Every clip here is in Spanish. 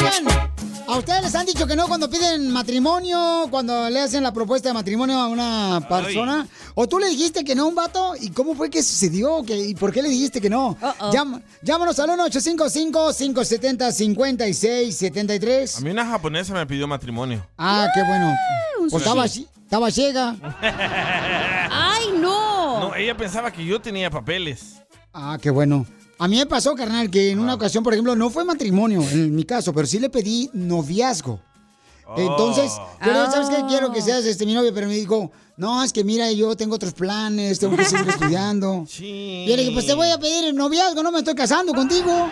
Oigan, ¿a ustedes les han dicho que no cuando piden matrimonio, cuando le hacen la propuesta de matrimonio a una persona? ¿O tú le dijiste que no a un vato? ¿Y cómo fue que sucedió? ¿Qué- ¿Y por qué le dijiste que no? Uh-oh. Llam- llámanos al 1-855-570-5673. A mí una japonesa me pidió matrimonio. Ah, qué bueno. un Pues estaba, estaba ciega. ¡Ay, no! No, ella pensaba que yo tenía papeles. Ah, qué bueno. A mí me pasó, carnal, que en una ocasión, por ejemplo, no fue matrimonio en mi caso, pero sí le pedí noviazgo. Entonces, yo digo, ¿sabes qué? Quiero que seas este, mi novio, pero me dijo, no, es que mira, yo tengo otros planes, tengo que seguir estudiando. Y yo le dije, pues te voy a pedir noviazgo, no me estoy casando contigo.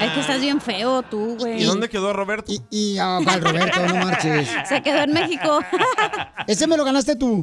Es que estás bien feo tú, güey. ¿Y dónde quedó Roberto? Y, y ah, ¿cuál Roberto, no marches. Se quedó en México. Ese me lo ganaste tú.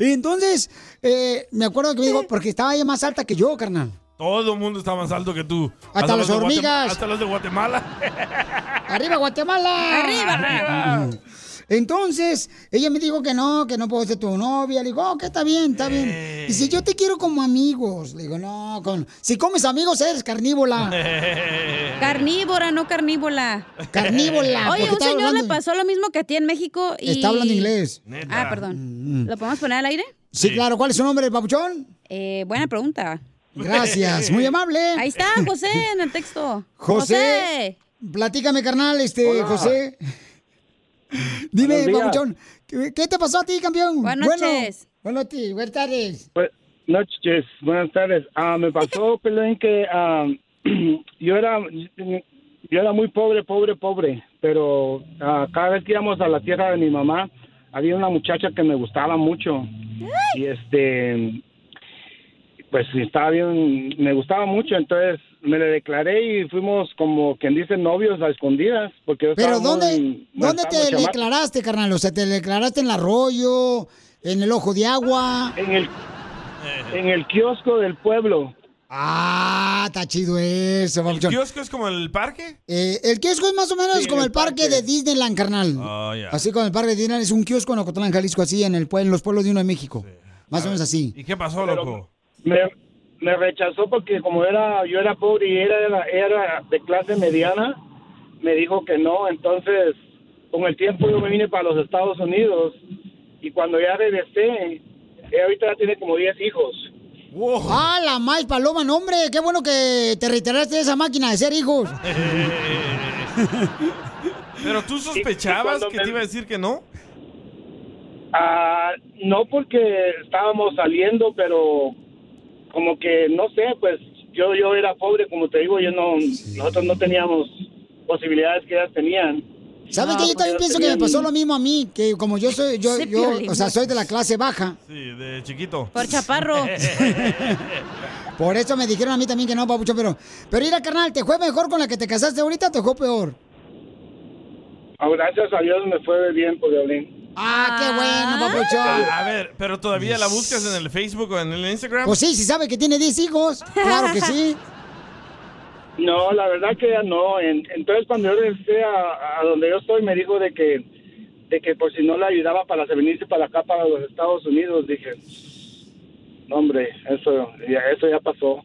y entonces, eh, me acuerdo que me dijo, porque estaba ella más alta que yo, carnal. Todo el mundo está más alto que tú. Hasta las los de hormigas. Hasta los de Guatemala. ¡Arriba, Guatemala! ¡Arriba, arriba! Entonces, ella me dijo que no, que no puedo ser tu novia. Le digo, oh, que está bien, está bien. Dice, yo te quiero como amigos. Le digo, no, con... si comes amigos eres carnívora. Carnívora, no carnívola. Carnívola, Oye, un señor hablando- le pasó lo mismo que a ti en México y... Está hablando inglés. Ah, perdón. ¿Lo podemos poner al aire? Sí, claro. ¿Cuál es su nombre, papuchón? Eh, buena pregunta. Gracias, muy amable. Ahí está, José, en el texto. José, platícame, carnal, este, Hola. José. Dime, papuchón, ¿qué, te pasó a ti, campeón? Buenas Bueno, noches. Buenas noches, buenas tardes. Bu- noches, buenas tardes. Ah, me pasó, Pelín, que ah, yo era yo era muy pobre, pobre, pobre, pero ah, cada vez que íbamos a la tierra de mi mamá, había una muchacha que me gustaba mucho y este pues estaba bien, me gustaba mucho, entonces me le declaré y fuimos como quien dice novios a escondidas, porque yo Pero ¿dónde, muy- ¿dónde te declaraste, carnal? O sea, ¿te declaraste en el arroyo, en el ojo de agua? En el, en el kiosco del pueblo. Ah, está chido eso, ¿El kiosco es como el parque? Eh, el kiosco es más o menos Sí, como el parque, parque. de Disneyland, carnal. Oh, ya. Así como el parque de Disneyland es un kiosco en Ocotlán, Jalisco, así en, el, en los pueblos de uno de México. Más o menos así. ¿Y qué pasó, Pero- loco? Me, me rechazó porque como era yo era pobre y era, era, era de clase mediana, me dijo que no. Entonces, con el tiempo yo me vine para los Estados Unidos y cuando ya regresé, ella ahorita ya tiene como 10 hijos. ¡Ah, la más paloma, no, hombre! ¡Qué bueno que te retiraste de esa máquina de ser hijos! Pero tú sospechabas que me- te iba a decir que no. Ah, no porque estábamos saliendo, pero como que no sé, pues yo yo era pobre, como te digo, yo no nosotros no teníamos posibilidades que ellas tenían. ¿Sabes Ah, qué? Yo pues también pienso que me pasó lo mismo a mí, que como yo soy, yo, Sí, yo, Piolín. o sea, soy de la clase baja, Sí, de chiquito. Por chaparro. por eso me dijeron a mí también que no, papucho, pero, pero mira, carnal, ¿te fue mejor con la que te casaste ahorita o te fue peor? Ah, gracias a Dios me fue bien por Violín. Ah, qué bueno, papucho. A ver, pero todavía la buscas en el Facebook o en el Instagram. Pues sí, si sabe que tiene 10 hijos, claro que sí. No, la verdad que ya no. En- entonces cuando yo regresé a, a donde yo estoy me dijo de que de que por si no le ayudaba para venirse para acá para los Estados Unidos, dije, no hombre, eso ya, eso ya pasó.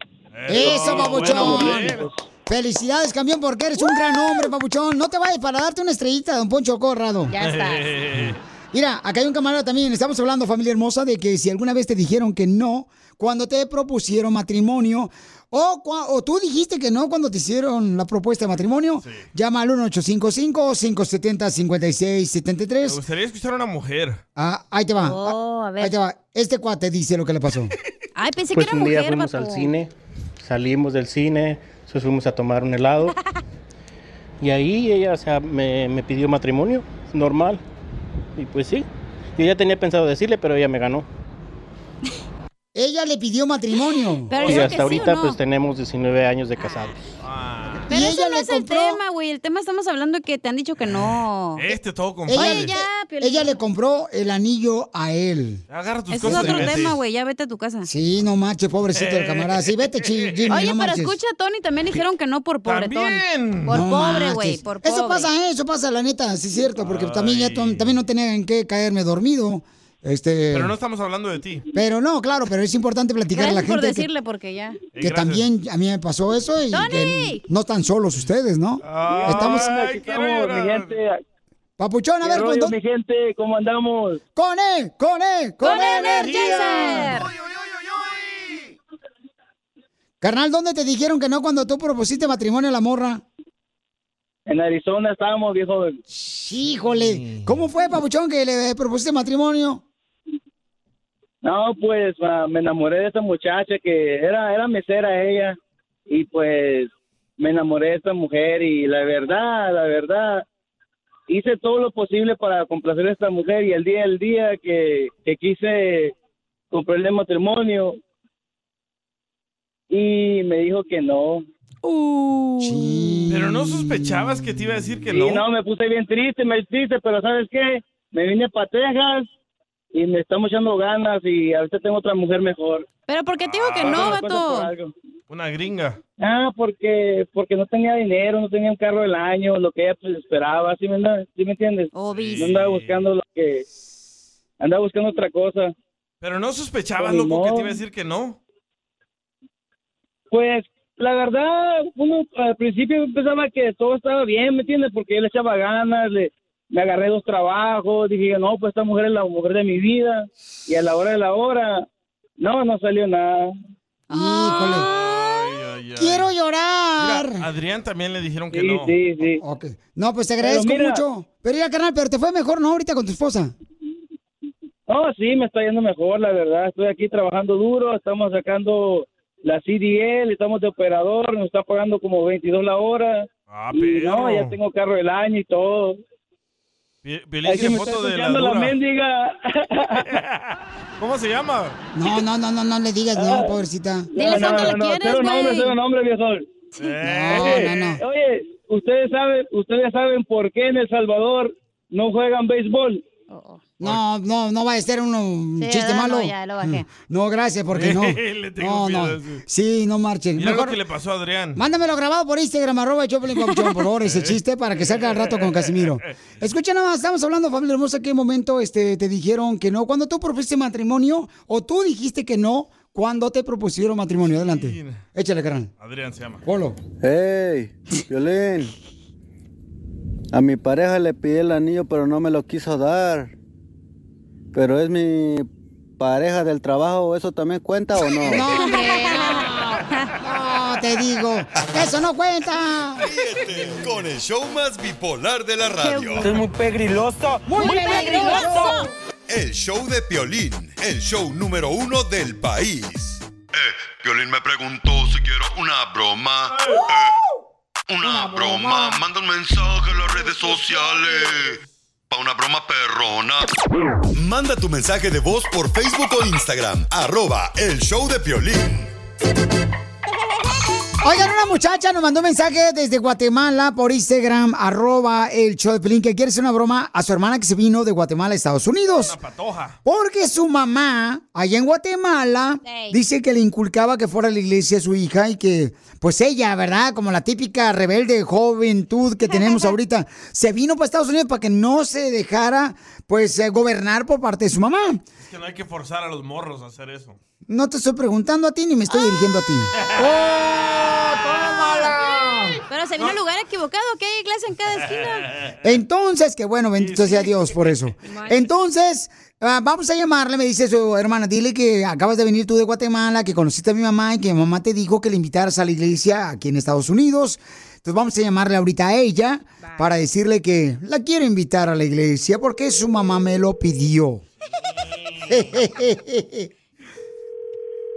Eso, papuchón. bueno. Felicidades, campeón, porque eres un gran hombre, papuchón. No te vayas para darte una estrellita, don Poncho Corrado. Ya está. Mira, acá hay un camarada también. Estamos hablando, familia hermosa, de que si alguna vez te dijeron que no cuando te propusieron matrimonio. O, tú dijiste que no cuando te hicieron la propuesta de matrimonio. Llama al 1-855-570-5673. Me gustaría escuchar a una mujer. Ah, ahí te va. Oh, a ver. Ahí te va. Este cuate dice lo que le pasó. Ay, pensé Pues que era un día mujer, fuimos al cine, salimos del cine, después fuimos a tomar un helado. y ahí ella o sea, me, me pidió matrimonio, normal. Y pues sí, yo ya tenía pensado decirle, pero ella me ganó. Ella le pidió matrimonio. Pero y hasta sí ahorita no. pues tenemos 19 años de casados. Pero Y eso ella no le es el compró- tema, güey. El tema estamos hablando de que te han dicho que no. Este todo con Ella, Piolín. ella le compró el anillo a él. Agarra tus Ese es cosas y otro tema, güey. Ya vete a tu casa. Sí, no manches, pobrecito el camarada. Sí, vete, Jimmy, Oye, no pero marches. escucha, Tony, también dijeron que no por pobretón. También. Por No pobre, güey. marches. Por pobre. Eso pasa, ¿eh? eso pasa, la neta, sí es cierto, porque también ya también no tenía en qué caerme dormido. Este, Pero no estamos hablando de ti. pero no, claro, pero es importante platicar a la por gente que, decirle, porque ya. Que gracias. también a mí me pasó eso y ¡Tony! que no están solos ustedes, ¿no? Ay, Estamos quiero Estamos, mi gente. Papuchón, a ¿Qué ver, rollo, ¿con, mi gente? ¿Cómo andamos? con él, con él, con, ¡Con energía. Energizer! Carnal, ¿dónde te dijeron que no cuando tú propusiste matrimonio a la morra? En Arizona estábamos, viejo. Híjole, ¿cómo fue, Papuchón, que le propusiste matrimonio? No, pues ah, me enamoré de esa muchacha que era, era mesera ella. Y pues me enamoré de esta mujer y la verdad, la verdad, hice todo lo posible para complacer a esta mujer y el día, el día que, que quise comprarle matrimonio y me dijo que no. Sí. Pero no sospechabas que te iba a decir que Sí, no. no, me puse bien triste, me triste, pero ¿sabes qué? Me vine para Texas y me estamos echando ganas y ahorita tengo otra mujer mejor. Pero ¿por qué te digo que no, cosas por vato? Una gringa. Ah, porque porque no tenía dinero, no tenía un carro del año, lo que ella pues esperaba, ¿sí me, sí me entiendes? Obis. No andaba buscando lo que... Andaba buscando otra cosa. Pero no sospechabas, Pues, loco, que te iba a decir que no. Pues la verdad, uno al principio pensaba que todo estaba bien, ¿me entiendes? Porque él echaba ganas, le, me agarré dos trabajos, dije, no, pues esta mujer es la mujer de mi vida. Y a la hora de la hora, no, no salió nada. Híjole. Ay, ay, ay. Quiero llorar. Mira, Adrián también le dijeron que Sí, no. sí, sí. Ok. No, pues te agradezco mira- mucho. Pero mira, carnal, pero te fue mejor, ¿no? Ahorita con tu esposa. Oh, sí, me está yendo mejor, la verdad. Estoy aquí trabajando duro, estamos sacando la CDL, estamos de operador, nos está pagando como 22 la hora. Ah, Y no, ya tengo carro del año y todo. Sí tiene foto de la la mendiga. ¿Cómo se llama? No, no, no, no, no le digas, no, pobrecita. Dile cuánto le quieres, Cero nombre, cero nombre, viejo. Eh, No, no, no. Oye, ustedes saben, ustedes saben por qué en El Salvador no juegan béisbol. Oh, oh. No, no, no va a ser un Sí, chiste malo. no, ya lo bajé. No, gracias, porque no. Le tengo No, no. sí. No marchen. Mira Mejor, lo que le pasó a Adrián. mándamelo grabado por Instagram, arroba Choplin por favor, ese chiste para que salga al rato con Casimiro. Escucha nada más, estamos hablando, familia hermosa, ¿qué momento este, te dijeron que no? Cuando tú propusiste matrimonio o tú dijiste que no cuando te propusieron matrimonio. Adelante. Échale, carnal. Adrián se llama. Polo. Hey, Violín. A mi pareja le pidí el anillo, pero no me lo quiso dar. Pero es mi pareja del trabajo, ¿eso también cuenta o no? No, hombre, no. No, te digo. Eso no cuenta. Ríete con el show más bipolar de la radio. Esto es muy pegriloso. Muy peligroso. El show de Piolín, el show número uno del país. Eh, Piolín me preguntó si quiero una broma. Eh, una, broma. Manda un mensaje a las redes sociales. Pa' una broma perrona. Manda tu mensaje de voz por Facebook o Instagram. Arroba el show de Piolín. Oigan, una muchacha nos mandó un mensaje desde Guatemala por Instagram, arroba el show de Pelín, que quiere hacer una broma a su hermana que se vino de Guatemala a Estados Unidos. Una patoja. Porque su mamá, allá en Guatemala, dice que le inculcaba que fuera a la iglesia a su hija y que, pues ella, ¿verdad? Como la típica rebelde juventud que tenemos ahorita, se vino para Estados Unidos para que no se dejara, pues, eh, gobernar por parte de su mamá. Es que no hay que forzar a los morros a hacer eso. No te estoy preguntando a ti ni me estoy dirigiendo a ti. ¡Oh, tómala! Pero Pero se vino al lugar equivocado, que hay iglesia en cada esquina. Entonces, que bueno, bendito sea Dios por eso. Entonces, ah, vamos a llamarle, me dice su hermana, dile que acabas de venir tú de Guatemala, que conociste a mi mamá y que mi mamá te dijo que le invitaras a la iglesia aquí en Estados Unidos. Entonces vamos a llamarle ahorita a ella para decirle que la quiero invitar a la iglesia porque su mamá me lo pidió.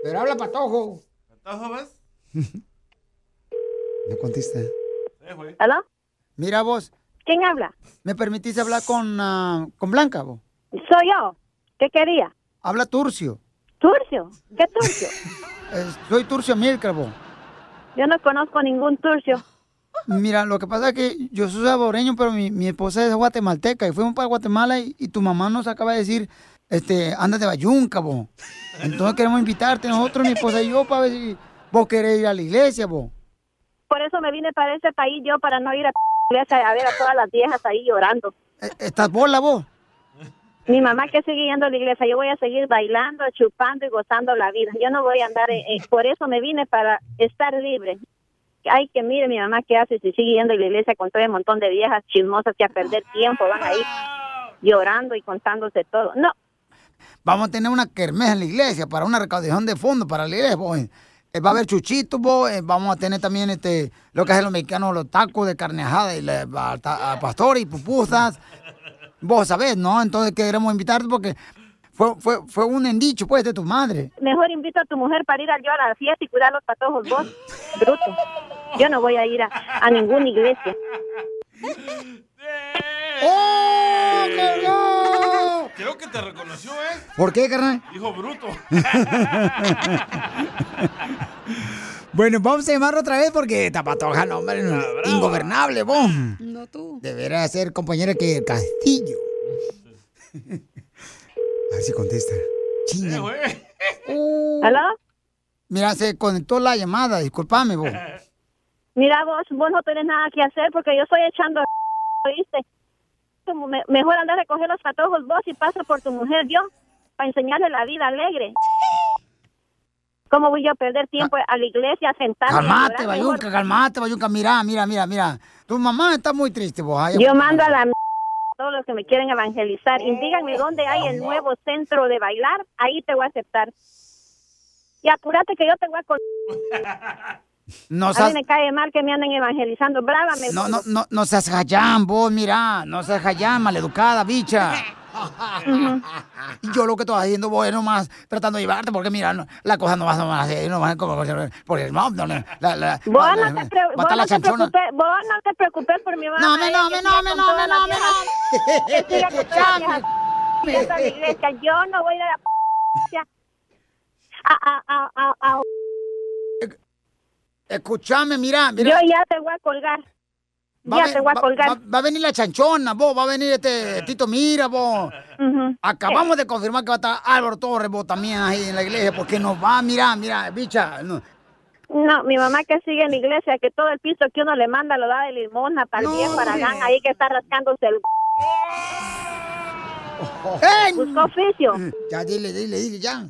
Pero habla patojo. ¿Patojo vas? No contesta. ¿Aló? Mira vos. ¿Quién habla? ¿Me permitís hablar con, ah, con Blanca, vos? Soy yo. ¿Qué quería? Habla Turcio. ¿Turcio? ¿Qué Turcio? Eh, soy Turcio Milcar, vos. Yo no conozco ningún Turcio. Mira, lo que pasa es que yo soy saboreño, pero mi, mi esposa es guatemalteca y fuimos para Guatemala y, y tu mamá nos acaba de decir, este, anda de Bayunca, vos. Entonces queremos invitarte nosotros, mi esposa y yo, para ver si vos querés ir a la iglesia, vos. Por eso me vine para ese país yo, para no ir a iglesia a ver a todas las viejas ahí llorando. Eh, ¿Estás bola, vos? Mi mamá que sigue yendo a la iglesia, yo voy a seguir bailando, chupando y gozando la vida. Yo no voy a andar, eh, eh, por eso me vine para estar libre. Ay, que mire mi mamá qué hace si sigue yendo a la iglesia con todo el montón de viejas chismosas que a perder tiempo van ahí llorando y contándose todo. No, Vamos a tener una kermés en la iglesia para una recaudación de fondos para la iglesia, vos. Eh, va a haber chuchitos, eh, vamos a tener también este, lo que hacen los mexicanos, los tacos de carne ajada y la, a- a pastor y pupusas. Vos sabés, ¿no? Entonces queremos invitarte porque fue, fue, fue un endicho, pues, de tu madre. mejor invito a tu mujer para ir a yo a la fiesta y cuidar los patojos vos, bruto. Yo no voy a ir a, a ninguna iglesia. ¡Oh, Creo que te reconoció, ¿eh? ¿Por qué, carnal? Hijo bruto. Bueno, vamos a llamarlo otra vez porque Tapatoja, no, hombre, no, ingobernable, vos. No tú. Deberá ser compañera que el Castillo. A ver si contesta. Chinga. ¿Aló? Mira, se conectó la llamada, discúlpame, vos. Mira vos, vos no tenés nada que hacer porque yo estoy echando, ¿oíste? Como me- mejor andar a recoger los patojos vos y pasa por tu mujer yo para enseñarle la vida alegre. ¿Cómo voy yo a perder tiempo a la iglesia sentada? Calmate, Bayunca, calmate, Bayunca. Mira, mira, mira, mira. Tu mamá está muy triste, vos. Ay, Yo mando a la m- todos los que me quieren evangelizar. Y díganme dónde hay el nuevo centro de bailar, ahí te voy a aceptar. Y apúrate que yo te voy a... col- No a mí me cae mal que me anden evangelizando. Brávame. no, no, no, no seas jayán, vos, mira. No seas jayán, maleducada, bicha. Y Yo lo que estoy haciendo, vos, es nomás tratando de llevarte, porque mira, no- la cosa no va a ser, no va a como, porque no, no, no, la, la, Vos la- no te, pre- vos no la te preocupes, vos no te preocupes por mi mamá. No, me, no, me, no, me, no, me, no, me, no. La. Yo no voy a la a, a, a, a, a- Escúchame, mira, mira. Yo ya te voy a colgar. Va ya ven- te voy a colgar. Va, va a venir la chanchona, vos, va a venir este Tito Mira, vos. Acabamos de confirmar que va a estar Álvaro Torres, vos también ahí en la iglesia, porque nos va, mira, mira, bicha. no. No, mi mamá que sigue en la iglesia, que todo el piso que uno le manda lo da de limosna para el viejo Aragán, ahí que está rascándose el... Busca oficio. Ya, dile, dile, dile, ya.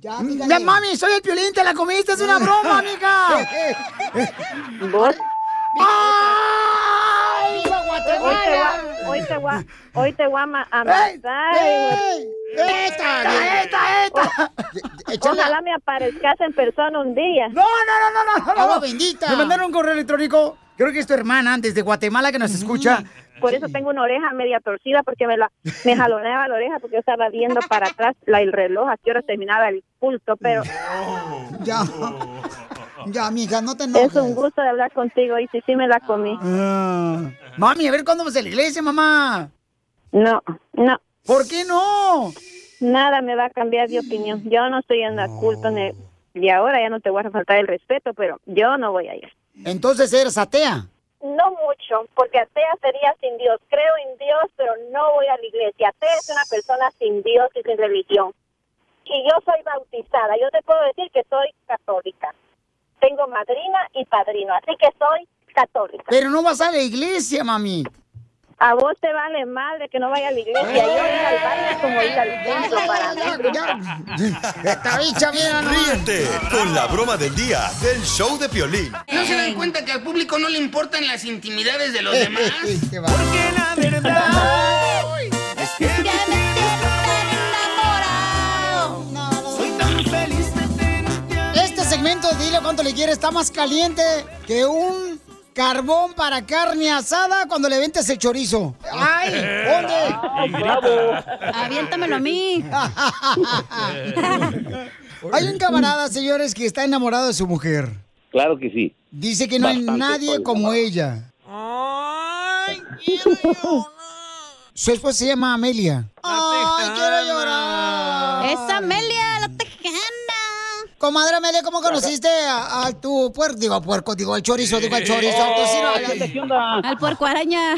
Ya, mami, soy el piolín, te la comiste, es una broma, amiga. ¿Vos? ¡Ay, viva Hoy te voy a- hoy te voy a-. ¡Esta, esta, esta! Ojalá me aparezcas en persona un día. No, no, no, no, no. Agua bendita. Me mandaron un correo electrónico. Creo que es tu hermana desde Guatemala que nos escucha. Por eso tengo una oreja media torcida porque me la me jaloneaba la oreja porque yo estaba viendo para atrás la, el reloj a qué hora terminaba el culto, pero Ya. Ya, mija, no te enojes. es un gusto de hablar contigo y sí, sí me la comí. Ah. Mami, a ver cuándo vamos a la iglesia, mamá. No, no. ¿Por qué no? Nada me va a cambiar de opinión. Yo no estoy en la culto ni- y ahora ya no te voy a faltar el respeto, pero yo no voy a ir. Entonces eres atea. No mucho, porque atea sería sin Dios. Creo en Dios, pero no voy a la iglesia. Atea es una persona sin Dios y sin religión. Y yo soy bautizada. Yo te puedo decir que soy católica. Tengo madrina y padrino, así que soy católica. Pero no vas a la iglesia, mami. A vos te vale madre que no vaya a la iglesia. Yo ir al baile es como ir al templo para mí. Esta bicha, mira, no. Ríete con la broma del día del show de Piolín. ¿No se dan cuenta que al público no le importan las intimidades de los demás? Porque la verdad es que me Soy tan feliz de tenerte Este segmento, dile cuánto le quiere, está más caliente que un carbón para carne asada cuando le ventes el chorizo. ¡Ay! ¿Dónde? Aviéntamelo a mí. Hay un camarada, señores, que está enamorado de su mujer. Claro que sí. Dice que no hay nadie como ella. Su esposa se llama Amelia. ¡Ay, quiero llorar! ¡Esa Amelia! Comadre Amelia, ¿cómo conociste a, a tu puerco? Digo, a puerco, digo, al chorizo, digo, al chorizo. al tocino. ¿Qué onda? Al puerco araña.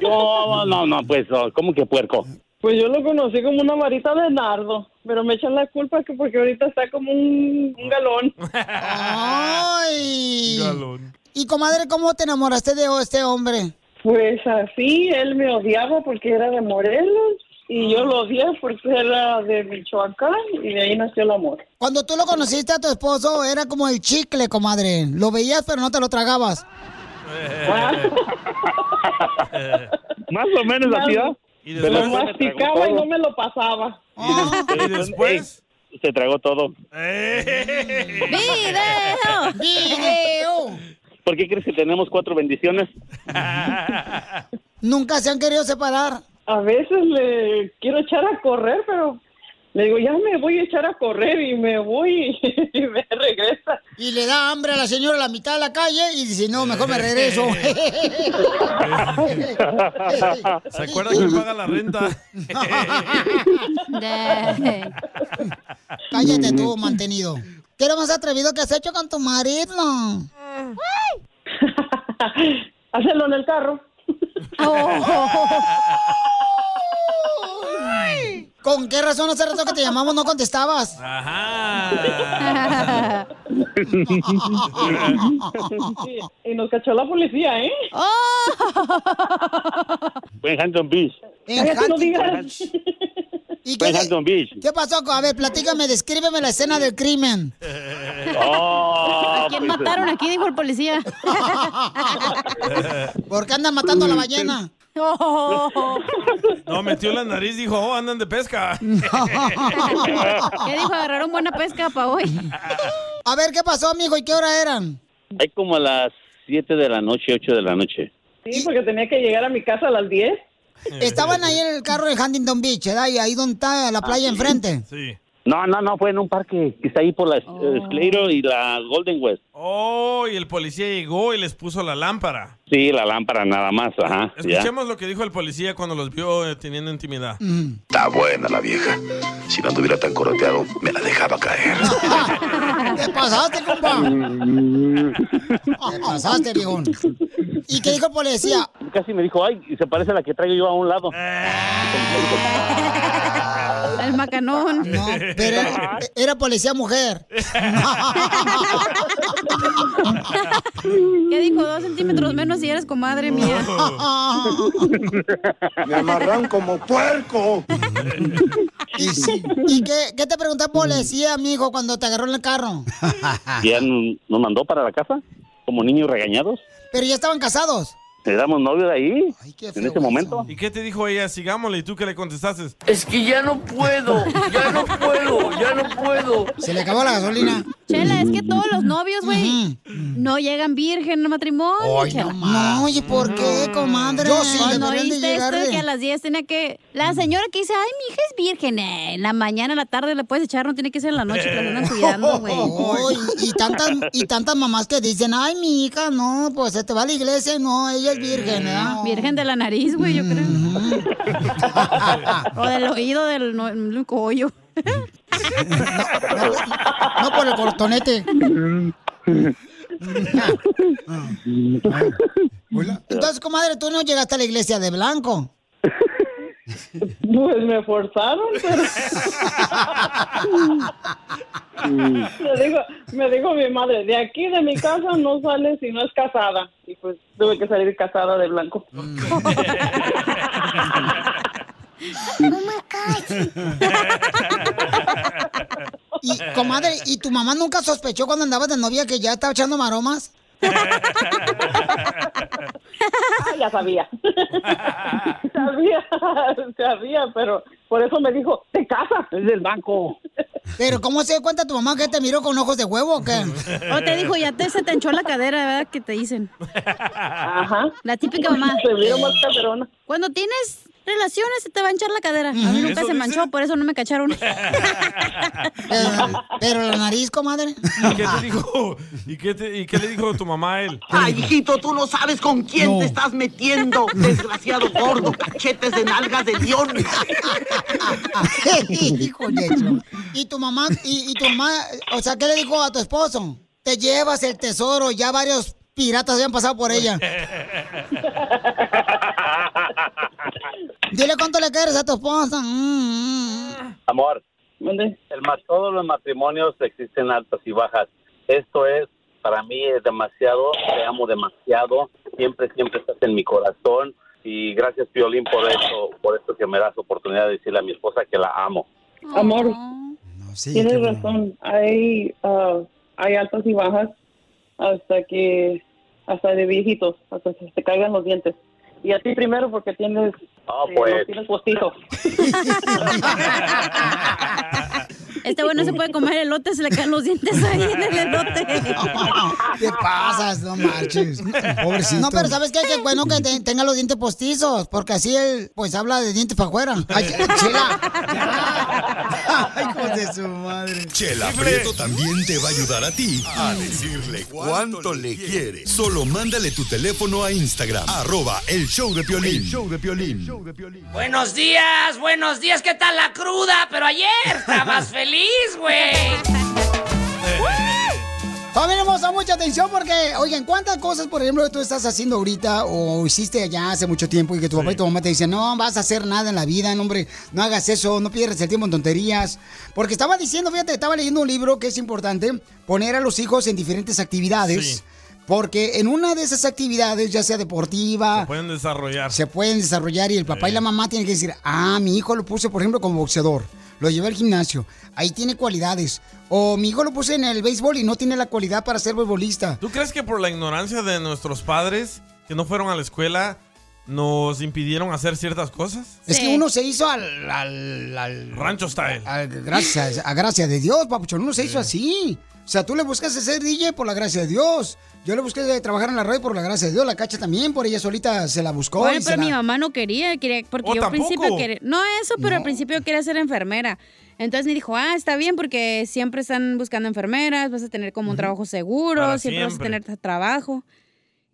Yo, no, no, pues, oh, ¿cómo que puerco? Pues yo lo conocí como una varita de nardo, pero me echan la culpa que porque ahorita está como un, un galón. ¡Ay! Y comadre, ¿cómo te enamoraste de este hombre? Pues así, él me odiaba porque era de Morelos y yo lo odié porque era de Michoacán y de ahí nació el amor. Cuando tú lo conociste a tu esposo, era como el chicle, comadre. Lo veías, pero no te lo tragabas. Más o menos así, ¿no? Y Lo masticaba y no me lo pasaba. ¿Y después? Se tragó todo. ¡Video! ¡Video! ¿Por qué crees que tenemos cuatro bendiciones? Nunca se han querido separar. A veces le quiero echar a correr, pero le digo, ya me voy a echar a correr y me voy y me regresa. Y le da hambre a la señora a la mitad de la calle y dice, no, mejor me regreso. ¿Se acuerda que paga la renta? Cállate tú, mantenido. ¿Qué lo más atrevido que has hecho con tu marido? Hacerlo en el carro. ¿Con qué razón hace rato que te llamamos no contestabas? Ajá. Y nos cachó la policía, ¿eh? Fue en Hampton Beach. En Huntington- digas. ¿Y qué, en Hampton Beach. qué pasó? A ver, platícame, descríbeme la escena del crimen. Oh, ¿A quién pues, mataron aquí? Dijo el policía. ¿Por qué andan matando a la ballena? No, metió la nariz, dijo, oh, andan de pesca. ¿Qué dijo? Agarraron buena pesca para hoy. A ver, ¿qué pasó, amigo? ¿Y qué hora eran? Hay como a las 7 de la noche, 8 de la noche. Sí, porque tenía que llegar a mi casa a las 10. Estaban ahí en el carro de Huntington Beach, ¿verdad? Y ahí donde está la playa enfrente. Sí. No, no, no, fue en un parque que está ahí por la Esclero y la Golden West. Oh, y el policía llegó y les puso la lámpara. Sí, la lámpara nada más, ajá. ya. Escuchemos lo que dijo el policía cuando los vio eh, teniendo intimidad. Está buena la vieja. Si no anduviera tan coroteado, me la dejaba caer. ¿Qué pasaste, compa? ¿Qué pasaste, viejón? ¿Y qué dijo el policía? Casi me dijo, ay, se parece a la que traigo yo a un lado. El macanón. No, pero era, era policía mujer. ¿Qué dijo? Dos centímetros menos y eres comadre mía. Me amarran como puerco. ¿Y, y qué, qué te preguntó el policía, amigo, cuando te agarró en el carro? Ya nos mandó para la casa, como niños regañados. Pero ya estaban casados. Le damos novio de ahí, qué en ese momento. ¿Y qué te dijo ella? Sigámosle. ¿Y tú qué le contestaste? Es que ya no puedo, ya no puedo, ya no puedo. Se le acabó la gasolina. Chela, es que todos los novios, güey, no llegan virgen al matrimonio. Ay, Chela. no, ¿y por qué, comadre? Yo sí, ¿No viste esto que a las 10 tenía que... La señora que dice, ay, mi hija es virgen. eh, en la mañana, en la tarde le puedes echar, no tiene que ser en la noche que la andan cuidando, güey. Oh, y, y tantas, y tantas mamás que dicen, ay, mi hija, no, pues se te va a la iglesia y no, ella es virgen, ¿verdad? Virgen de la nariz, güey, yo creo. o del oído del no- el collo. No por el cortonete. Entonces, comadre, tú no llegaste a la iglesia de blanco. Pues me forzaron, pero... Me dijo, me dijo mi madre, de aquí de mi casa no sale si no es casada. Y pues tuve que salir casada de blanco. Y, comadre, ¿y tu mamá nunca sospechó cuando andabas de novia que ya estaba echando maromas? Ah, ya sabía. sabía, sabía, pero por eso me dijo, te casas. Es del banco. Pero ¿cómo se cuenta tu mamá que te miró con ojos de huevo o qué? O te dijo, ya te se te hinchó la cadera, ¿verdad? Que te dicen. Ajá. La típica mamá. Se vio más caderona. Cuando tienes relaciones se te va a hinchar la cadera. A mí nunca ¿Eso se manchó, por eso no me cacharon. Pero, pero la nariz, comadre. ¿Y qué te dijo? ¿Y qué, te- y qué le dijo tu mamá a él? Ay, hijito, tú no sabes con quién te estás metiendo. Desgraciado gordo, cachetes de nalgas de león. Hijo de eso. ¿Y tu mamá, y, y tu mamá, o sea, qué le dijo a tu esposo? Te llevas el tesoro, ya varios piratas habían pasado por ella. Dile cuánto le quieres a tu esposa. Mm, mm. Amor, el ma- todos los matrimonios existen altas y bajas. Esto es, para mí, es demasiado. Te amo demasiado. Siempre, siempre estás en mi corazón. Y gracias, Piolín, por esto, por esto que me das oportunidad de decirle a mi esposa que la amo. Amor, sí, tienes bueno. razón. Hay, ah, hay altas y bajas hasta que, hasta de viejitos, hasta que se te caigan los dientes. Y a ti primero porque tienes, Ah, eh, pues. los tienes postizos. Este güey no se puede comer elote, se le caen los dientes ahí en el elote. ¿Qué pasas? No marches. Pobrecito. No, pero ¿sabes qué? Que bueno que te- tenga los dientes postizos, porque así él, pues, habla de dientes para afuera. Ay, chela. Ay, hijos de su madre. Chela Prieto también te va a ayudar a ti a decirle cuánto le quiere. Solo mándale tu teléfono a Instagram, arroba el show de Piolín. El show de Piolín. Buenos días, buenos días, ¿qué tal la cruda? Pero ayer estabas feliz, güey. Familia hermosa, mucha atención porque, oigan, ¿cuántas cosas, por ejemplo, tú estás haciendo ahorita o hiciste allá hace mucho tiempo y que tu papá y tu mamá te dicen, no vas a hacer nada en la vida, no, hombre, no hagas eso, no pierdas el tiempo en tonterías? Porque estaba diciendo, fíjate, estaba leyendo un libro que es importante poner a los hijos en diferentes actividades. Sí. Porque en una de esas actividades, ya sea deportiva, Pueden desarrollar. se pueden desarrollar y el papá y la mamá tienen que decir, ah, mi hijo lo puse, por ejemplo, como boxeador, lo llevé al gimnasio, ahí tiene cualidades. O mi hijo lo puse en el béisbol y no tiene la cualidad para ser beisbolista. ¿Tú crees que por la ignorancia de nuestros padres que no fueron a la escuela nos impidieron hacer ciertas cosas? Es que uno se hizo al... al, al- Rancho style. al- gracias, a gracia de Dios, papuchón, uno se hizo así. O sea, tú le buscas ser DJ por la gracia de Dios. Yo le busqué de trabajar en la radio por la gracia de Dios. La cacha también, por ella solita se la buscó. Se pero la- mi mamá no quería, quería porque Oh, yo al principio quería... No eso, pero No. al principio quería ser enfermera. Entonces me dijo, ah, está bien porque siempre están buscando enfermeras, vas a tener como un trabajo seguro, siempre, vas a tener tra- trabajo.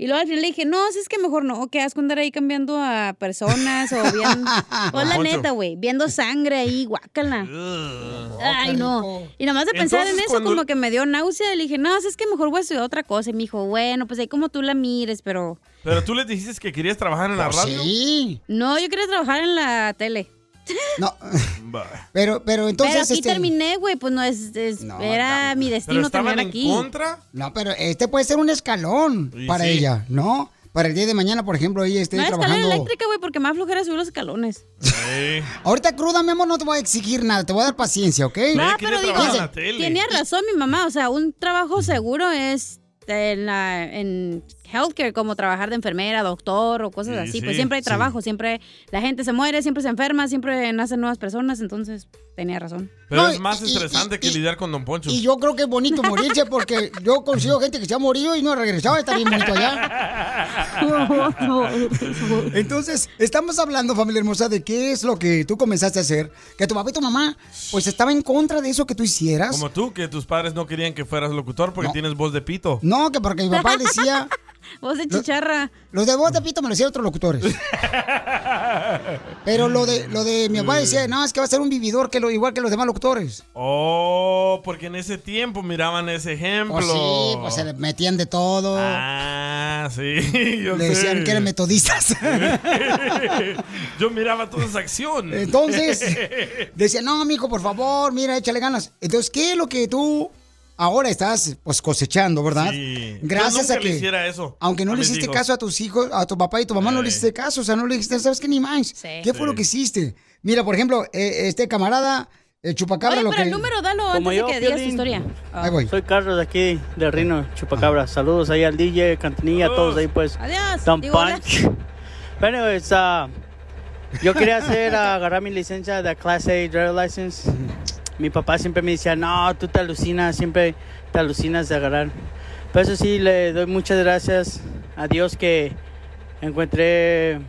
Y luego al final le dije, no, si es que mejor no, que vas a andar ahí cambiando a personas o viendo... o la neta, güey, viendo sangre ahí, guácala. Ay, no. Y nomás de pensar en eso cuando- como que me dio náusea. Le dije, no, si es que mejor voy a estudiar otra cosa. Y me dijo, bueno, pues ahí como tú la mires, pero... Pero tú les dijiste que querías trabajar en la Pues radio. Sí. No, yo quería trabajar en la tele. No. Pero, pero entonces. pero aquí este- terminé, güey, pues no es, es- era mi destino terminar aquí. No, pero este puede ser un escalón Sí, para sí. ella, ¿no? Para el día de mañana, por ejemplo, ella esté No, trabajando. eléctrica, güey, porque más flojera subir los escalones. Ahorita cruda, mi amor, no te voy a exigir nada, te voy a dar paciencia, ¿ok? No, pero digo, tenía razón mi mamá, o sea, un trabajo seguro es en, la, en healthcare, como trabajar de enfermera, doctor o cosas Sí, así. sí, pues siempre hay sí. trabajo, siempre la gente se muere, siempre se enferma, siempre nacen nuevas personas, entonces tenía razón. Pero No, es más y- estresante que lidiar con Don Poncho. Y yo creo que es bonito morirse porque yo consigo gente que se ha morido y no ha regresado, está bien bonito allá. Entonces, estamos hablando, familia hermosa, de qué es lo que tú comenzaste a hacer, que tu papá y tu mamá, pues estaba en contra de eso que tú hicieras. Como tú, que tus padres no querían que fueras locutor porque No. tienes voz de pito. No, que porque mi papá decía Voz de chicharra. Los de voz de pito me lo decían otros locutores. Pero lo de, lo de mi papá decía, no, es que va a ser un vividor que lo, igual que los demás locutores. Oh, porque en ese tiempo miraban ese ejemplo. Pues sí, pues se le metían de todo. Ah, sí. Yo Le decían sé. que eran metodistas. Yo miraba toda esa acción. Entonces, decía, no, mijo, por favor, mira, échale ganas. Entonces, ¿qué es lo que tú ahora estás pues cosechando, verdad? Sí. Gracias Yo nunca a que le hiciera eso aunque no le hiciste hijos. caso a tus hijos, a tu papá y tu mamá no le hiciste caso, o sea, no le dijiste, ¿sabes qué ni más? ¿Qué fue lo que hiciste? Mira, por ejemplo, eh, este camarada el chupacabra Oye, lo pero que el número dalo Como antes yo, de que digas tu historia. Ahí voy. Soy Carlos de aquí, de Rino, Chupacabra. Saludos ahí al DJ, Cantinilla, a todos ahí pues. Adiós. Don Digo. Punch. Bueno, es, ah, yo quería hacer, ah, agarrar mi licencia de Class A Driver License. Mi papá siempre me decía, no, tú te alucinas, siempre te alucinas de agarrar. Pero eso sí, le doy muchas gracias a Dios que encontré...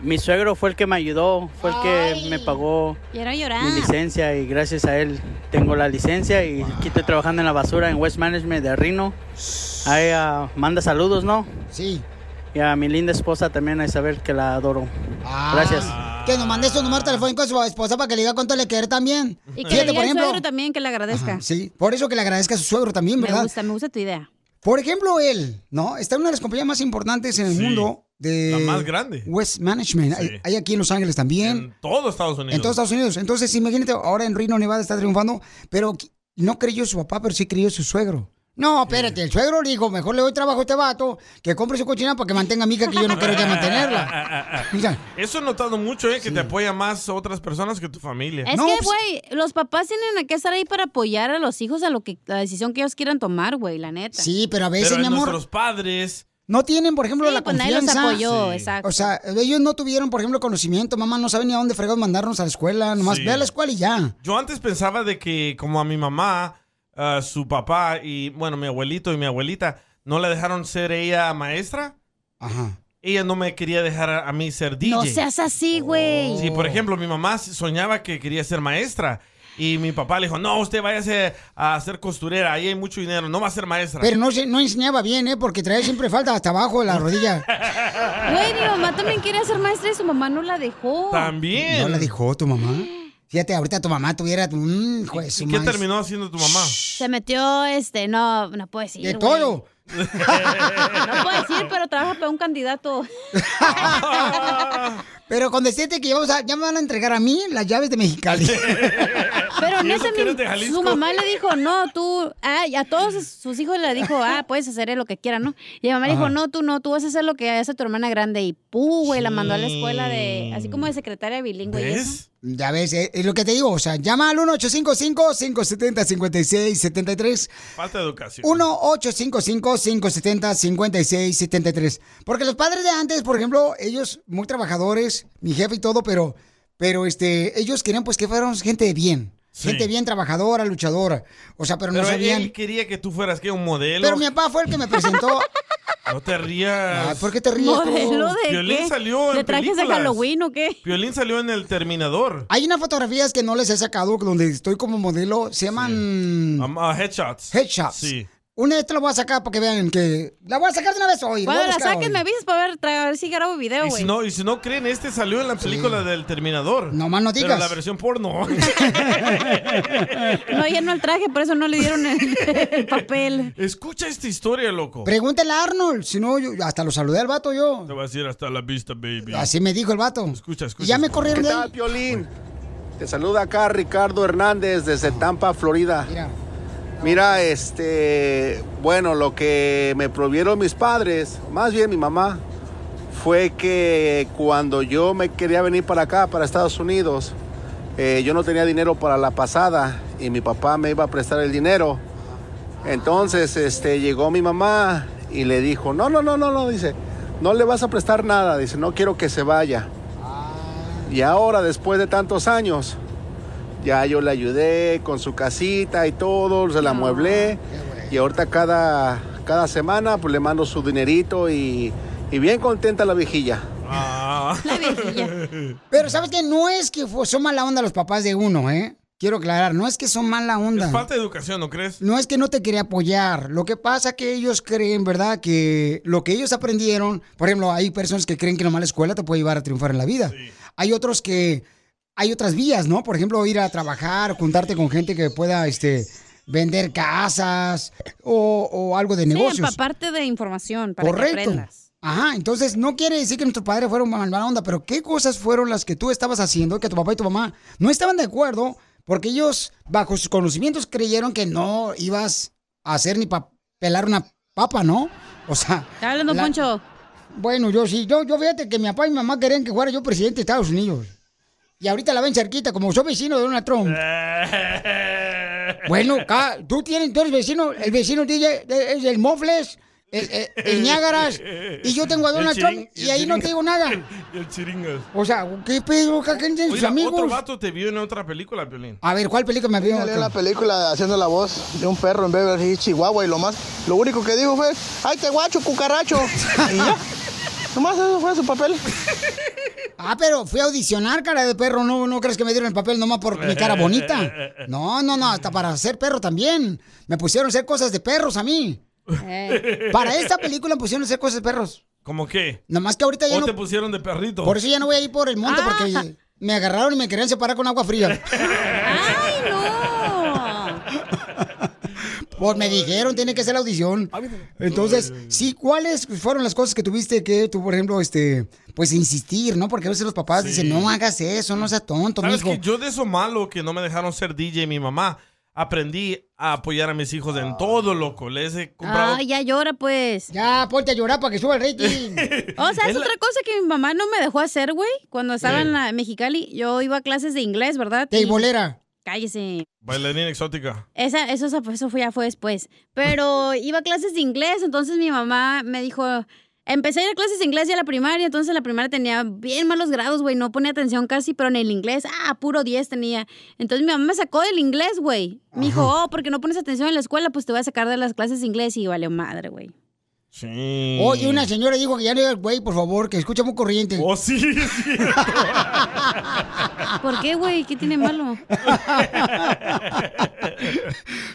Mi suegro fue el que me ayudó, fue el que me pagó mi licencia y gracias a él tengo la licencia y aquí estoy trabajando en la basura en West Management de Rino. Ahí ah, manda saludos, ¿no? Sí. Y a mi linda esposa también, a Isabel, que la adoro. Ah. Gracias. Que nos mande su número telefónico a su esposa para que le diga cuánto le quiere también. Y que le diga suegro también que le agradezca. Ajá, sí, por eso que le agradezca a su suegro también, Me ¿verdad? gusta, me gusta tu idea. Por ejemplo, él, ¿no? Está en una de las compañías más importantes en el mundo de... La más grande. West Management. Hay, hay aquí en Los Ángeles también. Todo Estados Unidos. En todos Estados Unidos. Entonces, imagínate, ahora en Reno, Nevada está triunfando, pero no creyó su papá, pero sí creyó su suegro. No, espérate, el suegro le dijo, mejor le doy trabajo a este vato, que compre su cochina para que mantenga a mi hija, que yo no quiero ya mantenerla. Mira, Eso he notado mucho, ¿eh? Que te apoya más otras personas que tu familia. Es que, güey, los papás tienen que estar ahí para apoyar a los hijos a lo que la decisión que ellos quieran tomar, güey, la neta. Sí, pero a veces, Pero mi amor, nuestros padres... no tienen, por ejemplo, Sí, la pues nadie los confianza. apoyó, Sí. exacto. O sea, ellos no tuvieron, por ejemplo, conocimiento, mamá no sabe ni a dónde fregados mandarnos a la escuela, nomás Sí. ve a la escuela y ya. Yo antes pensaba de que como a mi mamá, su papá y, bueno, mi abuelito y mi abuelita no le dejaron ser ella maestra. Ajá. Ella no me quería dejar a, a mí ser DJ. No seas así, güey. Sí, por ejemplo, mi mamá soñaba que quería ser maestra. Y mi papá le dijo, no, usted váyase a hacer costurera, ahí hay mucho dinero, no va a ser maestra. Pero no, se- no enseñaba bien, ¿eh? Porque traía siempre falta hasta abajo de la rodilla. Güey, mi mamá también quería ser maestra y su mamá no la dejó. También. ¿No la dijo tu mamá? Fíjate, ahorita tu mamá tuviera... Mm, hijo de su ¿Y qué maíz. terminó haciendo tu mamá? Se metió, este, no, no puedo decir. De güey. todo. No puedo decir, pero trabaja para un candidato. Pero con decirte que vamos a, ya me van a entregar a mí las llaves de Mexicali. Pero en ¿Y eso ese que eres mi- de Jalisco? su mamá le dijo, no, tú, ah, y a todos sus hijos le dijo, ah, puedes hacer lo que quieras, ¿no? Y mi mamá le dijo, no, tú no, tú vas a hacer lo que hace tu hermana grande. Y pu, güey, la mandó a la escuela de, así como de secretaria bilingüe. y eso. Ya ves, eh, es lo que te digo. O sea, llama al 1-855-570-5673. Falta de educación. 1-855-570-5673. Porque los padres de antes, por ejemplo, ellos muy trabajadores, mi jefe y todo, pero, pero este, ellos querían pues que fuéramos gente de bien. Sí. Gente bien trabajadora, luchadora. O sea, pero, Pero no sabían. él quería que tú fueras que un modelo. Pero mi papá fue el que me presentó. No te rías. Ay, ¿por qué te ríes tú? ¿Modelo de Violín qué? salió ¿De en trajes de. Halloween o qué? Violín salió en El Terminador. Hay unas fotografías que no les he sacado donde estoy como modelo. Se llaman Um, uh, headshots. headshots. Sí. Una de estas la voy a sacar para que vean que. La voy a sacar de una vez hoy. A la hoy. me avisas para ver, tra- a ver si grabo video, Y güey. si, no, y si no creen, este salió en la película del Terminador. No más no Pero digas. la versión porno. No llenó el traje, por eso no le dieron el, el papel. Escucha esta historia, loco. Pregúntale a Arnold. Si no, yo hasta lo saludé al vato yo. Te voy a decir hasta la vista, baby. Así me dijo el vato. Escucha, escucha. Y ya me corrieron ¿Qué de tal, ahí. Piolín? Te saluda acá Ricardo Hernández desde Tampa, Florida. Mira. Mira, este, bueno, lo que me prohibieron mis padres, más bien mi mamá, fue que cuando yo me quería venir para acá, para Estados Unidos, eh, yo no tenía dinero para la pasada y mi papá me iba a prestar el dinero. Entonces, este, llegó mi mamá y le dijo, no, no, no, no, no, dice, no le vas a prestar nada, dice, no quiero que se vaya. Y ahora, después de tantos años, ya yo le ayudé con su casita y todo, se la mueblé. Y ahorita cada, cada semana pues le mando su dinerito y, y bien contenta la viejilla. Ah. Pero sabes que no es que son mala onda los papás de uno, ¿eh? quiero aclarar, no es que son mala onda. Es falta de educación, ¿no crees? No es que no te quería apoyar. Lo que pasa que ellos creen, ¿verdad? Que lo que ellos aprendieron, por ejemplo, hay personas que creen que nomás la escuela te puede llevar a triunfar en la vida. Hay otros que hay otras vías, ¿no? Por ejemplo, ir a trabajar, juntarte con gente que pueda, este, vender casas o, o algo de Sí, negocios. empaparte de información para que Correcto. aprendas. Ajá, entonces no quiere decir que nuestros padres fueron mala onda, pero ¿qué cosas fueron las que tú estabas haciendo que tu papá y tu mamá no estaban de acuerdo? Porque ellos, bajo sus conocimientos, creyeron que no ibas a hacer ni para pelar una papa, ¿no? O sea. ¿Está hablando, Poncho? Bueno, yo sí, yo, yo fíjate que mi papá y mi mamá querían que fuera yo presidente de Estados Unidos. Y ahorita la ven cerquita, como soy vecino de Donald Trump. Bueno, ca- tú tienes, tú eres vecino, el vecino DJ es el Mofles, el, el, el Niágaras, y yo tengo a Donald El Trump y el ahí no te digo nada. Y el chiringas. O sea, ¿qué pedo? ¿Qué quién tiene sus Oiga, otro amigos? vato te vio en otra película, Violín. A ver, ¿cuál película me vio? En la película haciendo la voz de un perro en Beverly Hills, Chihuahua, y lo más, lo único que dijo fue, ¡ay, te guacho, cucaracho! y ya. Nomás eso fue su papel. Ah, pero fui a audicionar, cara de perro. No, no crees que me dieron el papel nomás por mi cara bonita. No, no, no, hasta para ser perro también. Me pusieron a hacer cosas de perros a mí. Para esta película me pusieron a hacer cosas de perros. ¿Cómo qué? Nomás que ahorita ya ¿O no. te pusieron de perrito? Por eso ya no voy a ir por el monte Ah. porque me agarraron y me querían separar con agua fría. ¡Ay, no! Pues me dijeron, tiene que hacer la audición. Entonces, sí, ¿cuáles fueron las cosas que tuviste que tú, por ejemplo, este, pues insistir, ¿no? Porque a veces los papás dicen, no hagas eso, no seas tonto, ¿Sabes mijo. que yo de eso malo que no me dejaron ser DJ mi mamá, aprendí a apoyar a mis hijos en todo, loco. Les he comprado... Ay, ya llora, pues. Ya, ponte a llorar para que suba el rating. O sea, es Es la- otra cosa que mi mamá no me dejó hacer, güey. Cuando estaba en la Mexicali, yo iba a clases de inglés, ¿verdad? De Y- bolera. Cállese. Bailarina exótica. Esa, eso, eso fue, ya fue después. Pero iba a clases de inglés, entonces mi mamá me dijo, empecé a ir a clases de inglés ya a la primaria, entonces la primaria tenía bien malos grados, güey, no ponía atención casi, pero en el inglés, ah, puro 10 tenía. Entonces mi mamá me sacó del inglés, güey. Me dijo, oh, porque no pones atención en la escuela, pues te voy a sacar de las clases de inglés y valió madre, güey. Sí. Oye, una señora dijo que ya no diga güey, por favor, que escucha muy corriente. Oh, sí, sí. ¿Por qué, güey? ¿Qué tiene malo?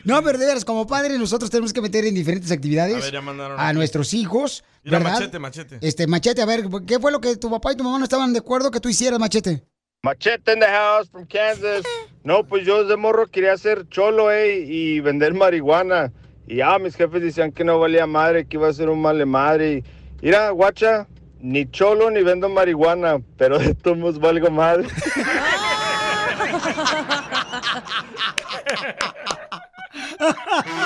No, pero de veras, como padres nosotros tenemos que meter en diferentes actividades A ver, ya mandaron a aquí. nuestros hijos, Mira, ¿verdad? machete, machete. Este, machete, a ver, ¿qué fue lo que tu papá y tu mamá no estaban de acuerdo que tú hicieras, machete? Machete in the house from Kansas. No, pues yo de morro quería ser cholo, eh, y vender marihuana. Y ya mis jefes decían que no valía madre, que iba a ser un male madre. Y, mira, guacha, ni cholo ni vendo marihuana, pero de todos valgo madre.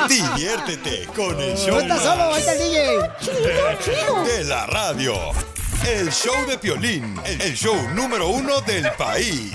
Diviértete con el show No estás solo, ahí está el DJ. de la radio. El show de Piolín, el show número uno del país.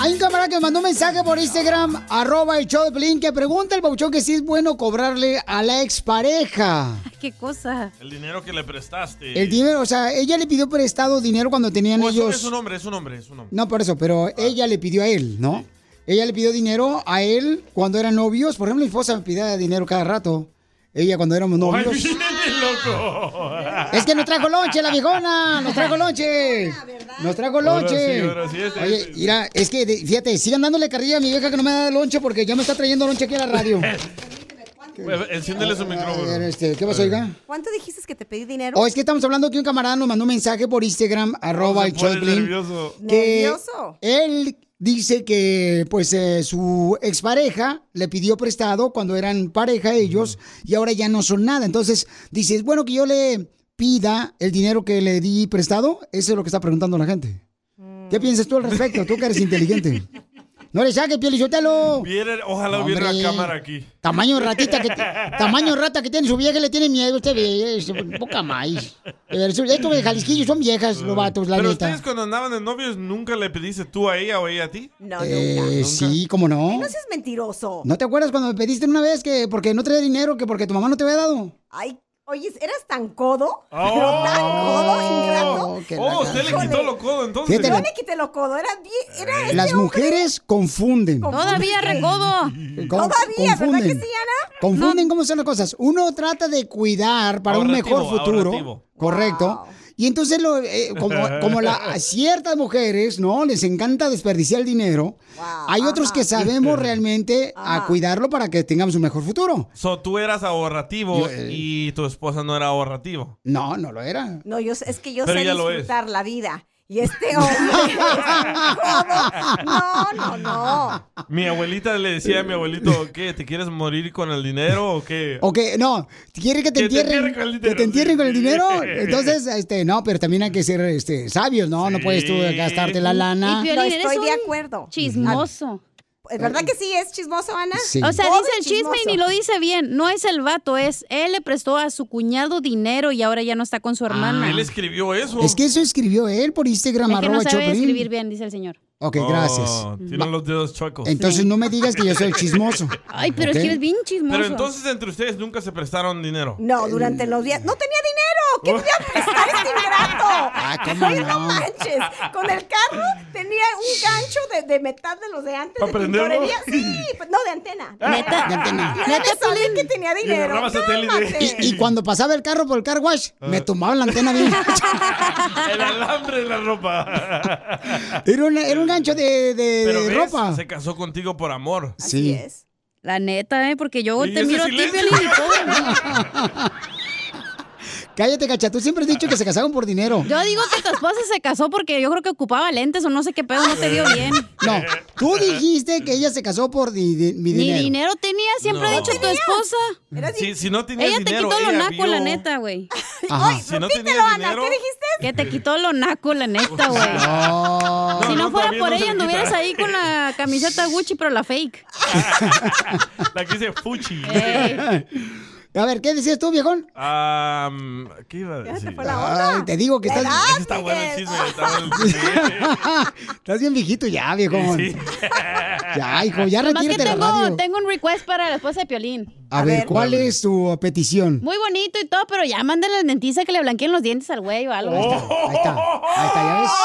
Hay un camarada que me mandó un mensaje por Instagram, arroba el show de Pelín, que pregunta al bauchón que si es bueno cobrarle a la expareja. ¿Qué cosa? El dinero que le prestaste. El dinero, o sea, ella le pidió prestado dinero cuando tenían Oh, es, un- ellos... es un hombre, es un hombre, es un hombre. No, por eso, pero ella le pidió a él, ¿no? Ella le pidió dinero a él cuando eran novios. Por ejemplo, mi esposa me pide dinero cada rato. Ella cuando éramos Ay, novios. loco. Es que nos trajo lonche la viejona, nos trajo lonche. Nos trajo Ahora lonche. sí, ahora sí, este, Oye, este. mira, es que fíjate, sigan dándole carrilla a mi vieja que no me da lonche porque ya me está trayendo lonche aquí a la radio. Pues, Enciéndele su micrófono. este, ¿qué pasó, oiga? ¿Cuánto dijiste que te pedí dinero? Oh, es que estamos hablando que un camarada nos mandó un mensaje por Instagram, arroba el Piolín, nervioso. que Nervioso. Él dice que pues eh, su expareja le pidió prestado cuando eran pareja ellos y ahora ya no son nada. Entonces dice, ¿es bueno que yo le pida el dinero que le di prestado? Eso es lo que está preguntando la gente. ¿Qué piensas tú al respecto? Tú que eres inteligente. No le saques, Pielichotelo. Ojalá No, hubiera hombre. cámara aquí. Tamaño ratita que tamaño rata que tiene su vieja le tiene miedo usted ve, es poca maíz. Estos de Jalisquillo son viejas los vatos, la Pero neta. ustedes cuando andaban de novios, ¿nunca le pediste tú a ella o ella a ti? No, Eh, sí, cómo no. No seas mentiroso. ¿No te acuerdas cuando me pediste una vez que porque no traía dinero, que porque tu mamá no te había dado? Ay, oye, ¿eras tan codo? Oh. Pero tan codo, ingrato. que la Oh, usted le quitó lo codo entonces. Fíjate, Yo le quité lo codo, era era ese Las hombre. mujeres confunden. Todavía recodo. Con- Todavía, ¿verdad que sí, Ana? Confunden cómo son las cosas. Uno trata de cuidar para un mejor futuro. ahorrativo. Correcto. Y entonces, lo, eh, como, como la, a ciertas mujeres, ¿no? Les encanta desperdiciar el dinero. hay otros que sabemos realmente a cuidarlo para que tengamos un mejor futuro. So, tú eras ahorrativo Yo, eh, y tu esposa no era ahorrativo. No, no lo era. No, yo, es que yo Pero sé disfrutar la vida. Y este hombre. No, no, no. Mi abuelita le decía a mi abuelito, ¿qué? ¿Te quieres morir con el dinero o qué? Ok, no, quiere que te Que te entierren, entierren con el que dinero, te entierren con el sí. dinero. Entonces, este, no, pero también hay que ser este, sabios, ¿no? No puedes tú gastarte la lana. No Piolín, eres estoy de acuerdo. Chismoso. ¿Es verdad que sí es chismoso, Ana? Sí. O sea, dice el chisme y ni lo dice bien. No es el vato, es él le prestó a su cuñado dinero y ahora ya no está con su hermana. Él escribió eso. Es que eso escribió él por Instagram, Es que no sabe escribir bien, dice el señor. Ok, gracias. Oh, tienen los dedos chuecos. Entonces no me digas que yo soy el chismoso. Ay, pero ¿Ok? es que eres bien chismoso. Pero entonces entre ustedes nunca se prestaron dinero. No, durante los días. ¡No tenía dinero! ¿Qué me iba a prestar este ingrato? Ah, ¿cómo Oye, no no? manches. Con el carro tenía un gancho de, de metal de los de antes ¿Pa de. Sí, pues, no, de antena. Neta. De antena. Me sabía que tenía dinero. Y, y cuando pasaba el carro por el car wash, me Ah. tomaban la antena bien. El alambre de la ropa. Era, una- era un gancho de, de Pero ves, ropa. se casó contigo por amor. Sí. La neta, ¿eh? Porque yo ¿Y te miro a ti? Piolín, y todo. Cállate, cacha. Tú siempre has dicho que se casaron por dinero. Yo digo que tu esposa se casó porque yo creo que ocupaba lentes o no sé qué pedo, no te dio bien. No, tú dijiste que ella se casó por di- di- mi Ni dinero. dinero tenía, siempre No. ha dicho tu esposa. Si, si no tenías Ella te dinero, quitó lo naco, la neta, güey. Si no Repítelo, Ana. dinero, ¿Qué dijiste? Que te quitó lo naco, la neta, güey. No. si no, no, fuera por ella, anduvieras ahí con la camiseta Gucci, pero la fake. la que dice Fuchi. Ey. A ver, ¿qué decías tú, viejón? Am, ¿Qué iba a decir? Ay, te digo que estás... Está bueno el chisme. Está bueno el chisme. estás bien viejito ya, viejón. Sí. Ya, hijo, ya Nomás que retírate de la tengo, radio. tengo un request para la esposa de Piolín. A, ver, ¿cuál es tu petición? Muy bonito y todo, pero ya mándale al dentista que le blanqueen los dientes al güey o algo. Ahí está, ahí está, ya ves.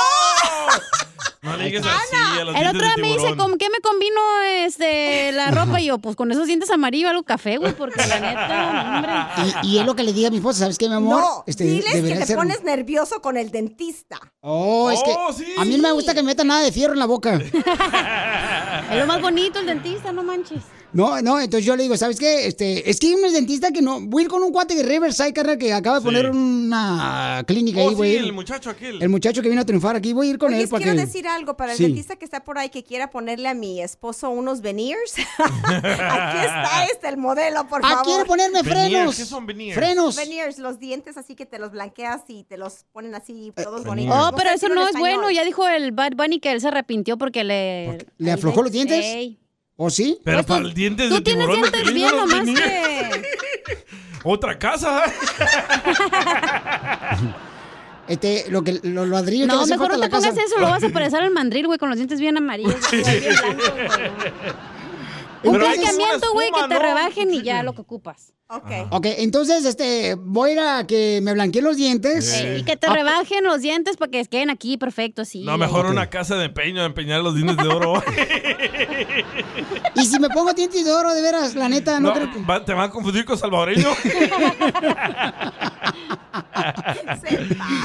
No le digas así a los El otro día me dice. ¿con qué me combino este, la ropa? Y yo, pues con esos dientes amarillos, algo café, güey, porque la neta, hombre. Y, y es lo que le diga a mi esposa, ¿sabes qué, mi amor? No, Este, diles que te ser- pones nervioso con el dentista. Oh, es que Oh, sí. a mí no me gusta que me metan nada de fierro en la boca. Es lo más bonito el dentista, no manches. No, no, entonces yo le digo, ¿sabes qué? Este, es que hay unos dentistas que no. Voy a ir con un cuate de Riverside, carnal, que acaba de poner una clínica Oh, ahí, güey. sí, el muchacho aquel. El muchacho que vino a triunfar aquí, voy a ir con Oye, él para quiero que. decir algo para el Sí. dentista que está por ahí que quiera ponerle a mi esposo unos veneers. Aquí está este el modelo, por Ah, favor. quiere ponerme Veneers, frenos. ¿qué son veneers? Frenos. Veneers, los dientes así que te los blanqueas y te los ponen así Eh, todos veneers. bonitos. Oh, pero eso no es bueno. Ya dijo el Bad Bunny que él se arrepintió porque le... ¿Le aflojó los dientes? Ey. ¿O sí? Pero Pues para tú- el dientes Tú de tienes tiburón. dientes Piolín, bien, no los nomás que... Otra casa. Este, lo que los ladrillos No, mejor no te la casa. pongas eso, lo vas a parecer al mandril, güey, con los dientes bien amarillos. güey, bien blancos, güey. Un blanqueamiento, güey, que te ¿no? rebajen y ya lo que ocupas. Ok. Ok, entonces, este, voy a ir a que me blanqueen los dientes. Y que te Ah, rebajen los dientes para que queden aquí perfectos, sí. No, mejor una casa de empeño, empeñar los dientes de oro. Y si me pongo dientes de oro, de veras, la neta, no, No, creo que. va- ¿Te van a confundir con salvadoreño?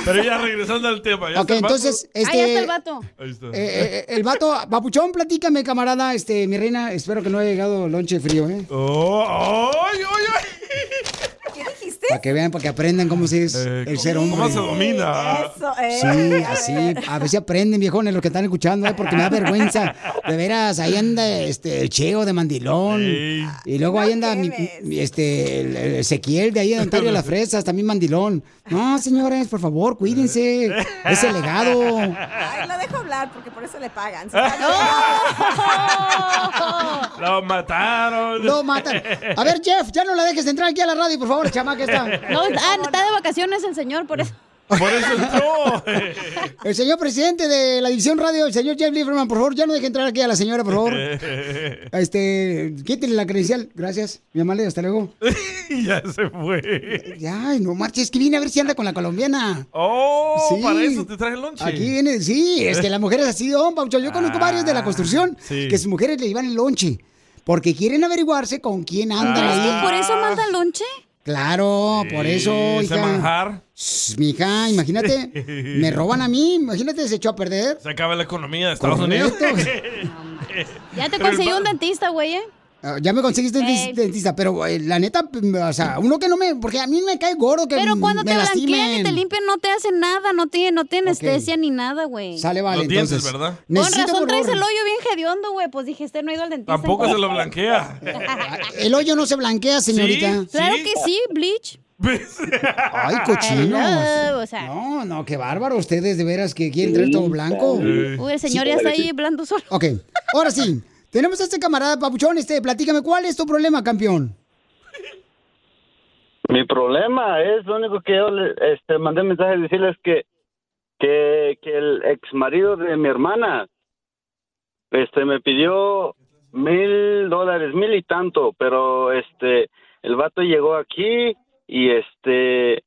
Pero ya regresando al tema. ¿ya Ok, está el vato? entonces, Ah, ya está el este. vato. Ahí está. eh, eh, el vato, papuchón, platícame, camarada, este, mi reina, espero que no haya llegado lonche frío, ¿eh? Oh, ay, ay, ay. Para que vean, para que aprendan cómo se es Eh, el ser ¿Cómo hombre. se domina? Eso, eh. Sí, así, a ver si aprenden, viejones, los que están escuchando, ¿eh? porque me da vergüenza. De veras, ahí anda este, el Cheo de Mandilón. Ey. Y luego ahí anda mi- este, el, el Ezequiel de ahí de Ontario Las Fresas, también Mandilón. No, señores, por favor, cuídense. Es el legado. Ay, lo dejo hablar porque por eso le pagan. Está bien. Lo mataron. Lo matan. A ver, Jeff, ya no la dejes entrar aquí a la radio, por favor, chamaca está. No, ah, está de vacaciones el señor, por eso. Por eso entró. El señor presidente de la división radio, el señor Jeff Lieberman, por favor, ya no deje entrar aquí a la señora, por favor. Este, quítele la credencial. Gracias, mi amable, hasta luego. ya se fue. Ay, no marches, que viene a ver si anda con la colombiana. Oh, Sí. para eso te traje el lonche. Aquí viene, sí, es que las mujeres así, don Paucho. Yo conozco Ah, varios de la construcción sí. que sus mujeres le llevan el lonche. Porque quieren averiguarse con quién andan Ah. ¿Es que por eso manda lonche? Claro, por eso, ese hija. manjar. Shh, Mija, imagínate, me roban a mí, imagínate, se echó a perder. Se acaba la economía de Estados Correcto. Unidos. Ya te conseguí un dentista, güey, ¿eh? Ah, Ya me conseguiste Ey. dentista, pero eh, la neta, o sea, uno que no me, porque a mí me cae gordo que Pero cuando me te blanquean y lastimen. te limpian no te hacen nada, no tiene, no te anestesia ni nada, güey. Sale, vale, Los dientes, entonces. ¿verdad? Con razón traes el hoyo bien hediondo, güey. Pues dije, este no ha ido al dentista. Tampoco se lo blanquea. El hoyo no se blanquea, señorita. Claro que sí, bleach. Ay, cochinos. Hello, o sea. No, no, qué bárbaro. Ustedes de veras que quieren traer todo blanco. Uy, el señor ya está ahí hablando solo. Ok, ahora sí. Tenemos a este camarada Papuchón. Este, platícame, ¿cuál es tu problema, campeón? Mi problema es lo único que yo le, este, mandé mensaje decirles que, que, que el ex marido de mi hermana este, me pidió mil dólares, mil y tanto, pero este el vato llegó aquí y este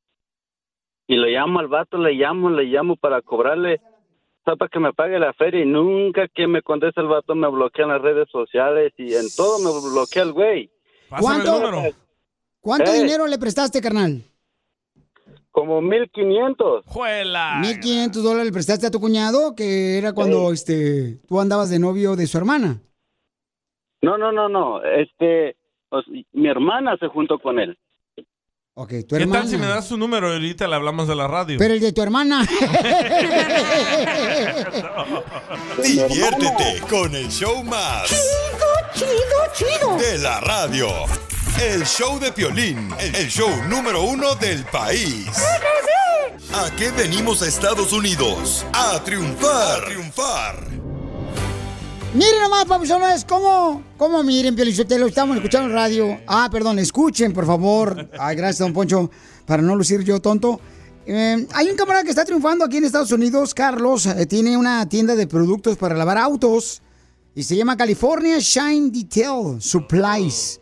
y le llamo al vato, le llamo, le llamo para cobrarle para que me pague la feria y nunca que me conteste el vato me bloquea en las redes sociales y en todo me bloquea el güey. ¿Cuánto, ¿cuánto Eh. dinero le prestaste, carnal? Como mil quinientos. ¡Juela! 1500 dólares le prestaste a tu cuñado, que era cuando este tú andabas de novio de su hermana. No, no, no, no. Este, o sea, mi hermana se juntó con él. Ok, tu ¿Qué hermana. tal si me das su número y ahorita le hablamos de la radio? Pero el de tu hermana. Diviértete con el show más. Chido, chido, De la radio. El show de Piolín, el show número uno del país. ¿A qué venimos a Estados Unidos? A triunfar. A triunfar. Miren nomás, papuchones, cómo, cómo miren, lo estamos escuchando radio. Ah, perdón, escuchen, por favor. Ay, gracias, don Poncho, para no lucir yo tonto. Eh, hay un camarada que está triunfando aquí en Estados Unidos, Carlos, eh, tiene una tienda de productos para lavar autos y se llama California Shine Detail Supplies.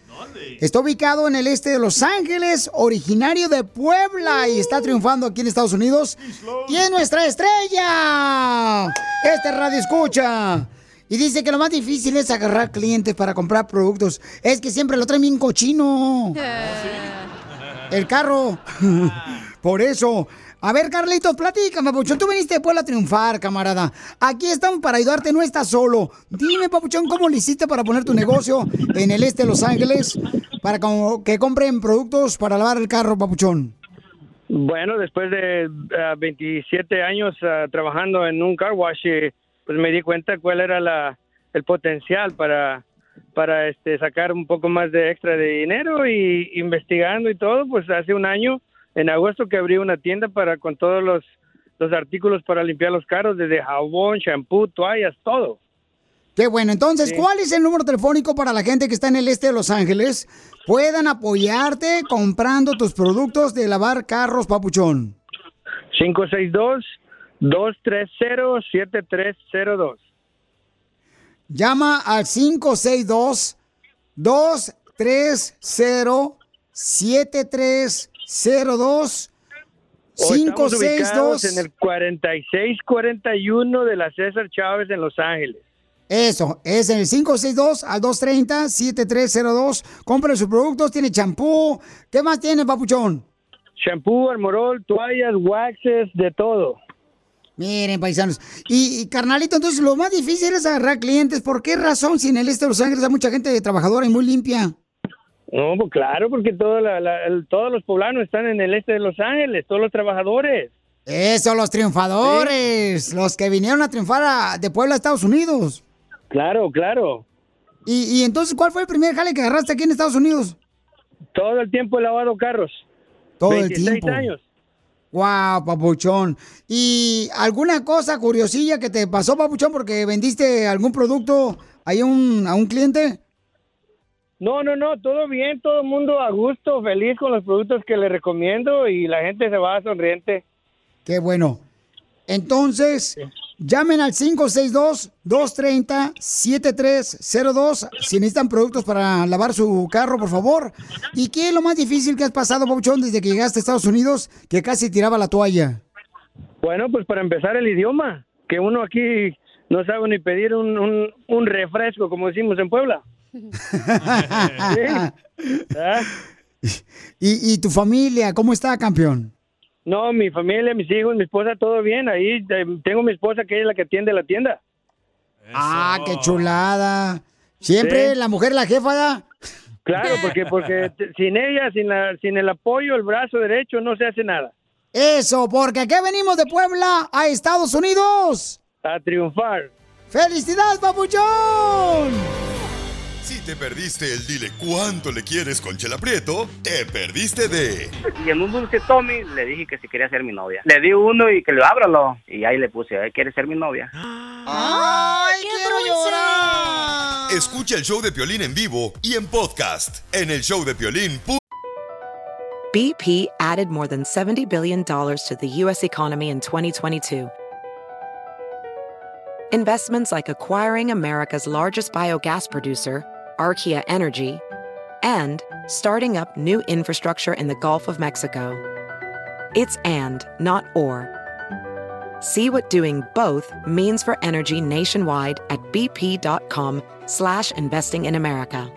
Está ubicado en el este de Los Ángeles, originario de Puebla y está triunfando aquí en Estados Unidos. Y es nuestra estrella. Este radio escucha. Y dice que lo más difícil es agarrar clientes para comprar productos. Es que siempre lo traen bien cochino. El carro. Por eso. A ver, Carlitos, platícame, Papuchón. Tú viniste de Puebla a triunfar, camarada. Aquí estamos para ayudarte, no estás solo. Dime, Papuchón, ¿cómo le hiciste para poner tu negocio en el este de Los Ángeles para que compren productos para lavar el carro, Papuchón? Bueno, después de ah, 27 años ah, trabajando en un car wash, eh, pues me di cuenta cuál era la, el potencial para, para este, sacar un poco más de extra de dinero y investigando y todo, pues hace un año, en agosto que abrí una tienda para con todos los, los artículos para limpiar los carros, desde jabón, shampoo, toallas, todo. Qué bueno, entonces, Sí. ¿cuál es el número telefónico para la gente que está en el este de Los Ángeles? Puedan apoyarte comprando tus productos de lavar carros, Papuchón. 562-230-7302. Llama al 562-230-7302. O estamos ubicados 562. en el 4641 de la César Chávez en Los Ángeles. Eso, es en el 562 al 230-7302. Compren sus productos, tiene champú. ¿Qué más tiene, papuchón? Shampoo, armorol, toallas, waxes, de todo. Miren, paisanos. Y, y, carnalito, entonces lo más difícil es agarrar clientes. ¿Por qué razón? Si en el este de Los Ángeles hay mucha gente trabajadora y muy limpia. No, pues claro, porque toda la- la- el- todos los poblanos están en el este de Los Ángeles, todos los trabajadores. Eso, los triunfadores. Los que vinieron a triunfar a- de Puebla a Estados Unidos. Claro, claro. Y, y entonces, ¿cuál fue el primer jale que agarraste aquí en Estados Unidos? Todo el tiempo he lavado carros. Todo 26 el tiempo. años. Wow, papuchón. ¿Y alguna cosa curiosilla que te pasó, papuchón, porque vendiste algún producto ahí a un, a un cliente? No, no, no, todo bien, todo el mundo a gusto, feliz con los productos que le recomiendo y la gente se va sonriente. Qué bueno. Entonces, llamen al 562-230-7302 si necesitan productos para lavar su carro, por favor. ¿Y qué es lo más difícil que has pasado, Papuchón, desde que llegaste a Estados Unidos, que casi tiraba la toalla? Bueno, pues para empezar el idioma, que uno aquí no sabe ni pedir un, un, un refresco, como decimos en Puebla. Sí. ¿Ah? ¿Y, y tu familia, cómo está, campeón? No, mi familia, mis hijos, mi esposa, todo bien. Ahí eh, tengo mi esposa que es la que atiende la tienda. Ah, qué chulada. Siempre Sí. la mujer la jefa, ¿ya? Claro, porque porque sin ella, sin la, sin el apoyo, el brazo derecho, no se hace nada. Eso, porque aquí venimos de Puebla a Estados Unidos. A triunfar. ¡Felicidades, papuchón! Si te perdiste el dile cuánto le quieres con Chela Prieto, te perdiste de Y en un dulce Tommy le dije que si quería ser mi novia. Le di uno y que lo ábralo. Y ahí le puse, ¿eh? ¿quieres ser mi novia? ¡Ay, quiero llorar! Escucha el show de Piolín en vivo y en podcast en el showdepiolín.com. BP added more than $70 billion to the U.S. economy in 2022. Investments like acquiring America's largest biogas producer, Archaea Energy, and starting up new infrastructure in the Gulf of Mexico. It's and, not or. See what doing both means for energy nationwide at bp.com slash investing in America.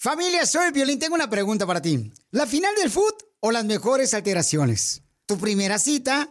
Familia, soy Violín. Tengo una pregunta para ti. ¿La final del foot o las mejores alteraciones? ¿Tu primera cita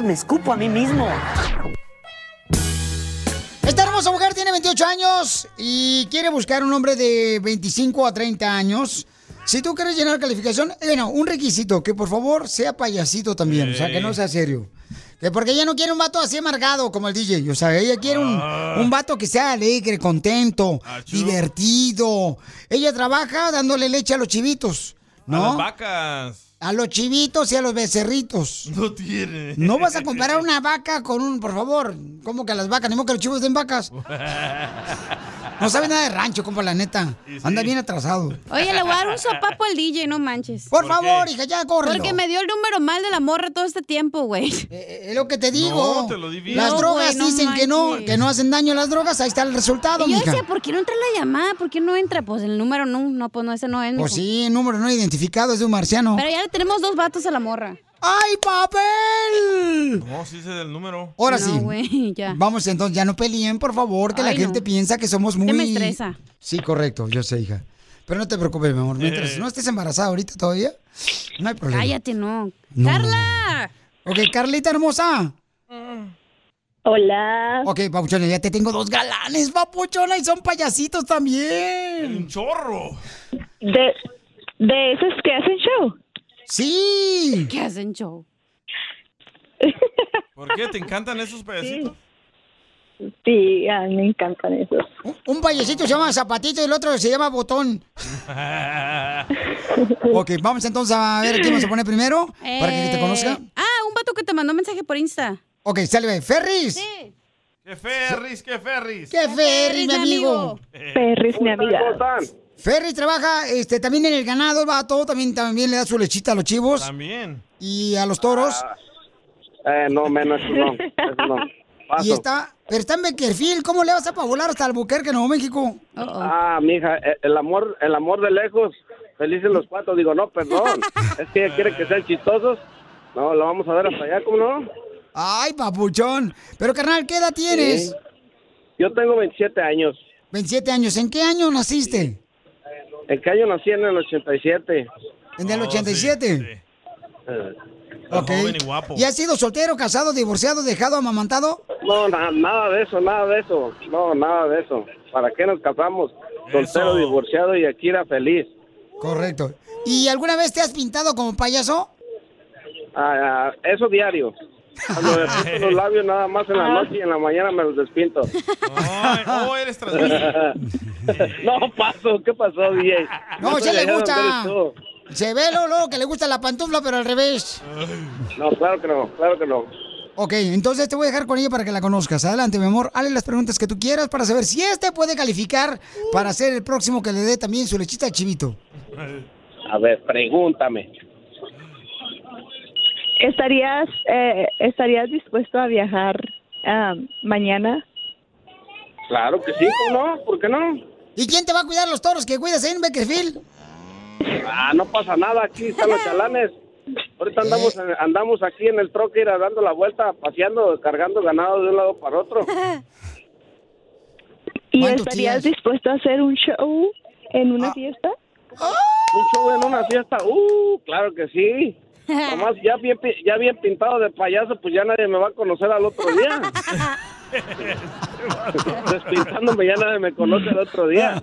Me escupo a mí mismo. Esta hermosa mujer tiene 28 años y quiere buscar un hombre de 25 a 30 años. Si tú quieres llenar calificación, eh, bueno, un requisito, que por favor sea payasito también, o sea, que no sea serio. Que porque ella no quiere un vato así amargado como el DJ, o sea, ella quiere un, Ah. un vato que sea alegre, contento, divertido. Ella trabaja dándole leche a los chivitos, A ¿no? las vacas. A los chivitos y a los becerritos. No tiene. No vas a comparar una vaca con un, por favor. ¿Cómo que las vacas? Ni modo que los chivos den vacas. No sabe nada de rancho, compa, la neta. Anda bien atrasado. Oye, le voy a dar un sopapo al DJ, no manches. Por favor, hija, ya córrelo. Porque me dio el número mal de la morra todo este tiempo, güey. Es lo que te digo. No, te lo di bien. Las No, drogas güey, no dicen que no, que no hacen daño las drogas. Ahí está el resultado, Y yo mija. decía, ¿por qué no entra la llamada? ¿Por qué no entra? Pues el número no, no, pues no, ese no es. Pues mijo. sí, el número no identificado es de un marciano. Pero ya le tenemos dos vatos a la morra. ¡Ay, papel! No, sí sé del número. Ahora No, sí. ya. Vamos entonces, ya no peleen, por favor, que la gente no. piensa que somos muy... Me estresa. Sí, correcto, yo sé, hija. Pero no te preocupes, mi amor. Mientras Eh. no estés embarazada ahorita todavía, no hay problema. Cállate, no. No, ¡Carla! Ok, Carlita hermosa. Hola. Ok, papuchona, ya te tengo dos galanes, papuchona, y son payasitos también. Un chorro. De, de esos que hacen show. Sí. ¿Qué hacen show? ¿Por qué? ¿Te encantan esos payasitos? Sí, a mí me encantan esos. Un payasito se llama Zapatito y el otro se llama Botón. Ok, vamos entonces a ver quién vamos a poner primero para que te Eh, conozca. Ah, un vato que te mandó mensaje por Insta. Ok, sale, Ferris. ¡Qué ferris, qué ferris! ¿Qué Ferris, mi amigo? Ferris, mi amiga. Ferris trabaja este, también en el ganado, el vato, también, también le da su lechita a los chivos También. y a los toros. Eh, no, menos, eso no. Eso no. Paso. Y está, pero está en Beckerfield, ¿cómo le vas a volar hasta Albuquerque, Nuevo México? Ah, mija, eh, el amor, el amor de lejos, felices los cuatro. Digo, no, perdón. es que ella quiere que sean chistosos. No, lo vamos a ver hasta allá, ¿cómo no? Ay, papuchón. Pero, carnal, ¿qué edad tienes? Sí. Yo tengo 27 años. 27 años. ¿En qué año naciste? ¿En qué año nací? En el 87. ¿En el 87? Eh, Ok. Joven y guapo. ¿Y has sido soltero, casado, divorciado, dejado, amamantado? No, na- nada de eso, nada de eso. No, nada de eso. ¿Para qué nos casamos? Soltero, Eso. divorciado y aquí era feliz. Correcto. ¿Y alguna vez te has pintado como payaso? Ah, ah, eso diario. Cuando me pinto los labios nada más en la noche y en la mañana me los despinto. Ay, oh, eres no, paso, ¿qué pasó, DJ? No, se le gusta. Se ve luego que le gusta la pantufla, pero al revés. No, claro que no, claro que no. Ok, entonces te voy a dejar con ella para que la conozcas. Adelante, mi amor. Hazle las preguntas que tú quieras para saber si este puede calificar para ser el próximo que le dé también su lechita al chivito. A ver, pregúntame. ¿Estarías, eh, ¿Estarías dispuesto a viajar ah, mañana? Claro que sí, ¿cómo no? ¿Por qué no? ¿Y quién te va a cuidar los toros que cuidas en Beckerfield? Ah, no pasa nada, aquí están los chalanes. Ahorita andamos, andamos aquí en el troque, ir dando la vuelta, paseando, cargando ganado de un lado para otro. ¿Y estarías dispuesto a hacer un show en una fiesta? ¿Un show en una fiesta? ¡Uh! Claro que sí. Nomás ya bien, ya bien pintado de payaso, pues ya nadie me va a conocer al otro día. Despintándome ya nadie me conoce el otro día.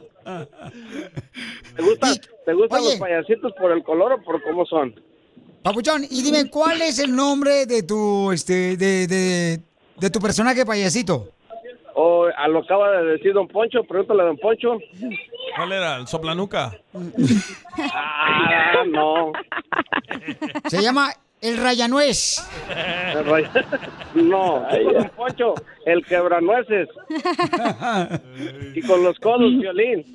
¿Te, gusta, ¿te gustan Oye. los payasitos por el color o por cómo son? Papuchón, y dime, ¿cuál es el nombre de tu, este, de, de, de tu personaje payasito? O a lo acaba de decir Don Poncho, pregúntale a Don Poncho. ¿Cuál era? ¿El soplanuca? Ah, no. Se llama El Rayanuez. No, Don Poncho, el quebranueces. Y con los codos, violín.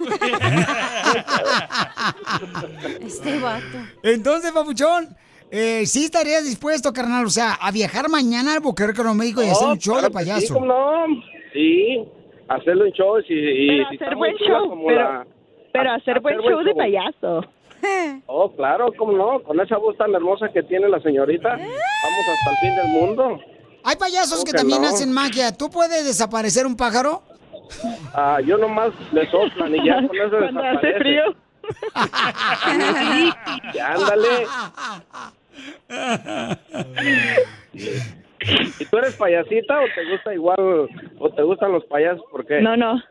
Este vato. Entonces, Papuchón, eh, ¿sí estarías dispuesto, carnal, o sea, a viajar mañana al Buquerque, Nuevo México y hacer un show claro de Sí, payaso? ¿cómo no? Sí, hacerle un show y, y Pero si hacer buen show, como pero- la- Pero a- hacer buen show de payaso. Oh, claro, cómo no, con esa voz tan hermosa que tiene la señorita, vamos hasta el fin del mundo. Hay payasos ¿Cómo que que también no? hacen magia. ¿Tú puedes desaparecer un pájaro? Ah, yo nomás le soplan y ya con eso Cuando hace frío. Y ándale. ¿Y tú eres payasita o te gusta igual, o te gustan los payasos? ¿Por qué? No, no.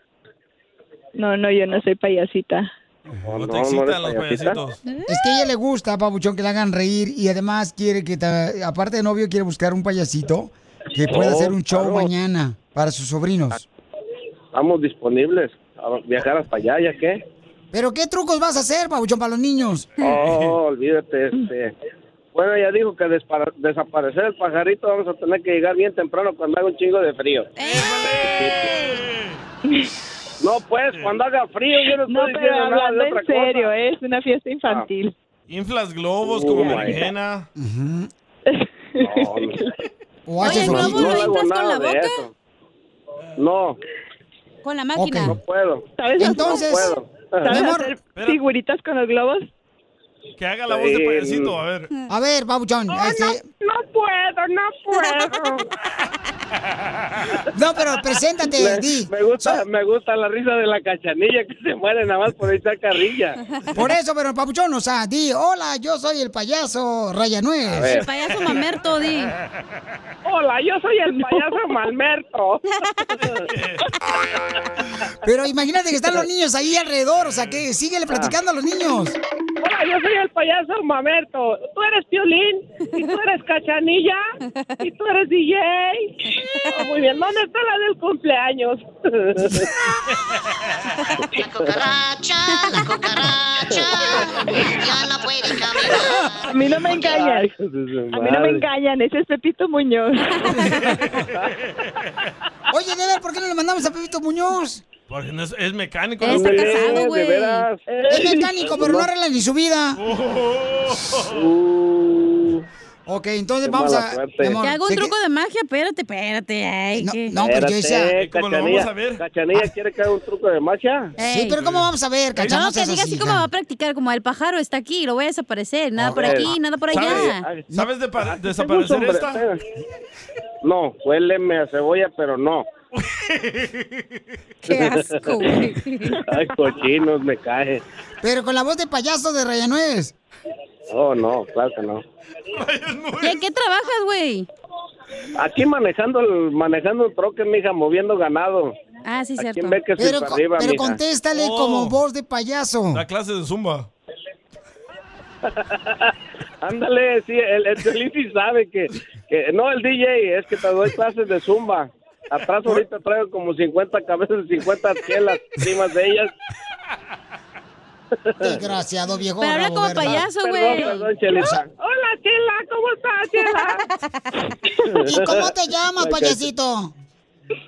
No, no, yo no soy payasita. ¿O ¿No no, te no excitan eres los payasitos? Es que a ella le gusta, Papuchón, que le hagan reír y además quiere que, aparte de novio, quiere buscar un payasito que pueda Oh, hacer un show claro. mañana para sus sobrinos. Estamos disponibles a viajar hasta allá, ¿ya qué? ¿Pero qué trucos vas a hacer, Papuchón, para los niños? Oh, olvídate, este. Bueno, ya dijo que despara- desaparecer el pajarito vamos a tener que llegar bien temprano cuando haga un chingo de frío. No, pues, cuando haga frío, yo no estoy No, pero nada hablando en serio, cosa. es una fiesta infantil. Inflas globos Oh, como my berenjena. No, O Oye, haces ¿el globo ojitos. lo no inflas con la boca? eso. No, Con la máquina. no puedo. ¿Sabes, Entonces, No puedo. ¿sabes hacer figuritas con los globos? Que haga la voz de payasito, a ver. a ver, Papuchón, este, No puedo, no puedo. no, pero preséntate, Me, di. me gusta, me gusta la risa de la cachanilla que se muere nada más por echar carrilla. Por eso, pero Papuchón, o sea, di, hola, yo soy el payaso Rayanuez. El payaso mamerto, di. Hola, yo soy el payaso Malmerto. Pero imagínate que están los niños ahí alrededor, o sea, que síguele platicando a los niños. Hola, yo soy el payaso Mamerto. Tú eres Piolín, y tú eres Cachanilla, y tú eres DJ. Oh, muy bien, ¿dónde está la del cumpleaños? La cucaracha, la cucaracha, ya no puede caminar. A mí no me engañan. A mí no me engañan, ese es Pepito Muñoz. Oye, Deder, ¿por qué no le mandamos a Pepito Muñoz? Porque no es, es mecánico. Está ¿no? casado, de güey. veras. Es mecánico, pero no arregla ni su vida. Uh, Ok, entonces Qué vamos a... suerte. mi amor, Que hago un ¿de qué- truco de magia, espérate, espérate. Ay, No, que- no, pues yo decía... ¿Cómo lo Cachanilla, vamos a ver? Cachanilla quiere que haga un truco de magia. Sí, pero ¿cómo vamos a ver, Cacha? No, que diga así como va a practicar, como el pájaro está aquí, lo voy a desaparecer. Nada por aquí, nada por allá. ¿Sabes, ¿sabes de pa- Aquí desaparecer esta? No, huéleme a cebolla, pero no. Qué asco, güey. Ay, cochinos, me cae. Pero con la voz de payaso de Rayanuez. Oh, no, claro que no. ¿Y en qué trabajas, güey? Aquí manejando el, manejando un troque, mija, moviendo ganado. Ah, sí, ¿A cierto. ve que Pero, para arriba, pero contéstale Oh. como voz de payaso. La clase de zumba. Ándale, sí, el, el sí sabe que, que... No, el DJ, es que te doy clases de zumba. Atrás ahorita traigo como 50 cabezas, 50 chelas encima de ellas. Desgraciado viejo. Pero habla como ¿verdad? payaso, güey. perdón, Chelita. Hola, Chela, ¿cómo estás, Chela? ¿Y cómo te llamas, payasito?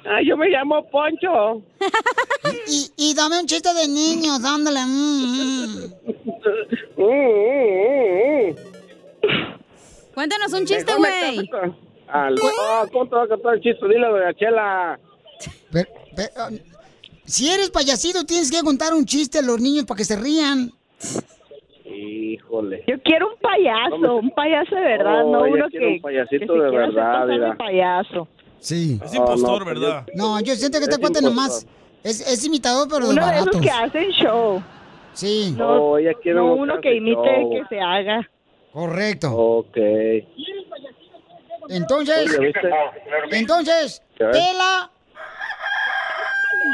Ah, yo me llamo Poncho. Y, y dame un chiste de niños, dándole. mm, Cuéntanos un chiste, güey. caso con- Al- Ah, ¿Cómo te va a contar el chiste? Dile, doña Chela. Pero- pero, si eres payasito, tienes que contar un chiste a los niños para que se rían. Híjole. Yo quiero un payaso, No me- un payaso de verdad, Oh, no uno que, un payasito que de verdad, de mira. payaso. Sí. Es impostor, no, ¿verdad? No, yo siento que Es este cuate nomás es, es imitador, pero de Uno de esos baratos. que hacen show. Sí. No, Oh, ella quiere no uno que imite show. que se haga. Correcto. Ok. Entonces, Oye, ¿viste? entonces, ¿Qué?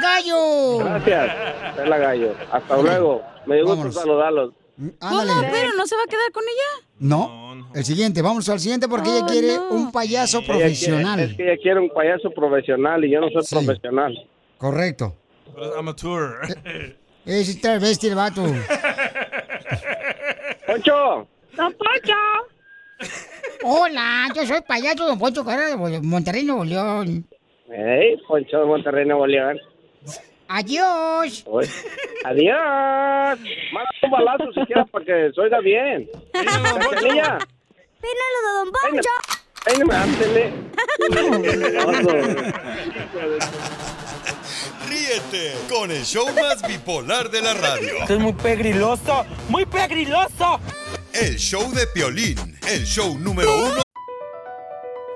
Gallo. Gracias, Chela Gallo. Hasta luego. Me dio gusto saludarlos. Ándale. ¿Cómo? ¿Pero no se va a quedar con ella? No, el siguiente, vamos al siguiente porque ella Oh, quiere no. un payaso Ella quiere- profesional. es que ella quiere un payaso profesional y yo no soy Sí. profesional. Correcto. Pero es amateur. Es travesti el vato. ¡Poncho! ¡Don Poncho! Hola, yo soy payaso Don Poncho Carrera de Monterrey, Nuevo León. ¡Ey, Poncho de Monterrey, Nuevo León! Adiós. Oye, ¡Adiós! Más un balazo si quieres para que se oiga bien. ¡Cachanilla! ¡Pínalo de Don Poncho! ¡Peíname, ándele! Ríete con el show más bipolar de la radio. Esto es muy pegriloso, muy pegriloso. El show de Piolín, el show número uno.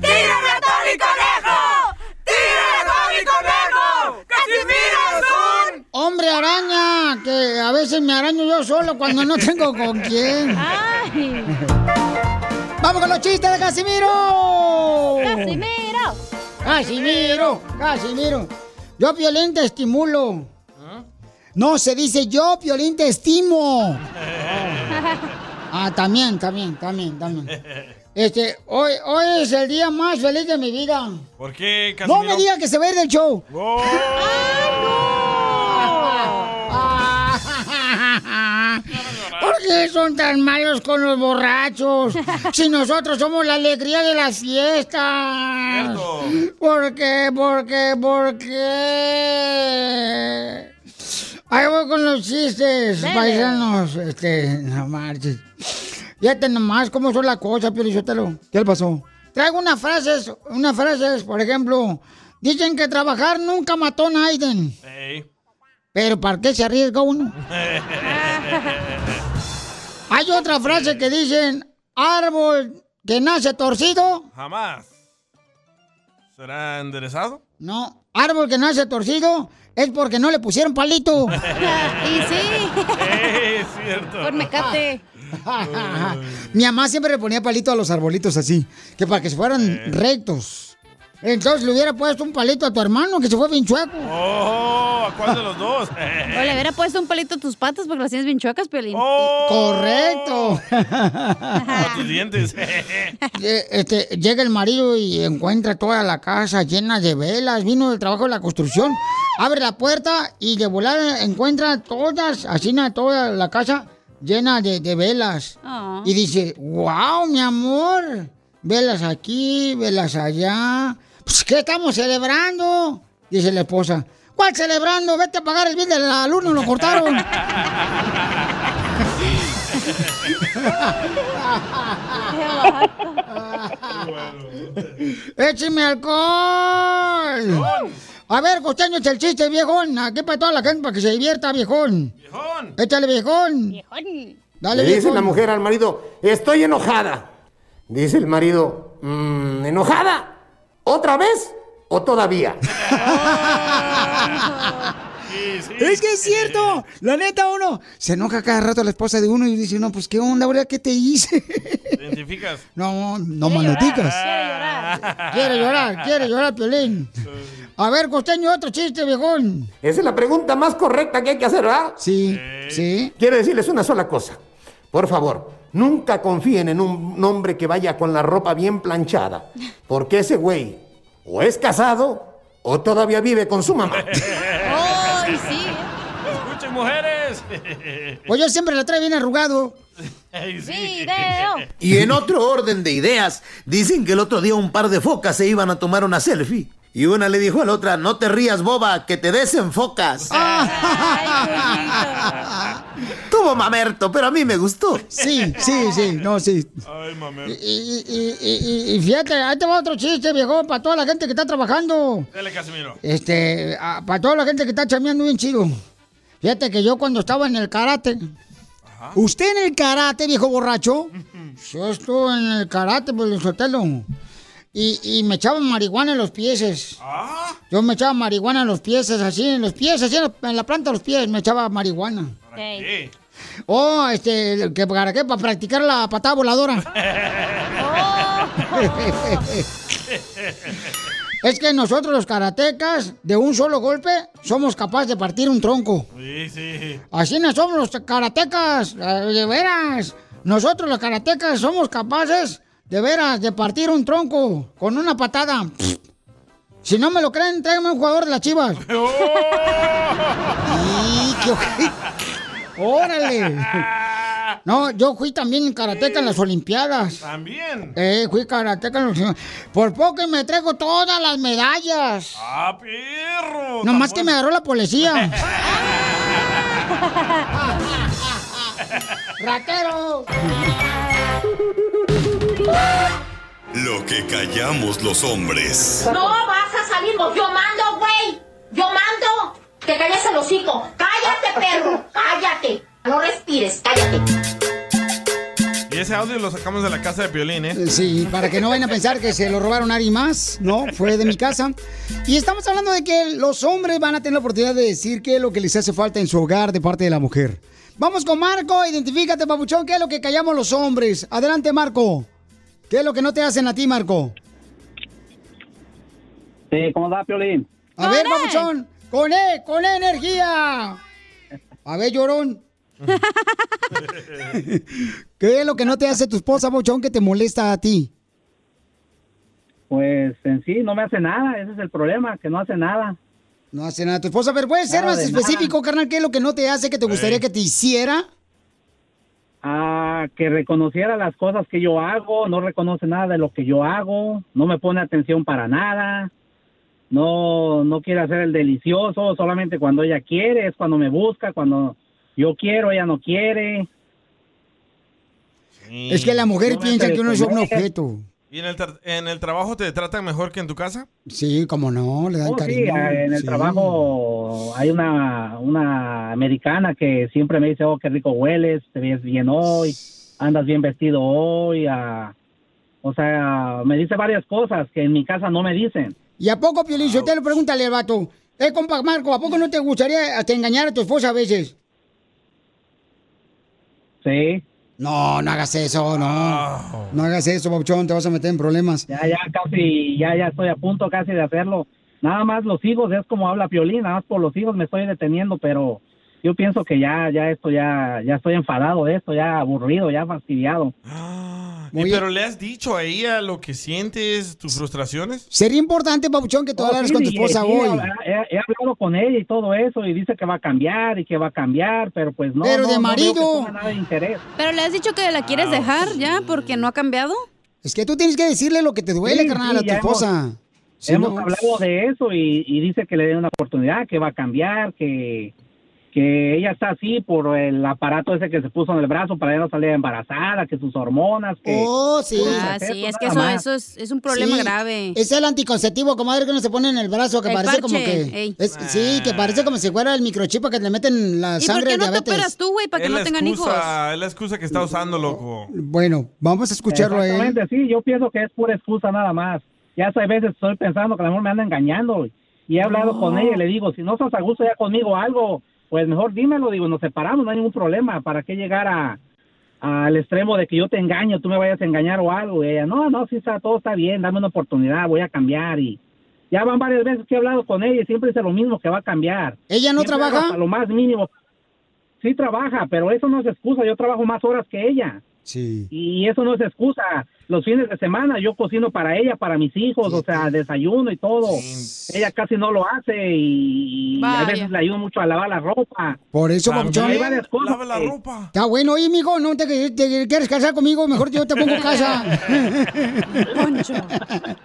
¡Tírame a Tony Conejo! ¡Tírame a Tony Conejo! ¡Casimiro es un... Hombre araña, que a veces me araño yo solo cuando no tengo con quién. ¡Vamos con los chistes de Casimiro! ¡Casimiro! ¡Casimiro! ¡Casimiro! Yo, Piolín, te estimulo. No, se dice yo, Piolín, te estimo. Ah, también, también, también, también. Este, hoy, hoy es el día más feliz de mi vida. ¿Por qué, No Casimiro? me diga que se va a ir del show. ¿Por qué son tan malos con los borrachos? Si nosotros somos la alegría de las fiestas. ¿Por qué? ¿Por qué? ¿Por qué? Ahí voy con los chistes, Dele. paisanos. Este, no marches. Fíjate nomás cómo son las cosas, Piolichotelo. ¿Qué le pasó? Traigo unas frases, unas frases, por ejemplo. Dicen que trabajar nunca mató a Naiden. Ey. Pero ¿para qué se arriesga uno? Hay otra frase que dicen, árbol que nace torcido. Jamás. ¿Será enderezado? No, árbol que nace torcido es porque no le pusieron palito. y sí. es cierto. Por mecate. Mi mamá siempre le ponía palito a los arbolitos así, que para que se fueran rectos. Entonces le hubiera puesto un palito a tu hermano que se fue bien chueco. Oh, ¿a cuál de los dos? O le hubiera puesto un palito a tus patas porque las tienes bien chuecas, Piolín. Correcto. A tus dientes. Eh, Este, llega el marido y encuentra toda la casa llena de velas. Vino del trabajo de la construcción. abre la puerta y de volar encuentra todas, así toda la casa llena de, de velas. Ah. Y dice, wow, mi amor, velas aquí, velas allá. Pues, ¿qué estamos celebrando? Dice la esposa. ¿Cuál celebrando? Vete a pagar el bill de la luz, nos lo cortaron. ¡Écheme alcohol! A ver, costeño, echa el chiste, viejón. Aquí para toda la gente, para que se divierta, viejón. ¡Viejón! Échale, viejón. Dale, Le dice viejón. la mujer al marido, estoy enojada. Dice el marido, "Mm, ¿enojada? ¿Otra vez o todavía? Es que es cierto. La neta, uno se enoja cada rato la esposa de uno y dice, no, pues, ¿qué onda, ahora ¿Qué te hice? ¿Te identificas? No, no manoticas. Quiere llorar, quiere llorar, Piolín. A ver, costeño, otro chiste, viejón. Esa es la pregunta más correcta que hay que hacer, ¿verdad? Sí, sí. Quiero decirles una sola cosa. Por favor, nunca confíen en un hombre que vaya con la ropa bien planchada, porque ese güey o es casado o todavía vive con su mamá. ¡Ay, sí! ¡Escuchen, mujeres! Pues yo siempre la trae bien arrugado. ¡Video! Y en otro orden de ideas, dicen que el otro día un par de focas se iban a tomar una selfie. Y una le dijo a la otra, no te rías, boba, que te desenfocas. Tuvo mamerto, pero a mí me gustó. Sí, sí, sí, no, sí. Ay, mamá. Y, y- y- y- y fíjate, ahí te va otro chiste, viejo, para toda la gente que está trabajando. Dale, Casimiro. Este, ah, para toda la gente que está chameando bien chido. Fíjate que yo cuando estaba en el karate. ¿Usted en el karate, viejo borracho? Yo estuve en el karate, pues, el sotelo. Y, y me echaban marihuana en los pies. Yo me echaba marihuana en los pies, así, en los pies, así, en la, en la planta de los pies, me echaba marihuana. ¿Qué? Oh, este, que para qué, para practicar la patada voladora. Es que nosotros los karatecas, de un solo golpe, somos capaces de partir un tronco. Sí, sí. Así no somos los karatecas, eh, de veras. Nosotros los karatecas somos capaces, de veras, de partir un tronco con una patada. Si no me lo creen, tráigame un jugador de las chivas. ¡Y qué ojete! ¡Órale! No, yo fui también en karateca en las Olimpiadas. También. Eh, fui karateca en las Por poco me traigo todas las medallas. ¡Ah, perro! Nomás que me agarró la policía. ¡Ratero! Lo que callamos los hombres. No vas a salir, vos. yo mando, güey. Yo mando. Te calles el hocico. Cállate, perro. Cállate. No respires, cállate. Y ese audio lo sacamos de la casa de Piolín, ¿eh? Sí, para que no vayan a pensar que se lo robaron a alguien más, ¿no? Fue de mi casa. Y estamos hablando de que los hombres van a tener la oportunidad de decir qué es lo que les hace falta en su hogar de parte de la mujer. Vamos con Marco, identifícate, papuchón, qué es lo que callamos los hombres. Adelante, Marco. ¿Qué es lo que no te hacen a ti, Marco? Sí, ¿cómo va, Piolín? A ver, papuchón, con E, con E energía. A ver, llorón. ¿Qué es lo que no te hace tu esposa, papuchón, que te molesta a ti? Pues en sí no me hace nada, ese es el problema, que no hace nada. No hace nada tu esposa, pero puedes ser Nada más específico, carnal, ¿qué es lo que no te hace que te gustaría que te hiciera? Ah, que reconociera las cosas que yo hago, no reconoce nada de lo que yo hago, no me pone atención para nada, no, no quiere hacer el delicioso, solamente cuando ella quiere, es cuando me busca, cuando yo quiero, ella no quiere. Es que la mujer No piensa que uno es un objeto. ¿Y en el, tra- en el trabajo te tratan mejor que en tu casa? Sí, como no, le dan Oh, sí, cariño. eh, en el sí. trabajo hay una, una americana que siempre me dice, oh, qué rico hueles, te ves bien hoy, andas bien vestido hoy. ah, o sea, me dice varias cosas que en mi casa no me dicen. ¿Y a poco, Piolín, te lo pregúntale al vato? Eh, compa Marco, ¿a poco no te gustaría hasta engañar a tu esposa a veces? Sí. No, no hagas eso, no. No hagas eso, Papuchón, te vas a meter en problemas. Ya, ya casi, ya, ya estoy a punto casi de hacerlo. Nada más los hijos, es como habla Piolín, nada más por los hijos me estoy deteniendo, pero yo pienso que ya, ya esto, ya, ya estoy enfadado de esto, ya aburrido, ya fastidiado. ¿Y pero le has dicho a ella lo que sientes, tus frustraciones? Sería importante, Papuchón, que tú Oh, hablaras sí, con tu esposa sí, hoy. He, he hablado con ella y todo eso y dice que va a cambiar y que va a cambiar, pero pues no. Pero no, de no veo que marido. tenga nada de interés. Pero le has dicho que la quieres dejar ya porque no ha cambiado. Es que tú tienes que decirle lo que te duele, Sí, carnal, sí, a tu hemos- esposa. Si Hemos no- hablado de eso y, y dice que le dé una oportunidad, que va a cambiar, que, que ella está así por el aparato ese que se puso en el brazo para ella no salir embarazada, que sus hormonas, que... Oh, sí. Ah, sí, es que eso, eso es, es un problema Sí, grave. Es el anticonceptivo, comadre, que uno se pone en el brazo, que El parece como que... sí, que parece como si fuera el microchip que le meten la ¿Y por sangre qué de no te operas tú, güey, para que Es no tengan hijos? excusa, es la excusa que está usando, loco. Bueno, vamos a escucharlo a él. Exactamente, sí, yo pienso que es pura excusa nada más. Ya a veces estoy pensando que a lo mejor me anda engañando y he hablado con ella y le digo, si no estás a gusto ya conmigo algo, pues mejor dímelo, digo, nos separamos, no hay ningún problema, ¿para qué llegar a al extremo de que yo te engaño, tú me vayas a engañar o algo? Y ella, no, no, sí está, todo está bien, dame una oportunidad, voy a cambiar y ya van varias veces que he hablado con ella y siempre dice lo mismo que va a cambiar. ¿Ella no Siempre trabaja? lo más mínimo. Sí trabaja, pero eso no es excusa, yo trabajo más horas que ella. Sí. Y eso no es excusa. Los fines de semana yo cocino para ella, para mis hijos, o sea, desayuno y todo. Ella casi no lo hace y, y a veces le ayudo mucho a lavar la ropa. Por eso, papuchón. Hay varias cosas. Lava la que- ropa. Está bueno, oye, mijo, ¿no te, te quieres casar conmigo? Mejor yo te pongo casa.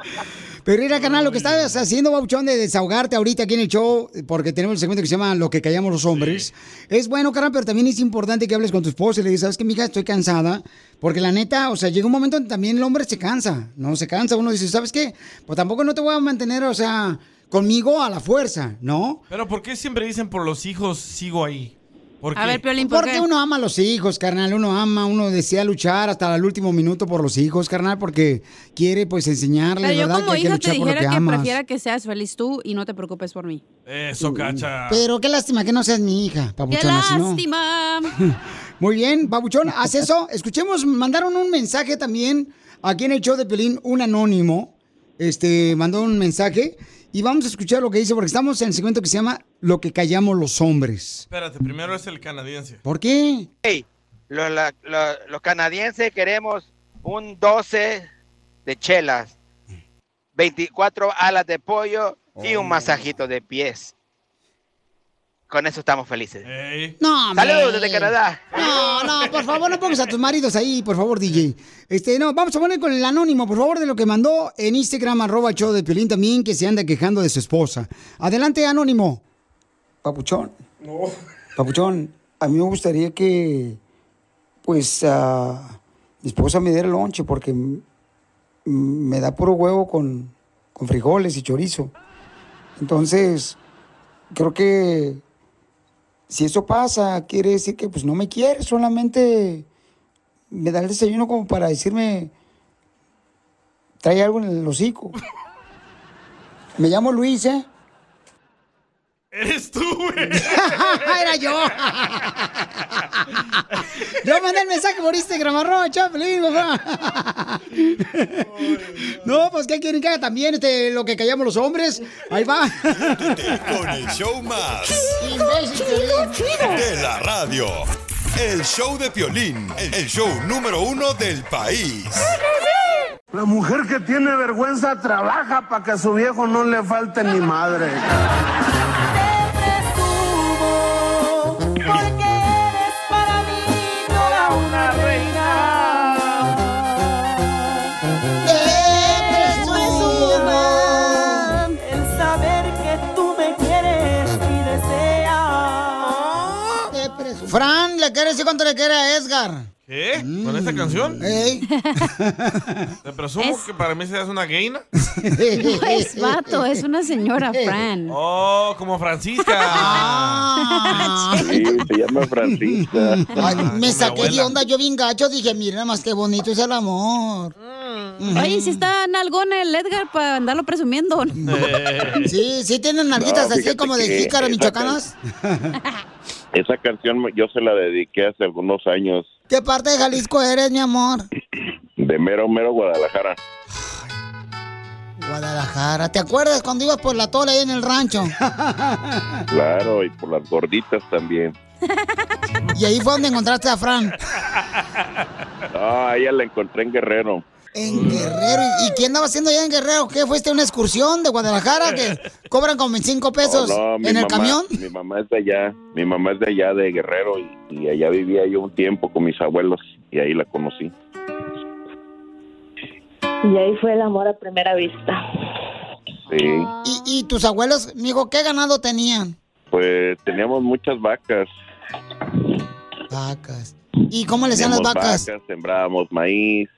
Pero mira, canal, lo que estás haciendo, Babuchón, de desahogarte ahorita aquí en el show, porque tenemos el segmento que se llama Lo que callamos los hombres. Es bueno, carnal, pero también es importante que hables con tu esposa y le digas, ¿sabes qué, mija? Estoy cansada. Porque la neta, o sea, llega un momento en que también el hombre se cansa, ¿no? Se cansa. Uno dice, ¿sabes qué? Pues tampoco no te voy a mantener, o sea, conmigo a la fuerza, ¿no? Pero ¿por qué siempre dicen por los hijos sigo ahí? ¿Por qué? A ver, Piolín, ¿por Porque qué? uno ama a los hijos, carnal. Uno ama, uno desea luchar hasta el último minuto por los hijos, carnal, porque quiere, pues, Pero yo ¿verdad? como que hay que te luchar por lo dijera que que, amas. prefiera que seas feliz tú y no te preocupes por mí. Eso, cacha. Pero qué lástima que no seas mi hija, ¡Qué papuchona. si no- lástima! Muy bien, papuchón, haz eso. Escuchemos, mandaron un mensaje también aquí en el show de Pelín, un anónimo. Este, mandó un mensaje y vamos a escuchar lo que dice porque estamos en el segmento que se llama Lo que callamos los hombres. Espérate, primero es el canadiense. ¿Por qué? Hey, los, la- lo- los canadienses queremos un 12 de chelas, 24 alas de pollo y un masajito de pies. Con eso estamos felices. No, hombre. Saludos desde Canadá. No, no, por favor, no pongas a tus maridos ahí, por favor, DJ. Este, no, vamos a poner con el anónimo, por favor, de lo que mandó en Instagram, arroba show de Pelín también, que se anda quejando de su esposa. Adelante, anónimo. Papuchón. Papuchón, a mí me gustaría que, pues, ah, mi esposa me diera lonche porque me da puro huevo con, con frijoles y chorizo. Entonces, creo que si eso pasa, quiere decir que pues no me quiere, solamente me da el desayuno como para decirme, trae algo en el hocico. Me llamo Luis, ¿eh? Eres tú, güey. Era yo. Yo mandé el mensaje por Instagram, arroba Chaplin, papá. No, pues, ¿qué quieren que haga también este, lo que callamos los hombres? Ahí va. Con el show más Imbécil, Piolín. de la radio. El show de Piolín, el show número uno del país. La mujer que tiene vergüenza trabaja para que a su viejo no le falte ni madre. Fran, ¿le quiere decir cuánto le quiere a Edgar? ¿Qué? ¿Con esta canción? Ey. Te presumo que para mí seas una gaina. No es vato, es una señora, Fran. Oh, como Francisca. Sí, se llama Francisca. Ay, me saqué de onda, yo bien gacho, dije, mira nada más qué bonito es el amor. Oye, si está nalgón el Edgar para andarlo presumiendo. Sí, sí tienen nalguitas No, así como de que jícara esa canción yo se la dediqué hace algunos años ¿Qué parte de Jalisco eres, mi amor? de mero, mero Guadalajara. Guadalajara. ¿Te acuerdas cuando ibas por la tola ahí en el rancho? Claro, y por las gorditas también. Y ahí fue donde encontraste a Fran. No, a ella la encontré en Guerrero. En Guerrero. ¿Y, qué andaba haciendo allá en Guerrero? ¿Qué? ¿Fuiste a una excursión de Guadalajara que cobran como 25 pesos Oh, no, en el mamá- camión? Mi mamá es de allá, mi mamá es de allá, de Guerrero, y, y allá vivía yo un tiempo con mis abuelos, y ahí la conocí. Y ahí fue el amor a primera vista. Sí, ¿Y, y tus abuelos, mijo, qué ganado tenían? pues teníamos muchas vacas. Vacas. ¿Y cómo le hacían las Teníamos vacas? sembrábamos maíz.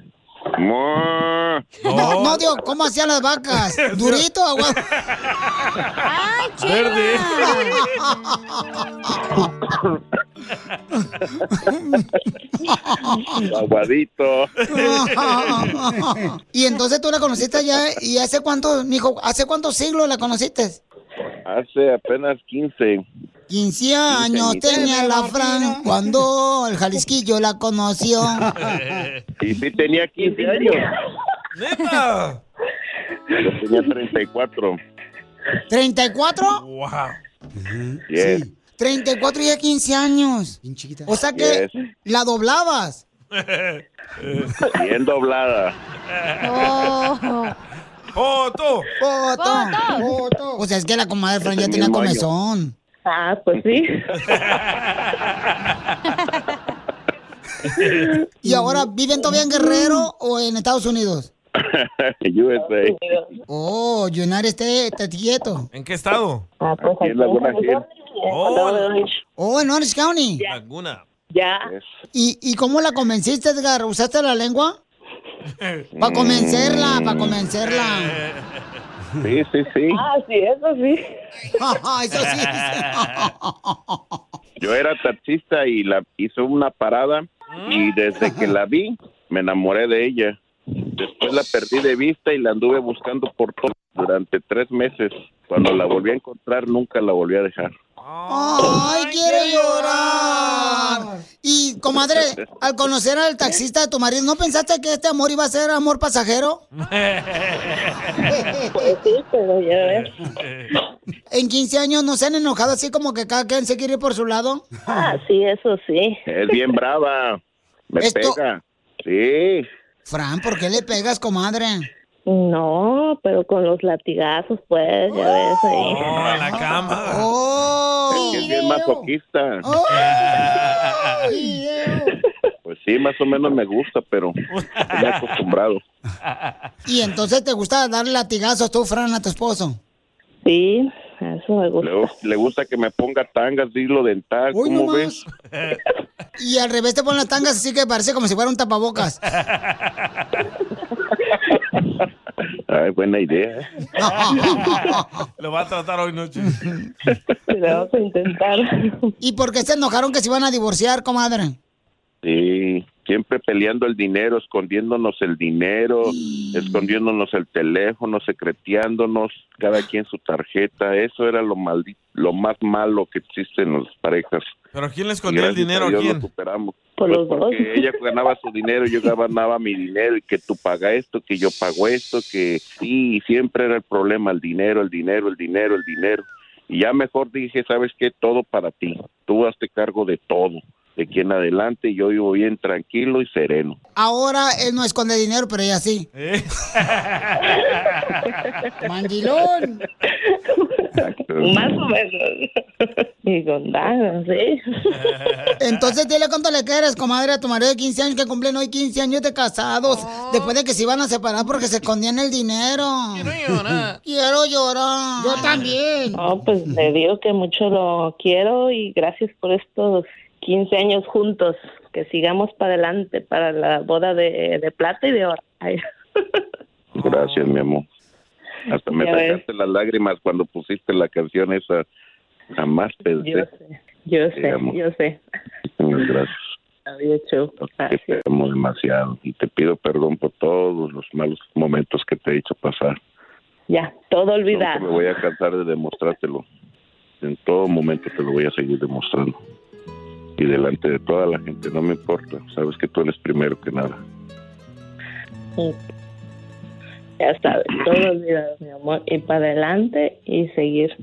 No, no, digo, ¿cómo hacían las vacas? ¿Durito o agua? ¡Ay, Verde. Aguadito. y entonces tú la conociste allá, ¿y hace cuánto, mijo, hace cuántos siglos la conociste? Hace apenas 15. 15 años tenía la Fran cuando el Jalisquillo la conoció. Y sí tenía 15 años. ¡Neta! Yo tenía 34. ¿34? ¡Wow! Yes. 34 y ya 15 años. O sea que Yes. la doblabas. Bien doblada. Oh. ¡Foto! ¡Foto! ¡Foto! O sea, es que la comadre Fran ya tenía comezón. Ah, pues sí. ¿Y ahora viven todavía en Guerrero o en Estados Unidos? USA. Oh, United States, te quieto. ¿En qué estado? Ah, pues Aquí en Laguna Hill. Oh, en Orange County. Laguna. Ya. ¿Y, ¿Y cómo la convenciste, Edgar? ¿Usaste la lengua? Para convencerla, para convencerla. Sí, sí, sí. Ah, sí, eso sí. Eso sí. Yo era taxista y la hizo una parada y desde que la vi me enamoré de ella. Después la perdí de vista y la anduve buscando por todo durante tres meses. Cuando la volví a encontrar nunca la volví a dejar. ¡Ay, quiero llorar! Y, comadre, al conocer al taxista de tu marido, ¿no pensaste que este amor iba a ser amor pasajero? Pues sí, pero ya ves. ¿En 15 años no se han enojado así como que cada quien se quiere ir por su lado? Ah, sí, eso sí. Es bien brava. Me Esto- pega. Sí. Fran, ¿por qué le pegas, comadre? No, pero con los latigazos, pues, ya ves ahí. Oh, en la cama. ¡Oh! Es que es bien masoquista. Pues sí, más o menos me gusta, pero estoy acostumbrado. ¿Y entonces te gusta darle latigazos tú, Fran, a tu esposo? Sí, eso me gusta. Le, le gusta que me ponga tangas de hilo dental, Uy, ¿cómo no ves? Y al revés te ponen las tangas así que parece como si fuera un tapabocas. Ay, buena idea. ¿eh? Lo va a tratar hoy noche. Le vamos a intentar. ¿Y por qué se enojaron que se iban a divorciar, comadre? Sí, siempre peleando el dinero, escondiéndonos el dinero, escondiéndonos el teléfono, secreteándonos, cada quien su tarjeta. Eso era lo maldito, lo más malo que existe en las parejas. ¿Pero quién le escondió el dinero a lo superamos. Por Pues los dos. porque ella ganaba su dinero, yo ganaba mi dinero y que tú pagas esto, que yo pago esto, que sí, y siempre era el problema, el dinero, el dinero, el dinero, el dinero. Y ya mejor dije, ¿sabes qué? Todo para ti. Tú hazte cargo de todo. De aquí en adelante yo vivo bien tranquilo y sereno. Ahora él no esconde dinero, pero ella sí. ¿Eh? ¡Mandilón! Más o menos. Y con sí. Entonces dile cuánto le quieres, comadre, a tu marido de 15 años que cumplen hoy 15 años de casados. Después de que se iban a separar porque se escondían el dinero. Quiero llorar. Quiero llorar. Yo también. No, pues le digo que mucho lo quiero y gracias por estos 15 años juntos. Que sigamos para adelante para la boda de, de plata y de oro. Ay. Gracias, mi amor. Hasta me sacaste las lágrimas cuando pusiste la canción esa. Jamás Yo pensé. sé, yo sé, yo sé. Muchas gracias. Había hecho. que te amo demasiado y te pido perdón por todos los malos momentos que te he hecho pasar. Ya, todo No olvidado. me voy a cansar de demostrártelo. En todo momento te lo voy a seguir demostrando. Y delante de toda la gente, no me importa. Sabes que tú eres primero que nada. Ya sabes, todo olvidado, mi amor. Y para adelante y seguir.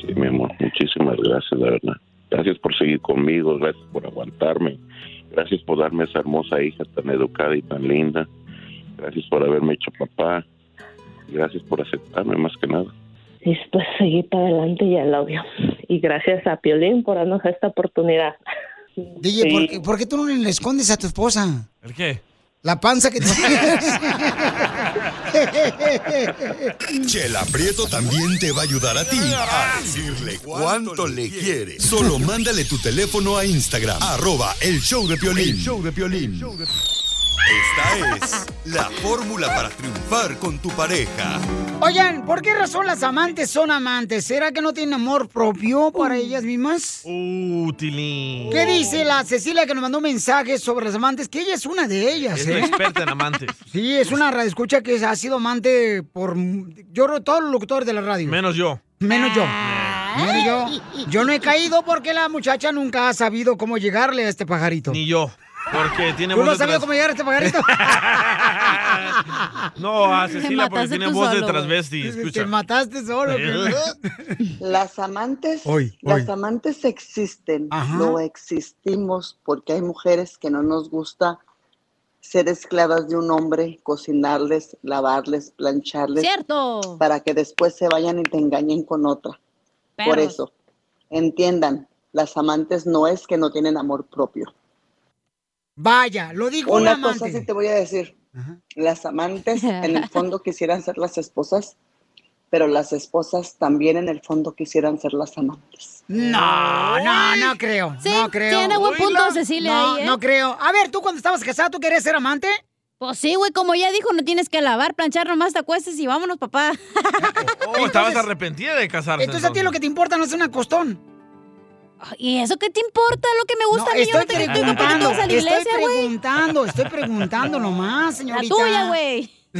Sí, mi amor, muchísimas gracias, la verdad. Gracias por seguir conmigo, gracias por aguantarme. Gracias por darme esa hermosa hija tan educada y tan linda. Gracias por haberme hecho papá. Gracias por aceptarme más que nada. Y pues seguir para adelante y al obvio. Y gracias a Piolín por darnos esta oportunidad. DJ, Sí. ¿por, qué, por qué tú no le escondes a tu esposa? ¿El qué? La panza que tienes. Chela Prieto también te va a ayudar a ti a decirle cuánto le quiere. Solo mándale tu teléfono a Instagram, arroba el show de Piolín. El show de Piolín. Esta es la fórmula para triunfar con tu pareja. Oigan, ¿por qué razón las amantes son amantes? ¿Será que no tienen amor propio para ellas mismas? Uh, Tilín. ¿Qué dice la Cecilia que nos mandó un mensaje sobre las amantes? Que ella es una de ellas, Es ¿eh? una experta en amantes. Sí, es una radioescucha que ha sido amante por... Yo creo todos los locutores de la radio. Menos yo. Menos yo. Menos yo. Yo no he caído porque la muchacha nunca ha sabido cómo llegarle a este pajarito. Ni yo. Porque tiene ¿Tú no de tras- cómo llegar a este pajarito? No, a Te Cecilia porque tiene voz de solo, güey. transvesti. Te Escucha. mataste solo. Las amantes, Hoy, las hoy. amantes existen, Ajá. no existimos porque hay mujeres que no nos gusta ser esclavas de un hombre, cocinarles, lavarles, plancharles, Cierto. para que después se vayan y te engañen con otra. Por eso, entiendan, las amantes no es que no tienen amor propio. Vaya, lo dijo un Una amante. cosa sí te voy a decir. Las amantes en el fondo quisieran ser las esposas, pero las esposas también en el fondo quisieran ser las amantes. No, no, no creo. no creo. tiene buen punto Oíla. Cecilia No, ahí, ¿eh? no creo. A ver, tú cuando estabas casada, ¿tú querías ser amante? Pues sí, güey, como ya dijo, no tienes que lavar, planchar, nomás te acuestes y vámonos, papá. Oh, estabas arrepentida de casarse. Entonces a ti lo que te importa no es una costón. ¿Y eso qué te importa? Lo que me gusta a mí, yo no estoy te tú preguntando, a la estoy iglesia, güey. preguntando, estoy preguntando nomás, señorita. La tuya, güey.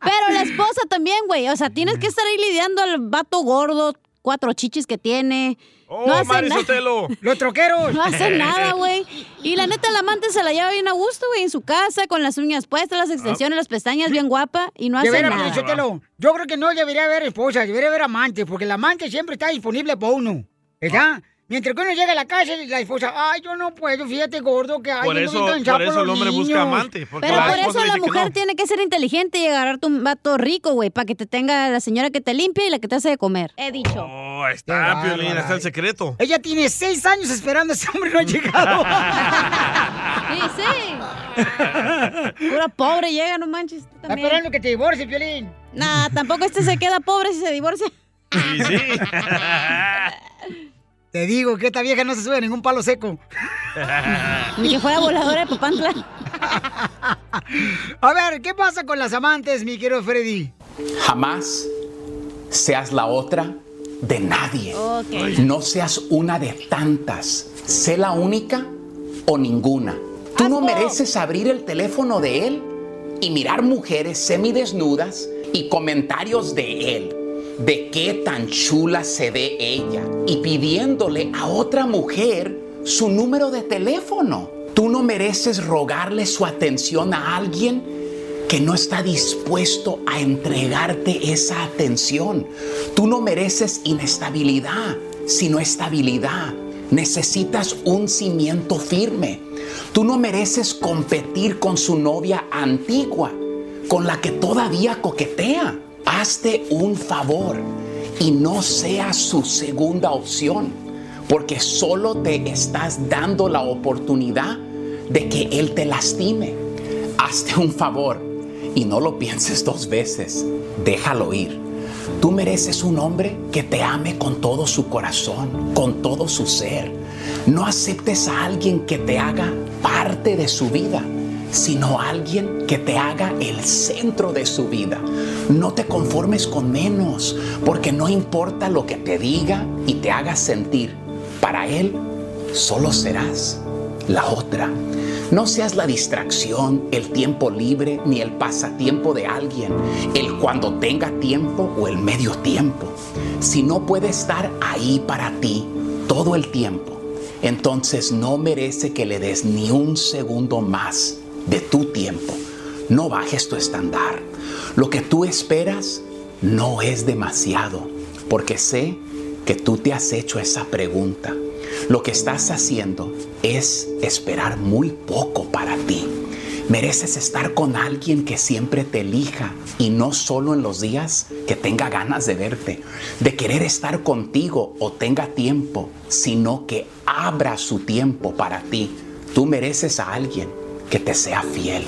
Pero la esposa también, güey. O sea, tienes que estar ahí lidiando al vato gordo, cuatro chichis que tiene. Oh, no nada. Los troqueros. No hace nada, güey. Y la neta, la amante se la lleva bien a gusto, güey, en su casa, con las uñas puestas, las extensiones, las pestañas bien guapa, y no hace nada. Yo creo que no debería haber esposa, debería haber amante, porque el amante siempre está disponible para uno. ¿Verdad? Mientras que uno llega a la casa y la esposa, ay, yo no puedo, fíjate gordo que ay, Por eso, por eso el hombre busca niños". amante. Pero por eso la mujer no. tiene que ser inteligente y agarrarte un vato rico, güey, para que te tenga la señora que te limpia y la que te hace de comer. He dicho. Oh, ahí está, Piolín, está el secreto. Ella tiene seis años esperando a ese hombre no ha llegado. Sí, sí. Pura pobre llega, no manches. Está esperando que te divorcies, Piolín. Nah, tampoco este se queda pobre si se divorcia. Sí, sí. Te digo que esta vieja no se sube a ningún palo seco. Ni que fuera voladora de Papantla. A ver, ¿qué pasa con las amantes, mi querido Freddy? Jamás seas la otra de nadie. Ok. No seas una de tantas. Sé la única o ninguna. Tú no mereces abrir el teléfono de él y mirar mujeres semidesnudas y comentarios de él. De qué tan chula se ve ella. Y pidiéndole a otra mujer su número de teléfono. Tú no mereces rogarle su atención a alguien que no está dispuesto a entregarte esa atención. Tú no mereces inestabilidad, sino estabilidad. Necesitas un cimiento firme. Tú no mereces competir con su novia antigua, con la que todavía coquetea. Hazte un favor y no seas su segunda opción, porque solo te estás dando la oportunidad de que él te lastime. Hazte un favor y no lo pienses dos veces. Déjalo ir. Tú mereces un hombre que te ame con todo su corazón, con todo su ser. No aceptes a alguien que te haga parte de su vida, sino alguien que te haga el centro de su vida. No te conformes con menos, porque no importa lo que te diga y te haga sentir. Para él solo serás la otra. No seas la distracción, el tiempo libre, ni el pasatiempo de alguien, el cuando tenga tiempo o el medio tiempo. Si no puede estar ahí para ti todo el tiempo, entonces no merece que le des ni un segundo más de tu tiempo. No bajes tu estándar. Lo que tú esperas no es demasiado, porque sé que tú te has hecho esa pregunta. Lo que estás haciendo es esperar muy poco para ti. Mereces estar con alguien que siempre te elija y no solo en los días que tenga ganas de verte, de querer estar contigo o tenga tiempo, sino que abra su tiempo para ti. Tú mereces a alguien que te sea fiel.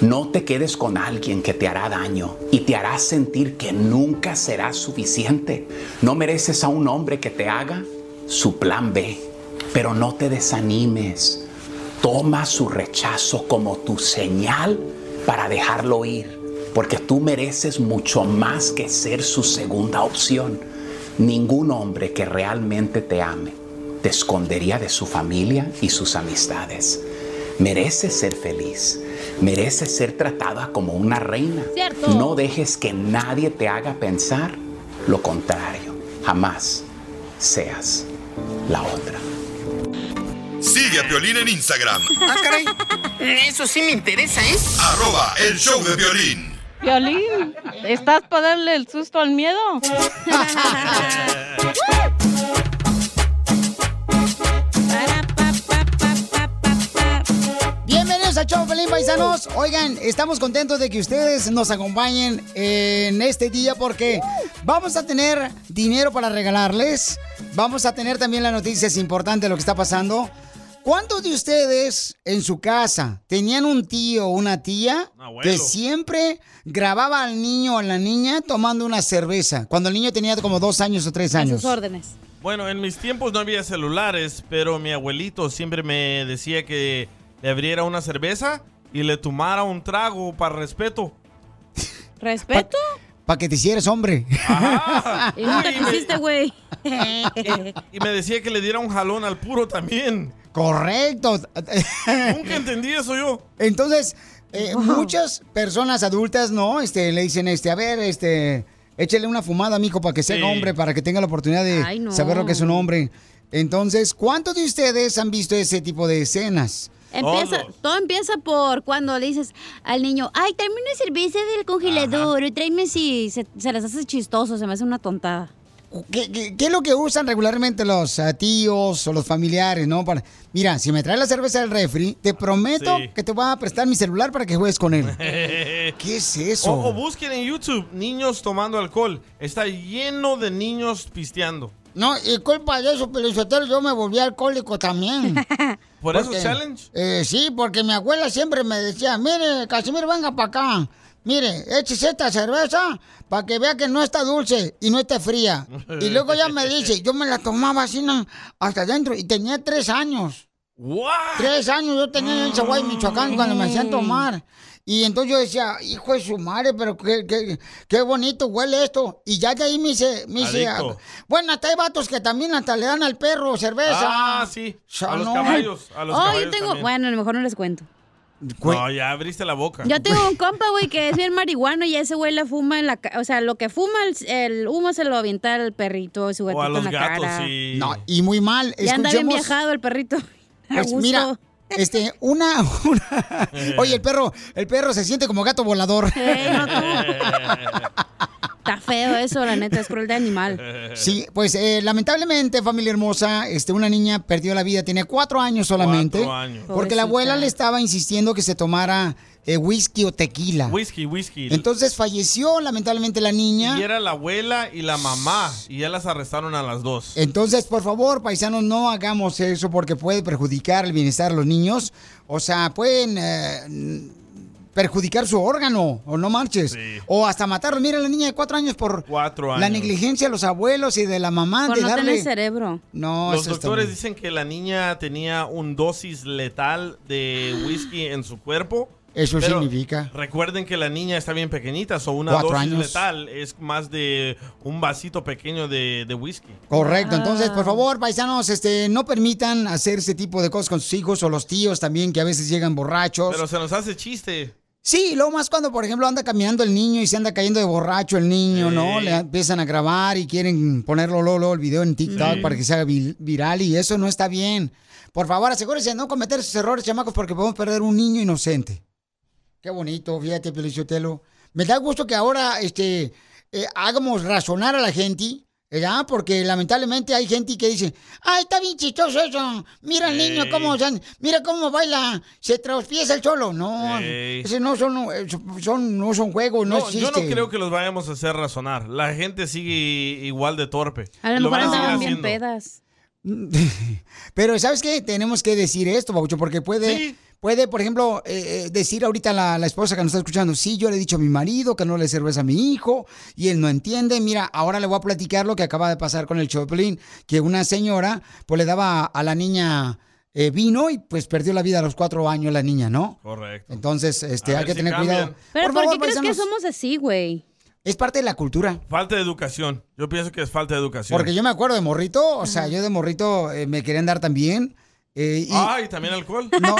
No te quedes con alguien que te hará daño y te hará sentir que nunca será suficiente. No mereces a un hombre que te haga su plan B, pero no te desanimes. Toma su rechazo como tu señal para dejarlo ir, porque tú mereces mucho más que ser su segunda opción. Ningún hombre que realmente te ame te escondería de su familia y sus amistades. Mereces ser feliz, mereces ser tratada como una reina. Cierto. No dejes que nadie te haga pensar lo contrario. Jamás seas la otra. Sigue a Piolín en Instagram, Ah, caray. Eso sí me interesa, ¿eh? arroba el show de violín. Violín, ¿estás para darle el susto al miedo? Bienvenidos a Show Pelín Paisanos. Oigan, estamos contentos de que ustedes nos acompañen en este día porque vamos a tener dinero para regalarles. Vamos a tener también las noticias importantes de lo que está pasando. ¿Cuántos de ustedes en su casa tenían un tío o una tía abuelo. que siempre grababa al niño o a la niña tomando una cerveza? Cuando el niño tenía como dos años o tres A años. sus órdenes. Bueno, en mis tiempos no había celulares, pero mi abuelito siempre me decía que le abriera una cerveza y le tomara un trago para respeto. ¿Respeto? Para que te hicieras hombre. Y nunca Uy, te güey. Y me decía que le diera un jalón al puro también. Correcto. Nunca entendí eso yo. Entonces, eh, muchas personas adultas, ¿no? Este, le dicen, este, a ver, este, échale una fumada, mijo, para que sea Sí. hombre, para que tenga la oportunidad de Ay, no. saber lo que es un hombre. Entonces, ¿cuántos de ustedes han visto ese tipo de escenas? Empieza, Todos. todo empieza por cuando le dices al niño, ay, tráeme una cerveza del congelador, y tráeme si se, se les hace chistoso, se me hace una tontada. ¿Qué, qué- qué es lo que usan regularmente los ah, tíos o los familiares, no? Para, mira, si me traes la cerveza del refri, te prometo Sí. que te voy a prestar mi celular para que juegues con él. ¿Qué es eso? O, o busquen en YouTube niños tomando alcohol. Está lleno de niños pisteando. No, y culpa de eso, Pelizotero, yo me volví alcohólico también. ¿Por eso challenge? eh, sí, porque mi abuela siempre me decía, mire, Casimiro, venga para acá. Mire, échese esta cerveza para que vea que no está dulce y no está fría. Y luego ya me dice, yo me la tomaba así hasta adentro y tenía tres años. Tres años yo tenía en Chihuahua, Michoacán, cuando me hacían tomar. Y entonces yo decía, hijo de su madre, pero qué, qué, qué bonito huele esto. Y ya de ahí me hice, me hice- bueno, hasta hay vatos que también hasta le dan al perro cerveza. Ah, sí. A los no. caballos. A los oh, caballos yo tengo, también. bueno, a lo mejor no les cuento. No, ya abriste la boca. Yo tengo un compa, güey, que es bien marihuano y ese güey la fuma en la ca- O sea, lo que fuma el, el humo se lo avienta al perrito, su O gatito a los en la gatos, cara. sí. No, y muy mal. Ya anda bien Escuchemos- viajado el perrito. Pues mira, este, una, una- Oye, el perro, el perro se siente como gato volador. Ey, no, tú. Está feo eso, la neta, es crueldad animal. Sí, pues eh, lamentablemente, familia hermosa, este, una niña perdió la vida, tiene cuatro años solamente. Cuatro años. Porque la abuela le estaba insistiendo que se tomara eh, whisky o tequila. Whisky, whisky. Entonces falleció lamentablemente la niña. Y era la abuela y la mamá. Y ya las arrestaron a las dos. Entonces, por favor, paisanos, no hagamos eso porque puede perjudicar el bienestar de los niños. O sea, pueden eh, perjudicar su órgano, o no marches. O hasta matarlos. Mira, la niña de cuatro años por Cuatro años. la negligencia de los abuelos y de la mamá Por de no darle... tener cerebro. No, Los doctores dicen que la niña tenía un dosis letal de whisky en su cuerpo. Eso Pero significa. Recuerden que la niña está bien pequeñita, o una dosis años. letal es más de un vasito pequeño de, de whisky. Correcto, entonces, por favor, paisanos, este, no permitan hacer ese tipo de cosas con sus hijos o los tíos también que a veces llegan borrachos. Pero se nos hace chiste. Sí, lo más cuando, por ejemplo, anda caminando el niño y se anda cayendo de borracho el niño, ¿no? Le empiezan a grabar y quieren ponerlo luego el video en TikTok Sí. para que se haga vi- viral y eso no está bien. Por favor, asegúrense de no cometer esos errores, chamacos, porque podemos perder un niño inocente. Qué bonito, fíjate, Peliciotelo. Me da gusto que ahora este, eh, hagamos razonar a la gente ¿verdad? Porque lamentablemente hay gente que dice, ay, está bien chistoso eso. Mira al niño cómo, mira cómo baila, se tropieza el solo. No, Ey. ese no son, son, no son juegos, no, No, yo existe. no creo que los vayamos a hacer razonar. La gente sigue igual de torpe. A lo Lo mejor andaban bien haciendo. pedas. Pero ¿sabes qué? Tenemos que decir esto, Baucho, porque puede, puede por ejemplo, eh, eh, decir ahorita la, la esposa que nos está escuchando, sí, yo le he dicho a mi marido que no le cerveza a mi hijo y él no entiende. Mira, ahora le voy a platicar lo que acaba de pasar con el Choplin, que una señora pues le daba a la niña eh, vino y pues perdió la vida a los cuatro años la niña, ¿no? Correcto. Entonces, este, A hay que si tener cambian. cuidado. Pero ¿por, favor, qué crees que somos así, güey? Es parte de la cultura. Falta de educación. Yo pienso que es falta de educación. Porque yo me acuerdo de morrito, o sea, yo de morrito eh, me querían dar también. Eh, y Ay, ¿también alcohol? No.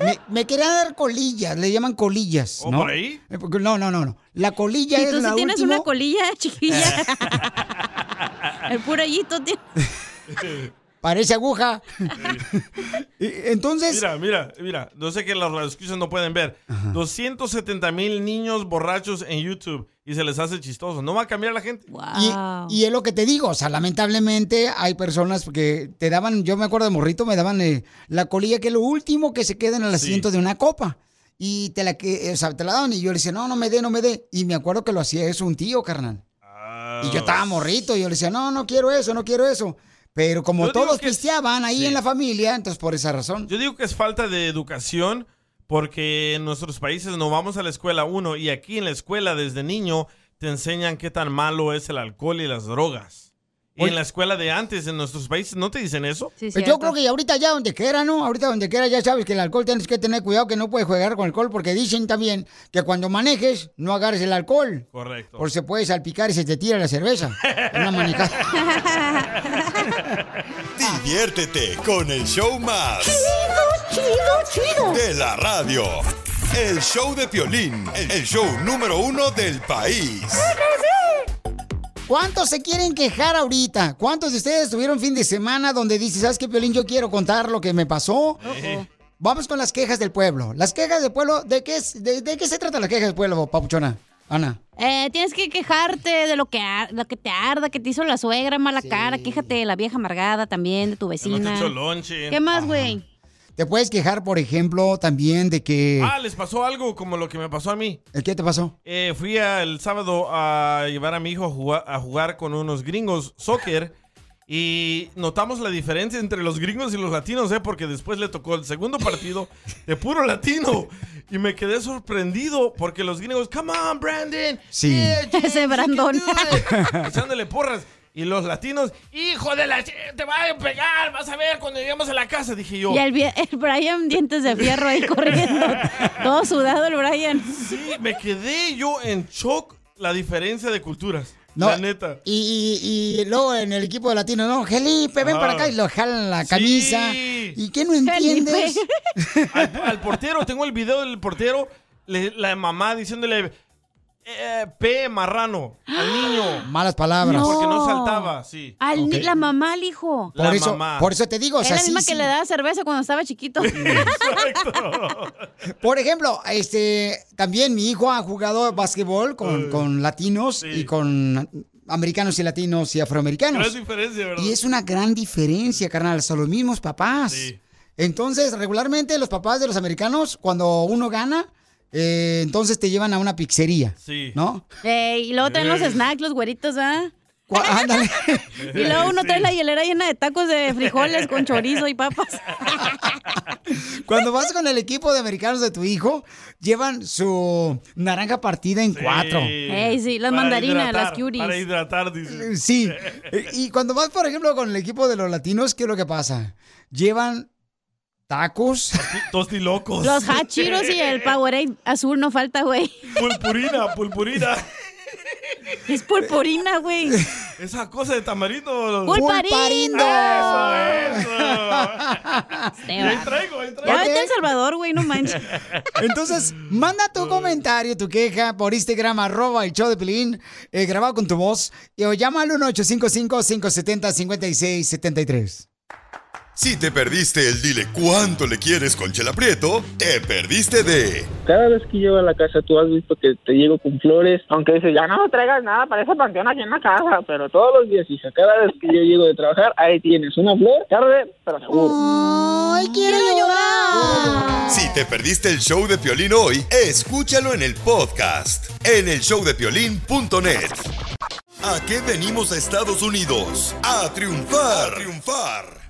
me, me querían dar colillas, le llaman colillas, ¿O ¿no? por ahí? Eh, No, no, no, no. La colilla Y es tú sí la tienes último- una colilla chiquilla. El purallito tiene. Parece aguja. Entonces, Mira, mira, mira. No sé que los escuchas no pueden ver. 270 mil niños borrachos en YouTube y se les hace chistoso. No va a cambiar la gente. y, y es lo que te digo, o sea, lamentablemente hay personas que te daban, yo me acuerdo de morrito, me daban eh, la colilla que es lo último que se queda en el asiento de una copa. Y te la, que, o sea, te la daban y yo le decía, no, no me dé, no me dé. Y me acuerdo que lo hacía eso un tío, carnal. Y yo estaba morrito y yo le decía, no, no quiero eso, no quiero eso. Pero como Yo todos pisteaban ahí sí. en la familia, entonces por esa razón. Yo digo que es falta de educación porque en nuestros países no vamos a la escuela uno y aquí en la escuela desde niño te enseñan qué tan malo es el alcohol y las drogas. Y Oye. en la escuela de antes en nuestros países no te dicen eso. Pues yo creo que ahorita ya donde quiera, ¿no? Ahorita donde quiera ya sabes que el alcohol tienes que tener cuidado que no puedes jugar con alcohol porque dicen también que cuando manejes no agarres el alcohol. Correcto. Por se puede salpicar y se te tira la cerveza. Una manejada. Diviértete con el show más. Chido, chido, chido. De la radio. El show de Piolín. El show número uno del país. ¿Cuántos se quieren quejar ahorita? ¿Cuántos de ustedes tuvieron fin de semana donde dices, ¿sabes qué, Piolín? Yo quiero contar lo que me pasó. Vamos con las quejas del pueblo. Las quejas del pueblo, ¿de qué, es- de, de qué se trata la queja del pueblo, papuchona? Ana. Eh, tienes que quejarte de lo que, ar- lo que te arda, que te hizo la suegra, mala cara. Quéjate de la vieja amargada también, de tu No te vecina. echó lonche. ¿Qué más, güey? Te puedes quejar, por ejemplo, también de que... Ah, les pasó algo como lo que me pasó a mí. ¿El qué te pasó? Eh, fui a- el sábado a llevar a mi hijo a jugar, a jugar con unos gringos soccer y notamos la diferencia entre los gringos y los latinos, ¿eh? porque después le tocó el segundo partido de puro latino y me quedé sorprendido porque los gringos, come on, Brandon, Sí. Yeah, Ese Brandon. do it", echándole porras. Y los latinos, hijo de la... Te va a pegar, vas a ver cuando lleguemos a la casa, dije yo. Y el, Brian dientes de fierro ahí corriendo. Todo sudado el Brian. Sí, me quedé yo en shock la diferencia de culturas. No, La neta. Y, y- y luego en el equipo de latino, no, Felipe, ven Ah. para acá y lo jalan la Sí. camisa. ¿Y qué no entiendes? al, al portero, tengo el video del portero, le- la mamá diciéndole eh, P marrano al niño. Malas palabras. No. Porque no saltaba, sí. Al ni- Ok. la mamá al hijo. Por La eso, mamá. por eso te digo, o es sea, la sí, misma sí. que le daba cerveza cuando estaba chiquito. Por ejemplo, este, también mi hijo ha jugado básquetbol con, con latinos y con americanos y latinos y afroamericanos. Gran diferencia, ¿verdad? Y es una gran diferencia, carnal. Son los mismos papás. Entonces, regularmente los papás de los americanos, cuando uno gana, eh, entonces te llevan a una pizzería. Sí. ¿No? Y luego traen los snacks, los güeritos, ¿ah? Ándale. Y luego uno Sí. trae la hielera llena de tacos de frijoles con chorizo y papas. Cuando vas con el equipo de americanos de tu hijo, llevan su naranja partida en cuatro. Ey, sí, las Para mandarinas, hidratar, las cuties. Para hidratar, dice. Sí. Y cuando vas, por ejemplo, con el equipo de los latinos, ¿qué es lo que pasa? Llevan tacos. Tostilocos. Los hachiros y el Powerade azul no falta, güey. Pulpurina, pulpurina. Es purpurina, güey. Esa cosa de tamarindo. ¡Pulparindo! Eso, eso. Y ahí traigo, ahí traigo. Ya vete a El Salvador, güey, no manches. Entonces, manda tu comentario, tu queja por Instagram, arroba el show de Pelín, eh, grabado con tu voz, y, o llama al 1-855-570-5673. Si te perdiste el dile cuánto le quieres con Chela Prieto, te perdiste de Cada vez que llego a la casa, tú has visto que te llego con flores, aunque dices, ya no traigas nada para ese panteón aquí en la casa, pero todos los días, hija, cada vez que yo llego de trabajar, ahí tienes una flor, tarde, pero seguro. ¡Ay, quiero llorar! Si te perdiste el show de Piolín hoy, escúchalo en el podcast, en el showdepiolín.net. ¿A qué venimos a Estados Unidos? A triunfar. A triunfar.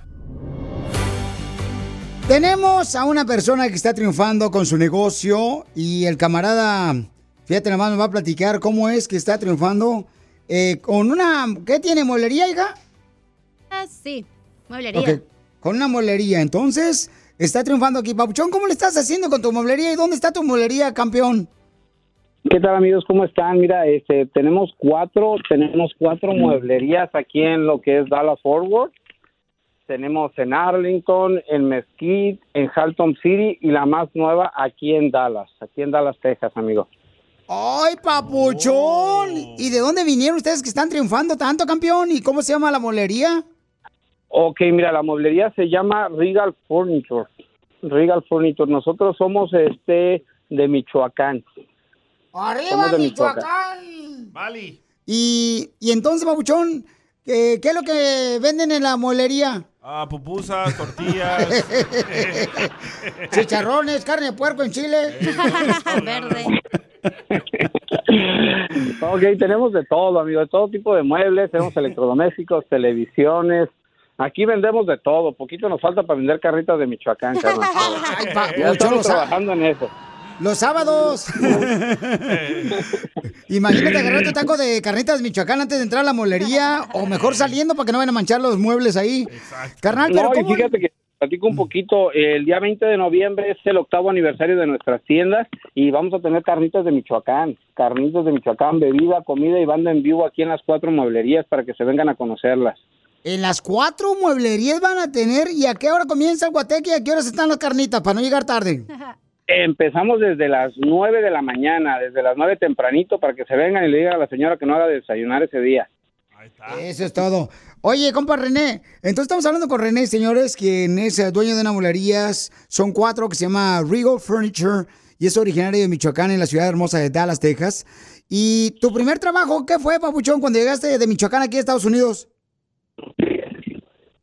Tenemos a una persona que está triunfando con su negocio y el camarada, fíjate nada más, nos va a platicar cómo es que está triunfando eh, con una, ¿qué tiene, molería, hija? Ah, sí, mueblería. Ok, con una mueblería. Entonces, está triunfando aquí. Papuchón, ¿cómo le estás haciendo con tu mueblería y dónde está tu mueblería, campeón? ¿Qué tal amigos? ¿Cómo están? Mira, este, tenemos cuatro, tenemos cuatro mueblerías aquí en lo que es Dallas Forward. Tenemos en Arlington, en Mesquite, en Halton City y la más nueva aquí en Dallas, aquí en Dallas, Texas, amigo. ¡Ay, papuchón! ¿Y de dónde vinieron ustedes que están triunfando tanto, campeón? ¿Y cómo se llama la molería? Ok, mira, la mueblería se llama Regal Furniture. Regal Furniture. Nosotros somos este de Michoacán. ¡Arriba, Somos de Michoacán! Vale. Y, y entonces, papuchón, ¿qué, ¿qué es lo que venden en la molería? Ah, pupusas, tortillas. Chicharrones, carne de puerco en Chile. Verde. Ok, tenemos de todo, amigo, de todo tipo de muebles, tenemos electrodomésticos, televisiones. Aquí vendemos de todo, poquito nos falta para vender carritas de Michoacán, carnal. Ay, pa- Ya estamos trabajando en eso. Los sábados. Imagínate agarrar tu taco de carnitas de Michoacán antes de entrar a la molería o mejor saliendo para que no vayan a manchar los muebles ahí. Carnal, pero No, y ¿cómo? fíjate que platico un poquito, el día 20 de noviembre es el octavo aniversario de nuestras tiendas y vamos a tener carnitas de Michoacán, carnitas de Michoacán, bebida, comida y banda en vivo aquí en las cuatro mueblerías para que se vengan a conocerlas. En las cuatro mueblerías van a tener y a qué hora comienza el guateque y a qué horas están las carnitas para no llegar tarde. Empezamos desde las 9 de la mañana, desde las 9 tempranito para que se vengan y le digan a la señora que no haga desayunar ese día. Eso es todo. Oye, compa René, entonces estamos hablando con René, señores, quien es dueño de una mueblerías. Son cuatro que se llama Regal Furniture y es originario de Michoacán, en la ciudad hermosa de Dallas, Texas. ¿Y tu primer trabajo qué fue, papuchón, cuando llegaste de Michoacán aquí a Estados Unidos?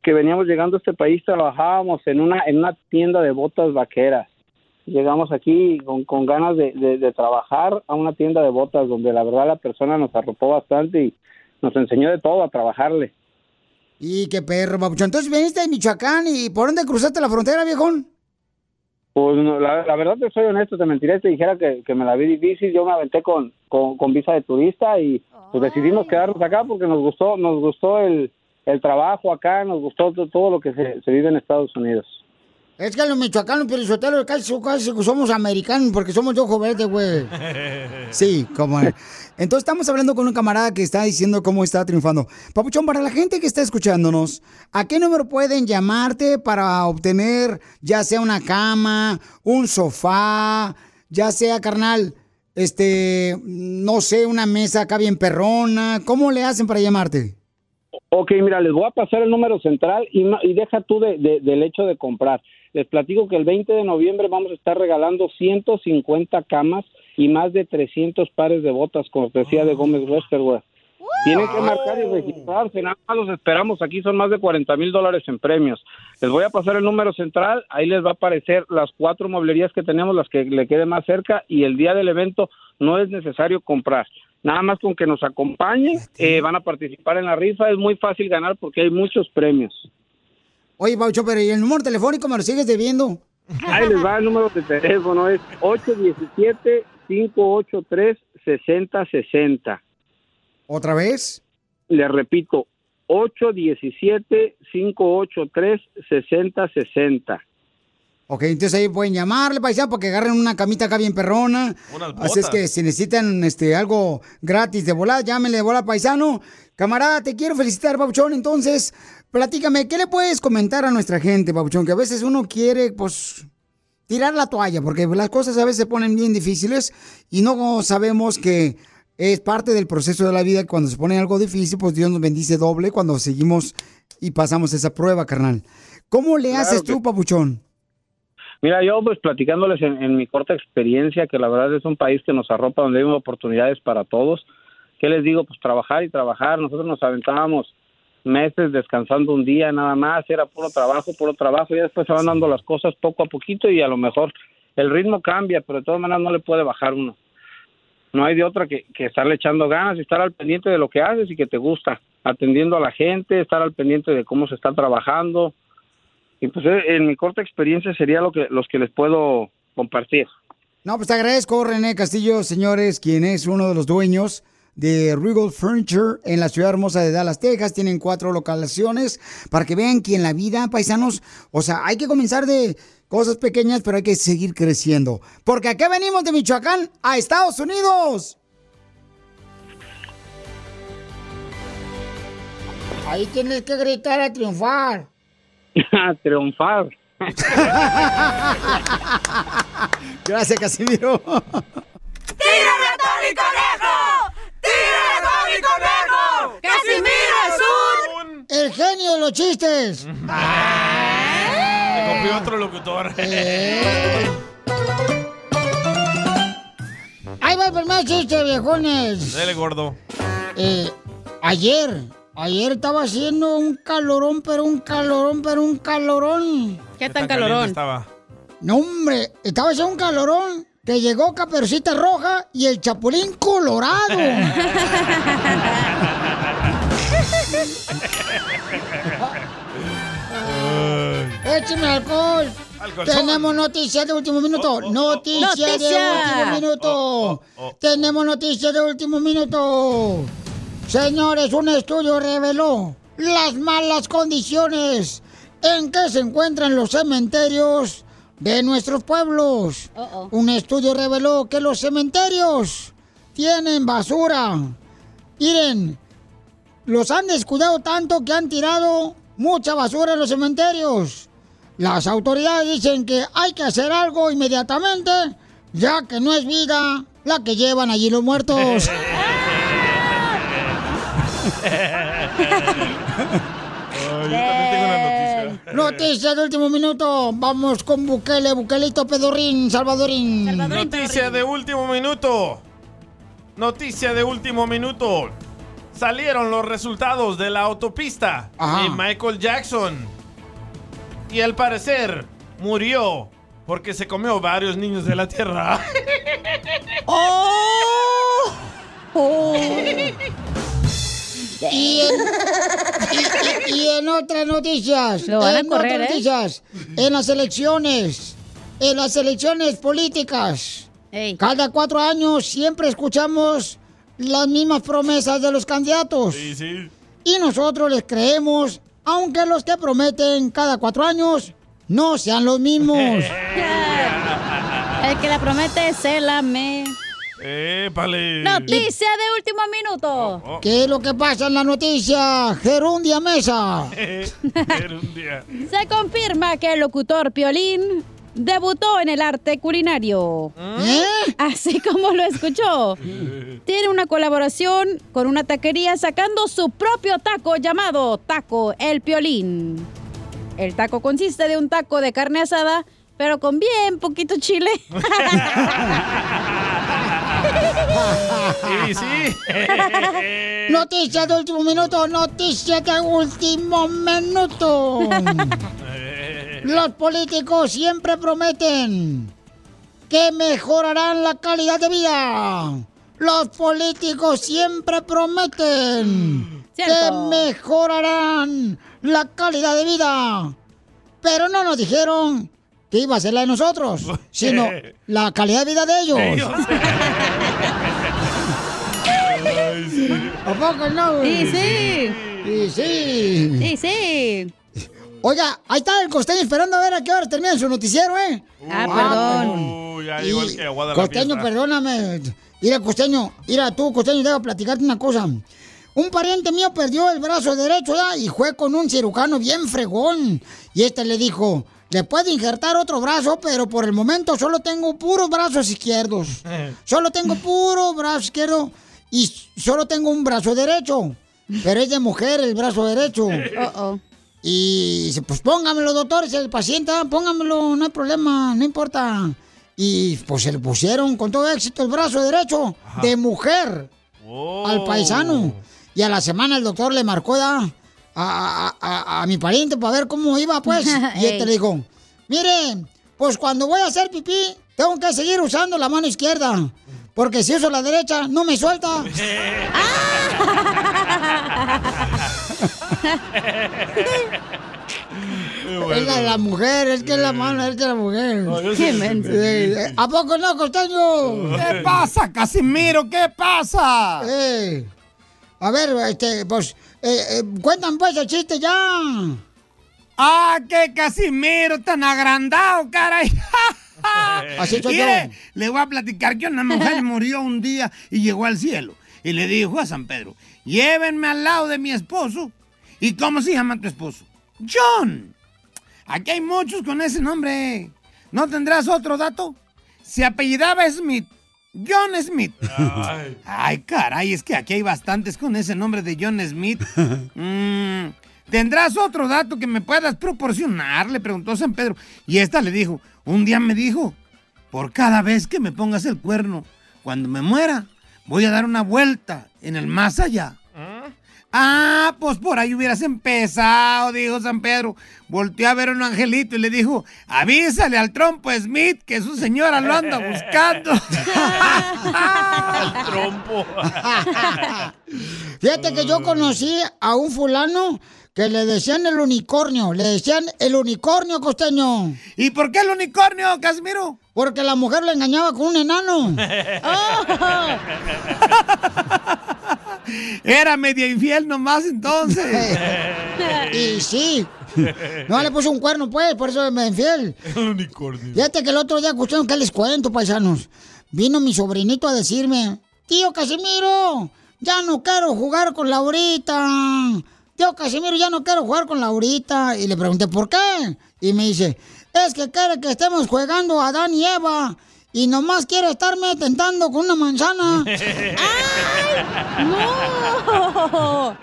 Que veníamos llegando a este país, trabajábamos en una, en una tienda de botas vaqueras. Llegamos aquí con, con ganas de, de- de trabajar a una tienda de botas donde la verdad la persona nos arropó bastante y nos enseñó de todo a trabajarle. Y qué perro, papuchón. Entonces viniste de Michoacán y ¿por dónde cruzaste la frontera, viejón? Pues no, la, la verdad te soy honesto, te mentiría si te dijera que, que me la vi difícil. Yo me aventé con, con, con visa de turista y pues decidimos quedarnos acá porque nos gustó, nos gustó el, el trabajo acá, nos gustó to- todo lo que se, se vive en Estados Unidos. Es que los michoacanos, pero casi, casi somos americanos porque somos ojo verde, güey. Sí, como es. Entonces estamos hablando con un camarada que está diciendo cómo está triunfando. Papuchón, para la gente que está escuchándonos, ¿a qué número pueden llamarte para obtener ya sea una cama, un sofá, ya sea, carnal, este, no sé, una mesa acá bien perrona? ¿Cómo le hacen para llamarte? Ok, mira, les voy a pasar el número central y, y deja tú de, de- del hecho de comprar. Les platico que el 20 de noviembre vamos a estar regalando 150 camas y más de 300 pares de botas, cortesía de Gómez Westerware. Tienen que marcar y registrarse, nada más los esperamos. Aquí son más de 40 mil dólares en premios. Les voy a pasar el número central, ahí les va a aparecer las cuatro mueblerías que tenemos, las que le quede más cerca, y el día del evento no es necesario comprar. Nada más con que nos acompañen, eh, van a participar en la rifa. Es muy fácil ganar porque hay muchos premios. Oye, Papuchón, pero ¿y el número telefónico me lo sigues debiendo? Ahí les va el número de teléfono, es 817-583-6060. ¿Otra vez? Les repito, 817-583-6060. Ok, entonces ahí pueden llamarle, paisano, para que agarren una camita acá bien perrona. Así es que si necesitan este algo gratis de volada, llámenle de volada, paisano. Camarada, te quiero felicitar, Papuchón. Entonces, platícame, ¿qué le puedes comentar a nuestra gente, Papuchón? Que a veces uno quiere, pues, tirar la toalla, porque las cosas a veces se ponen bien difíciles y no sabemos que es parte del proceso de la vida. Cuando se pone algo difícil, pues Dios nos bendice doble cuando seguimos y pasamos esa prueba, carnal. ¿Cómo le Claro haces que- tú, papuchón? Mira, yo pues platicándoles en, en mi corta experiencia, que la verdad es un país que nos arropa, donde hay oportunidades para todos. ¿Qué les digo? Pues trabajar y trabajar. Nosotros nos aventábamos meses descansando un día nada más, era puro trabajo, puro trabajo, y después se van dando las cosas poco a poquito y a lo mejor el ritmo cambia, pero de todas maneras no le puede bajar uno. No hay de otra que, que estarle echando ganas y estar al pendiente de lo que haces y que te gusta, atendiendo a la gente, estar al pendiente de cómo se está trabajando. Y pues eh, en mi corta experiencia sería lo que los que les puedo compartir. No, pues te agradezco, René Castillo, señores, quien es uno de los dueños de Regal Furniture en la ciudad hermosa de Dallas, Texas. Tienen cuatro localizaciones para que vean que en la vida, paisanos, o sea, hay que comenzar de cosas pequeñas, pero hay que seguir creciendo. Porque acá venimos de Michoacán a Estados Unidos. Ahí tienes que gritar a triunfar. Triunfar. Gracias, Casimiro. ¡Tírame a Tony Conejo! ¡Tírame a Tony Conejo! ¡Casimiro es un... El genio de los chistes. Me copió otro locutor. Eh. Ahí va el primer chiste, viejones. Dele, gordo. Eh, ayer, ayer estaba haciendo un calorón, pero un calorón, pero un calorón. ¿Qué tan caliente estaba? No, hombre, estaba haciendo un calorón que llegó Caperucita Roja y el Chapulín Colorado. Écheme alcohol. Alcohol. Tenemos noticias de último minuto. noticias de Noticia. último minuto. Tenemos noticias de último minuto. Señores, un estudio reveló las malas condiciones en que se encuentran los cementerios de nuestros pueblos. Un estudio reveló que los cementerios tienen basura. Miren, los han descuidado tanto que han tirado mucha basura en los cementerios. Las autoridades dicen que hay que hacer algo inmediatamente, ya que no es vida la que llevan allí los muertos. Oh, yo también tengo una noticia. Noticia de último minuto. Vamos con Bukele, Bukelito Pedorrín, Salvadorín. Noticia de último minuto. Noticia de último minuto. Salieron los resultados de la autopista Ajá. de Michael Jackson. Y al parecer murió porque se comió varios niños de la tierra. ¡Oh! Y en, y- y- y en otras noticias, Lo van a en correr, otras ¿eh? noticias, en las elecciones, en las elecciones políticas, cada cuatro años siempre escuchamos las mismas promesas de los candidatos. Sí, sí. Y nosotros les creemos, aunque los que prometen cada cuatro años no sean los mismos. El que la promete se la me. ¡Épale! Noticia de último minuto. ¿Qué es lo que pasa en la noticia? Gerundia Mesa. Gerundia. Se confirma que el locutor Piolín debutó en el arte culinario. ¿Eh? Así como lo escuchó. Tiene una colaboración con una taquería sacando su propio taco llamado Taco El Piolín. El taco consiste de un taco de carne asada, pero con bien poquito chile. Sí, sí. Noticia de último minuto, noticia de último minuto. Los políticos siempre prometen que mejorarán la calidad de vida. Los políticos siempre prometen que mejorarán la calidad de vida. Pero no nos dijeron que iba a ser la de nosotros, sino la calidad de vida de ellos. ¿A poco no? Sí, sí. Sí, sí. Sí, sí. Oiga, ahí está el costeño esperando a ver a qué hora termina su noticiero, ¿eh? Ah, perdón. Uy, ya igual que aguada Costeño, perdóname. Mira, costeño, mira tú, costeño, debo platicarte una cosa. Un pariente mío perdió el brazo derecho ¿ya? y fue con un cirujano bien fregón. Y este le dijo, le puedo injertar otro brazo, pero por el momento solo tengo puros brazos izquierdos. Solo tengo puro brazo izquierdo y solo tengo un brazo derecho. Pero es de mujer el brazo derecho. Y dice, pues póngamelo, doctor, dice el paciente, "Ah, póngamelo, no hay problema, no importa. Y pues se le pusieron con todo éxito el brazo derecho de mujer al paisano. Y a la semana el doctor le marcó a, a- a- a mi pariente para ver cómo iba, pues. Y este Ey. le dijo, mire, pues cuando voy a hacer pipí, tengo que seguir usando la mano izquierda. Porque si uso la derecha, no me suelta. Es la la mujer, es que es la mano, es de la mujer. menso. Eh, eh, ¿A poco no, costeño? ¿Qué pasa, Casimiro? ¿Qué pasa? a ver, este, pues, eh, eh, cuentan pues el chiste ya. ¡Ah, qué Casimiro tan agrandado, caray! Así soy Mire, yo. le voy a platicar que una mujer murió un día y llegó al cielo. Y le dijo a San Pedro, llévenme al lado de mi esposo. ¿Y cómo se llama tu esposo? John. Aquí hay muchos con ese nombre. ¿No tendrás otro dato? Se apellidaba Smith. John Smith. Ay, caray, es que aquí hay bastantes con ese nombre de John Smith. Mm, ¿Tendrás otro dato que me puedas proporcionar? Le preguntó San Pedro. Y esta le dijo, un día me dijo, por cada vez que me pongas el cuerno, cuando me muera, voy a dar una vuelta en el más allá. Ah, pues por ahí hubieras empezado, dijo San Pedro. Volteó a ver a un angelito y le dijo, avísale al trompo Smith que su señora lo anda buscando. El trompo. Fíjate que yo conocí a un fulano que le decían el unicornio, le decían el unicornio costeño. ¿Y por qué el unicornio, Casimiro? Porque la mujer lo engañaba con un enano. Era media infiel nomás entonces. y sí. No le puso un cuerno, pues, por eso me infiel. El unicornio. Fíjate que el otro día, cuestión, ¿qué les cuento, paisanos? Vino mi sobrinito a decirme, tío Casimiro, ya no quiero jugar con Laurita. Tío Casimiro, ya no quiero jugar con Laurita. Y le pregunté, ¿por qué? Y me dice, es que quiere que estemos jugando a Adán y Eva. Y nomás quiere estarme tentando con una manzana. ¡No!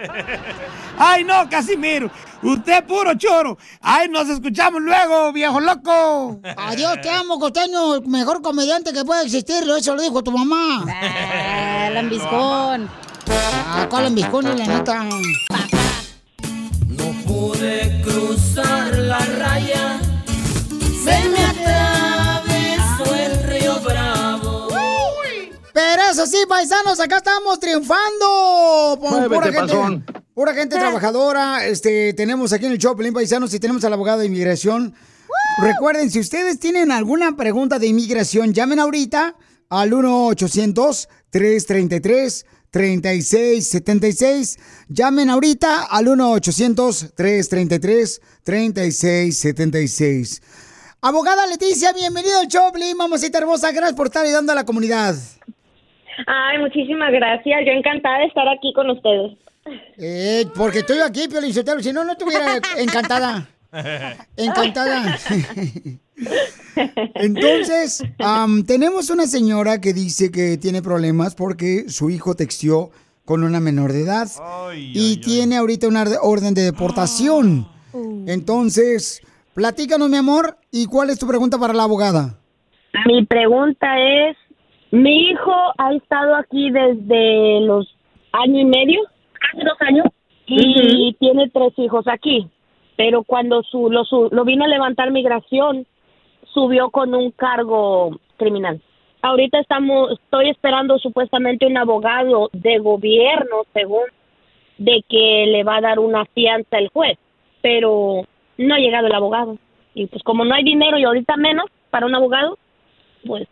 ¡Ay, no, Casimiro! ¡Usted puro choro! ¡Ay, nos escuchamos luego, viejo loco! Adiós, te amo, costeño, el mejor comediante que puede existir. Eso lo dijo tu mamá. Ah, lambiscón. Ah, ¿cuál lambiscón, la neta? Pude cruzar la raya. Se me atravesó el río Bravo. Pero eso sí, paisanos, acá estamos triunfando. Por pura gente, pura gente trabajadora. Este, tenemos aquí en el show, Pelín Paisanos, y tenemos al abogado de inmigración. Recuerden, si ustedes tienen alguna pregunta de inmigración, llamen ahorita al 1-800-333-3676. Llamen ahorita al 1-800-333-3676. Abogada Leticia, bienvenido al show, Pelín, mamacita hermosa. Gracias por estar ayudando a la comunidad. Ay, muchísimas gracias. Yo encantada de estar aquí con ustedes. Eh, porque estoy aquí, Piolín Sotelo. Si no, no estuviera encantada. Encantada. Entonces, tenemos una señora que dice que tiene problemas porque su hijo texteó con una menor de edad y tiene ahorita una orde- orden de deportación. Entonces, platícanos, mi amor, ¿y cuál es tu pregunta para la abogada? Mi pregunta es, mi hijo ha estado aquí desde los año y medio, casi dos años, y tiene tres hijos aquí. Pero cuando su, lo, su- lo vino a levantar migración, subió con un cargo criminal. Ahorita estamos, estoy esperando supuestamente un abogado de gobierno, según, de que le va a dar una fianza el juez, pero no ha llegado el abogado. Y pues como no hay dinero y ahorita menos para un abogado, pues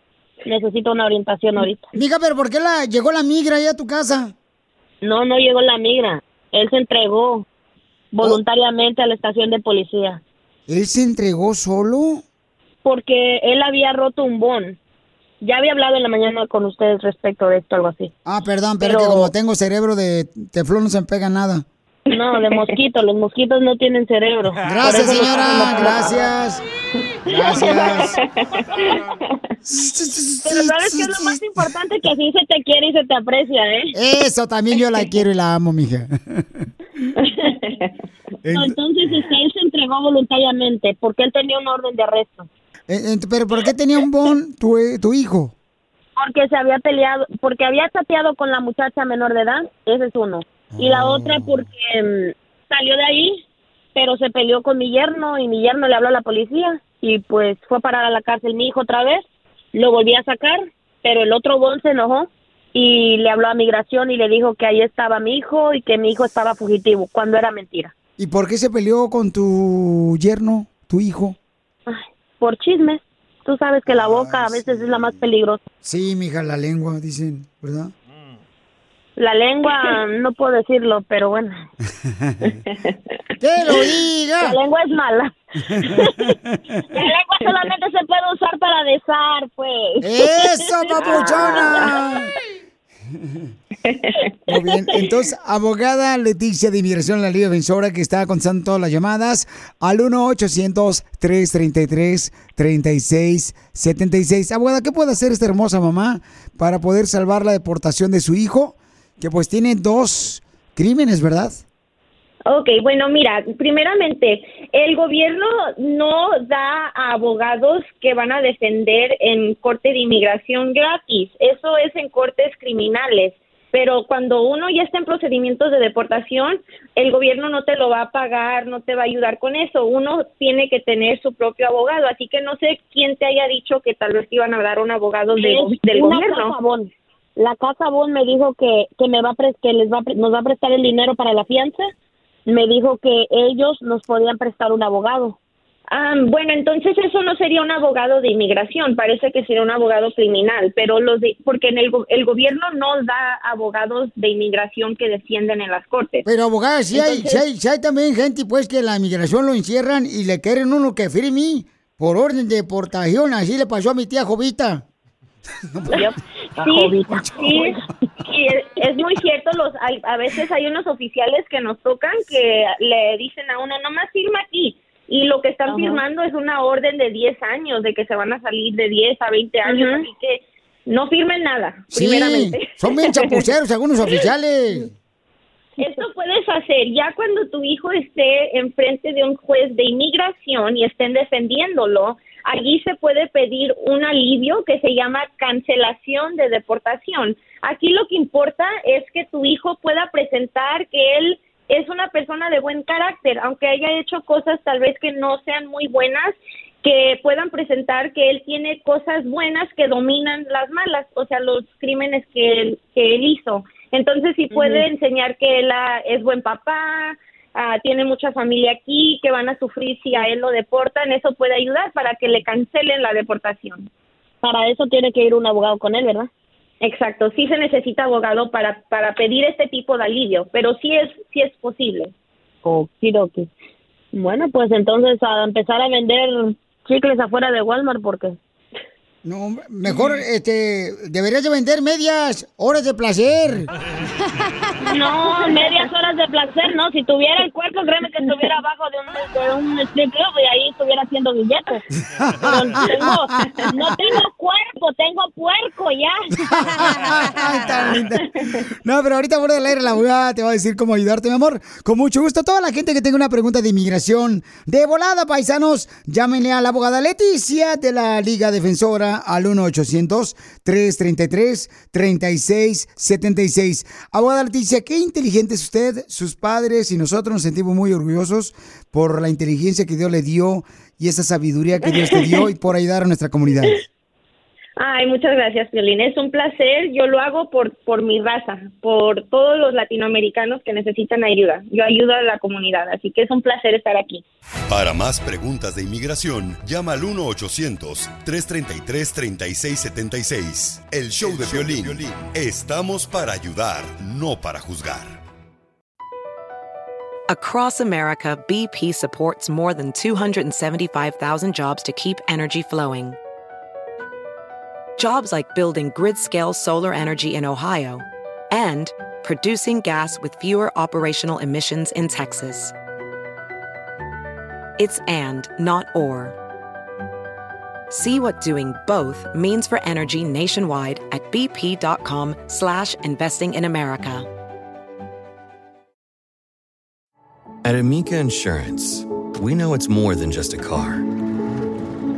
necesito una orientación ahorita. Diga, pero ¿por qué la, llegó la migra ahí a tu casa? No, no llegó la migra. Él se entregó voluntariamente a la estación de policía ¿Él se entregó solo? Porque él había roto un bon. Ya había hablado en la mañana con ustedes respecto de esto, algo así. Ah, perdón, pero, que como tengo cerebro de teflón no se me pega nada. No, de mosquito. Los mosquitos no tienen cerebro. Gracias, señora. Gracias. Gracias. Pero sabes que es lo más importante que así se te quiere y se te aprecia, ¿eh? Eso también yo la quiero y la amo, mija. Entonces este, él se entregó voluntariamente porque él tenía un orden de arresto. Eh, eh, Pero ¿por qué tenía un bon tu, eh, tu hijo? Porque se había peleado, porque había chateado con la muchacha menor de edad, ese es uno. Y la otra porque mm, salió de ahí, pero se peleó con mi yerno y mi yerno le habló a la policía y pues fue a parar a la cárcel mi hijo otra vez, lo volví a sacar, pero el otro bon se enojó y le habló a migración y le dijo que ahí estaba mi hijo y que mi hijo estaba fugitivo, cuando era mentira. ¿Y por qué se peleó con tu yerno, tu hijo? Ay, por chismes. Tú sabes que la boca a veces es la más peligrosa. Sí, mija, la lengua, dicen, ¿verdad? La lengua, no puedo decirlo, pero bueno. ¡Que lo diga! La lengua es mala. La lengua solamente se puede usar para besar, pues. ¡Eso, papuchona! Muy bien, entonces, abogada Leticia de Inmigración la Liga Defensora, que está contestando todas las llamadas al 1-800-333-3676. Abogada, ¿qué puede hacer esta hermosa mamá para poder salvar la deportación de su hijo? Que pues tiene dos crímenes, ¿verdad? Ok, bueno, mira, primeramente, el gobierno no da a abogados que van a defender en corte de inmigración gratis. Eso es en cortes criminales. Pero cuando uno ya está en procedimientos de deportación, el gobierno no te lo va a pagar, no te va a ayudar con eso. Uno tiene que tener su propio abogado. Así que no sé quién te haya dicho que tal vez te iban a dar un abogado de- del gobierno. casa Bon. La casa Bon me dijo que, que me va a pres- que les va a pre- nos va a prestar el dinero para la fianza. Me dijo que ellos nos podían prestar un abogado. Ah, bueno, entonces eso no sería un abogado de inmigración, parece que sería un abogado criminal, pero los de, porque en el, el gobierno no da abogados de inmigración que defienden en las cortes. Pero abogada, si hay, si hay, si hay también gente pues que la migración lo encierran y le quieren uno que firme por orden de deportación. Así le pasó a mi tía Jovita. Sí, sí, sí, es- es muy cierto. Los, hay- a veces hay unos oficiales que nos tocan que le dicen a uno, nomás firma aquí. Y lo que están firmando es una orden de 10 años, de que se van a salir de 10 a 20 años. Ujú. Así que no firmen nada, Sí, primeramente. son bien chapuceros algunos oficiales. Esto puedes hacer ya cuando tu hijo esté enfrente de un juez de inmigración y estén defendiéndolo. Allí se puede pedir un alivio que se llama cancelación de deportación. Aquí lo que importa es que tu hijo pueda presentar que él es una persona de buen carácter, aunque haya hecho cosas tal vez que no sean muy buenas, que puedan presentar que él tiene cosas buenas que dominan las malas, o sea, los crímenes que él, que él hizo. Entonces, si puede enseñar que él ah, es buen papá, ah, tiene mucha familia aquí, que van a sufrir si a él lo deportan, eso puede ayudar para que le cancelen la deportación. Para eso tiene que ir un abogado con él, ¿verdad? Exacto, sí se necesita abogado para, para pedir este tipo de alivio, pero sí es, sí es posible. Okidoki. Bueno, pues entonces a empezar a vender chicles afuera de Walmart porque No, mejor este deberías de vender medias horas de placer. no, medias horas de placer, no. Si tuviera el cuerpo, créeme que estuviera abajo de un, de un strip club y ahí estuviera haciendo billetes. Pero tengo, no tengo cuerpo, tengo puerco Ay, ya. tan linda. No, pero ahorita fuera del aire la abogada te va a decir cómo ayudarte, mi amor. Con mucho gusto. Toda la gente que tenga una pregunta de inmigración, de volada, paisanos, llámenle a la abogada Leticia de la Liga Defensora al 1-800-333-3676. Abogada Leticia, qué inteligente es usted, sus padres y nosotros nos sentimos muy orgullosos por la inteligencia que Dios le dio y esa sabiduría que Dios te dio y por ayudar a nuestra comunidad. Ay, muchas gracias, Violín. Es un placer. Yo lo hago por, por mi raza, por todos los latinoamericanos que necesitan ayuda. Yo ayudo a la comunidad, así que es un placer estar aquí. Para más preguntas de inmigración, llama al 1-800-333-3676. El show de violín. Estamos para ayudar, no para juzgar. Across America, BP supports more than 275,000 jobs to keep energy flowing. Jobs like building grid scale solar energy in Ohio and producing gas with fewer operational emissions in Texas. It's and, not or. See what doing both means for energy nationwide at bp.com slash investing in America. At Amica Insurance, we know it's more than just a car.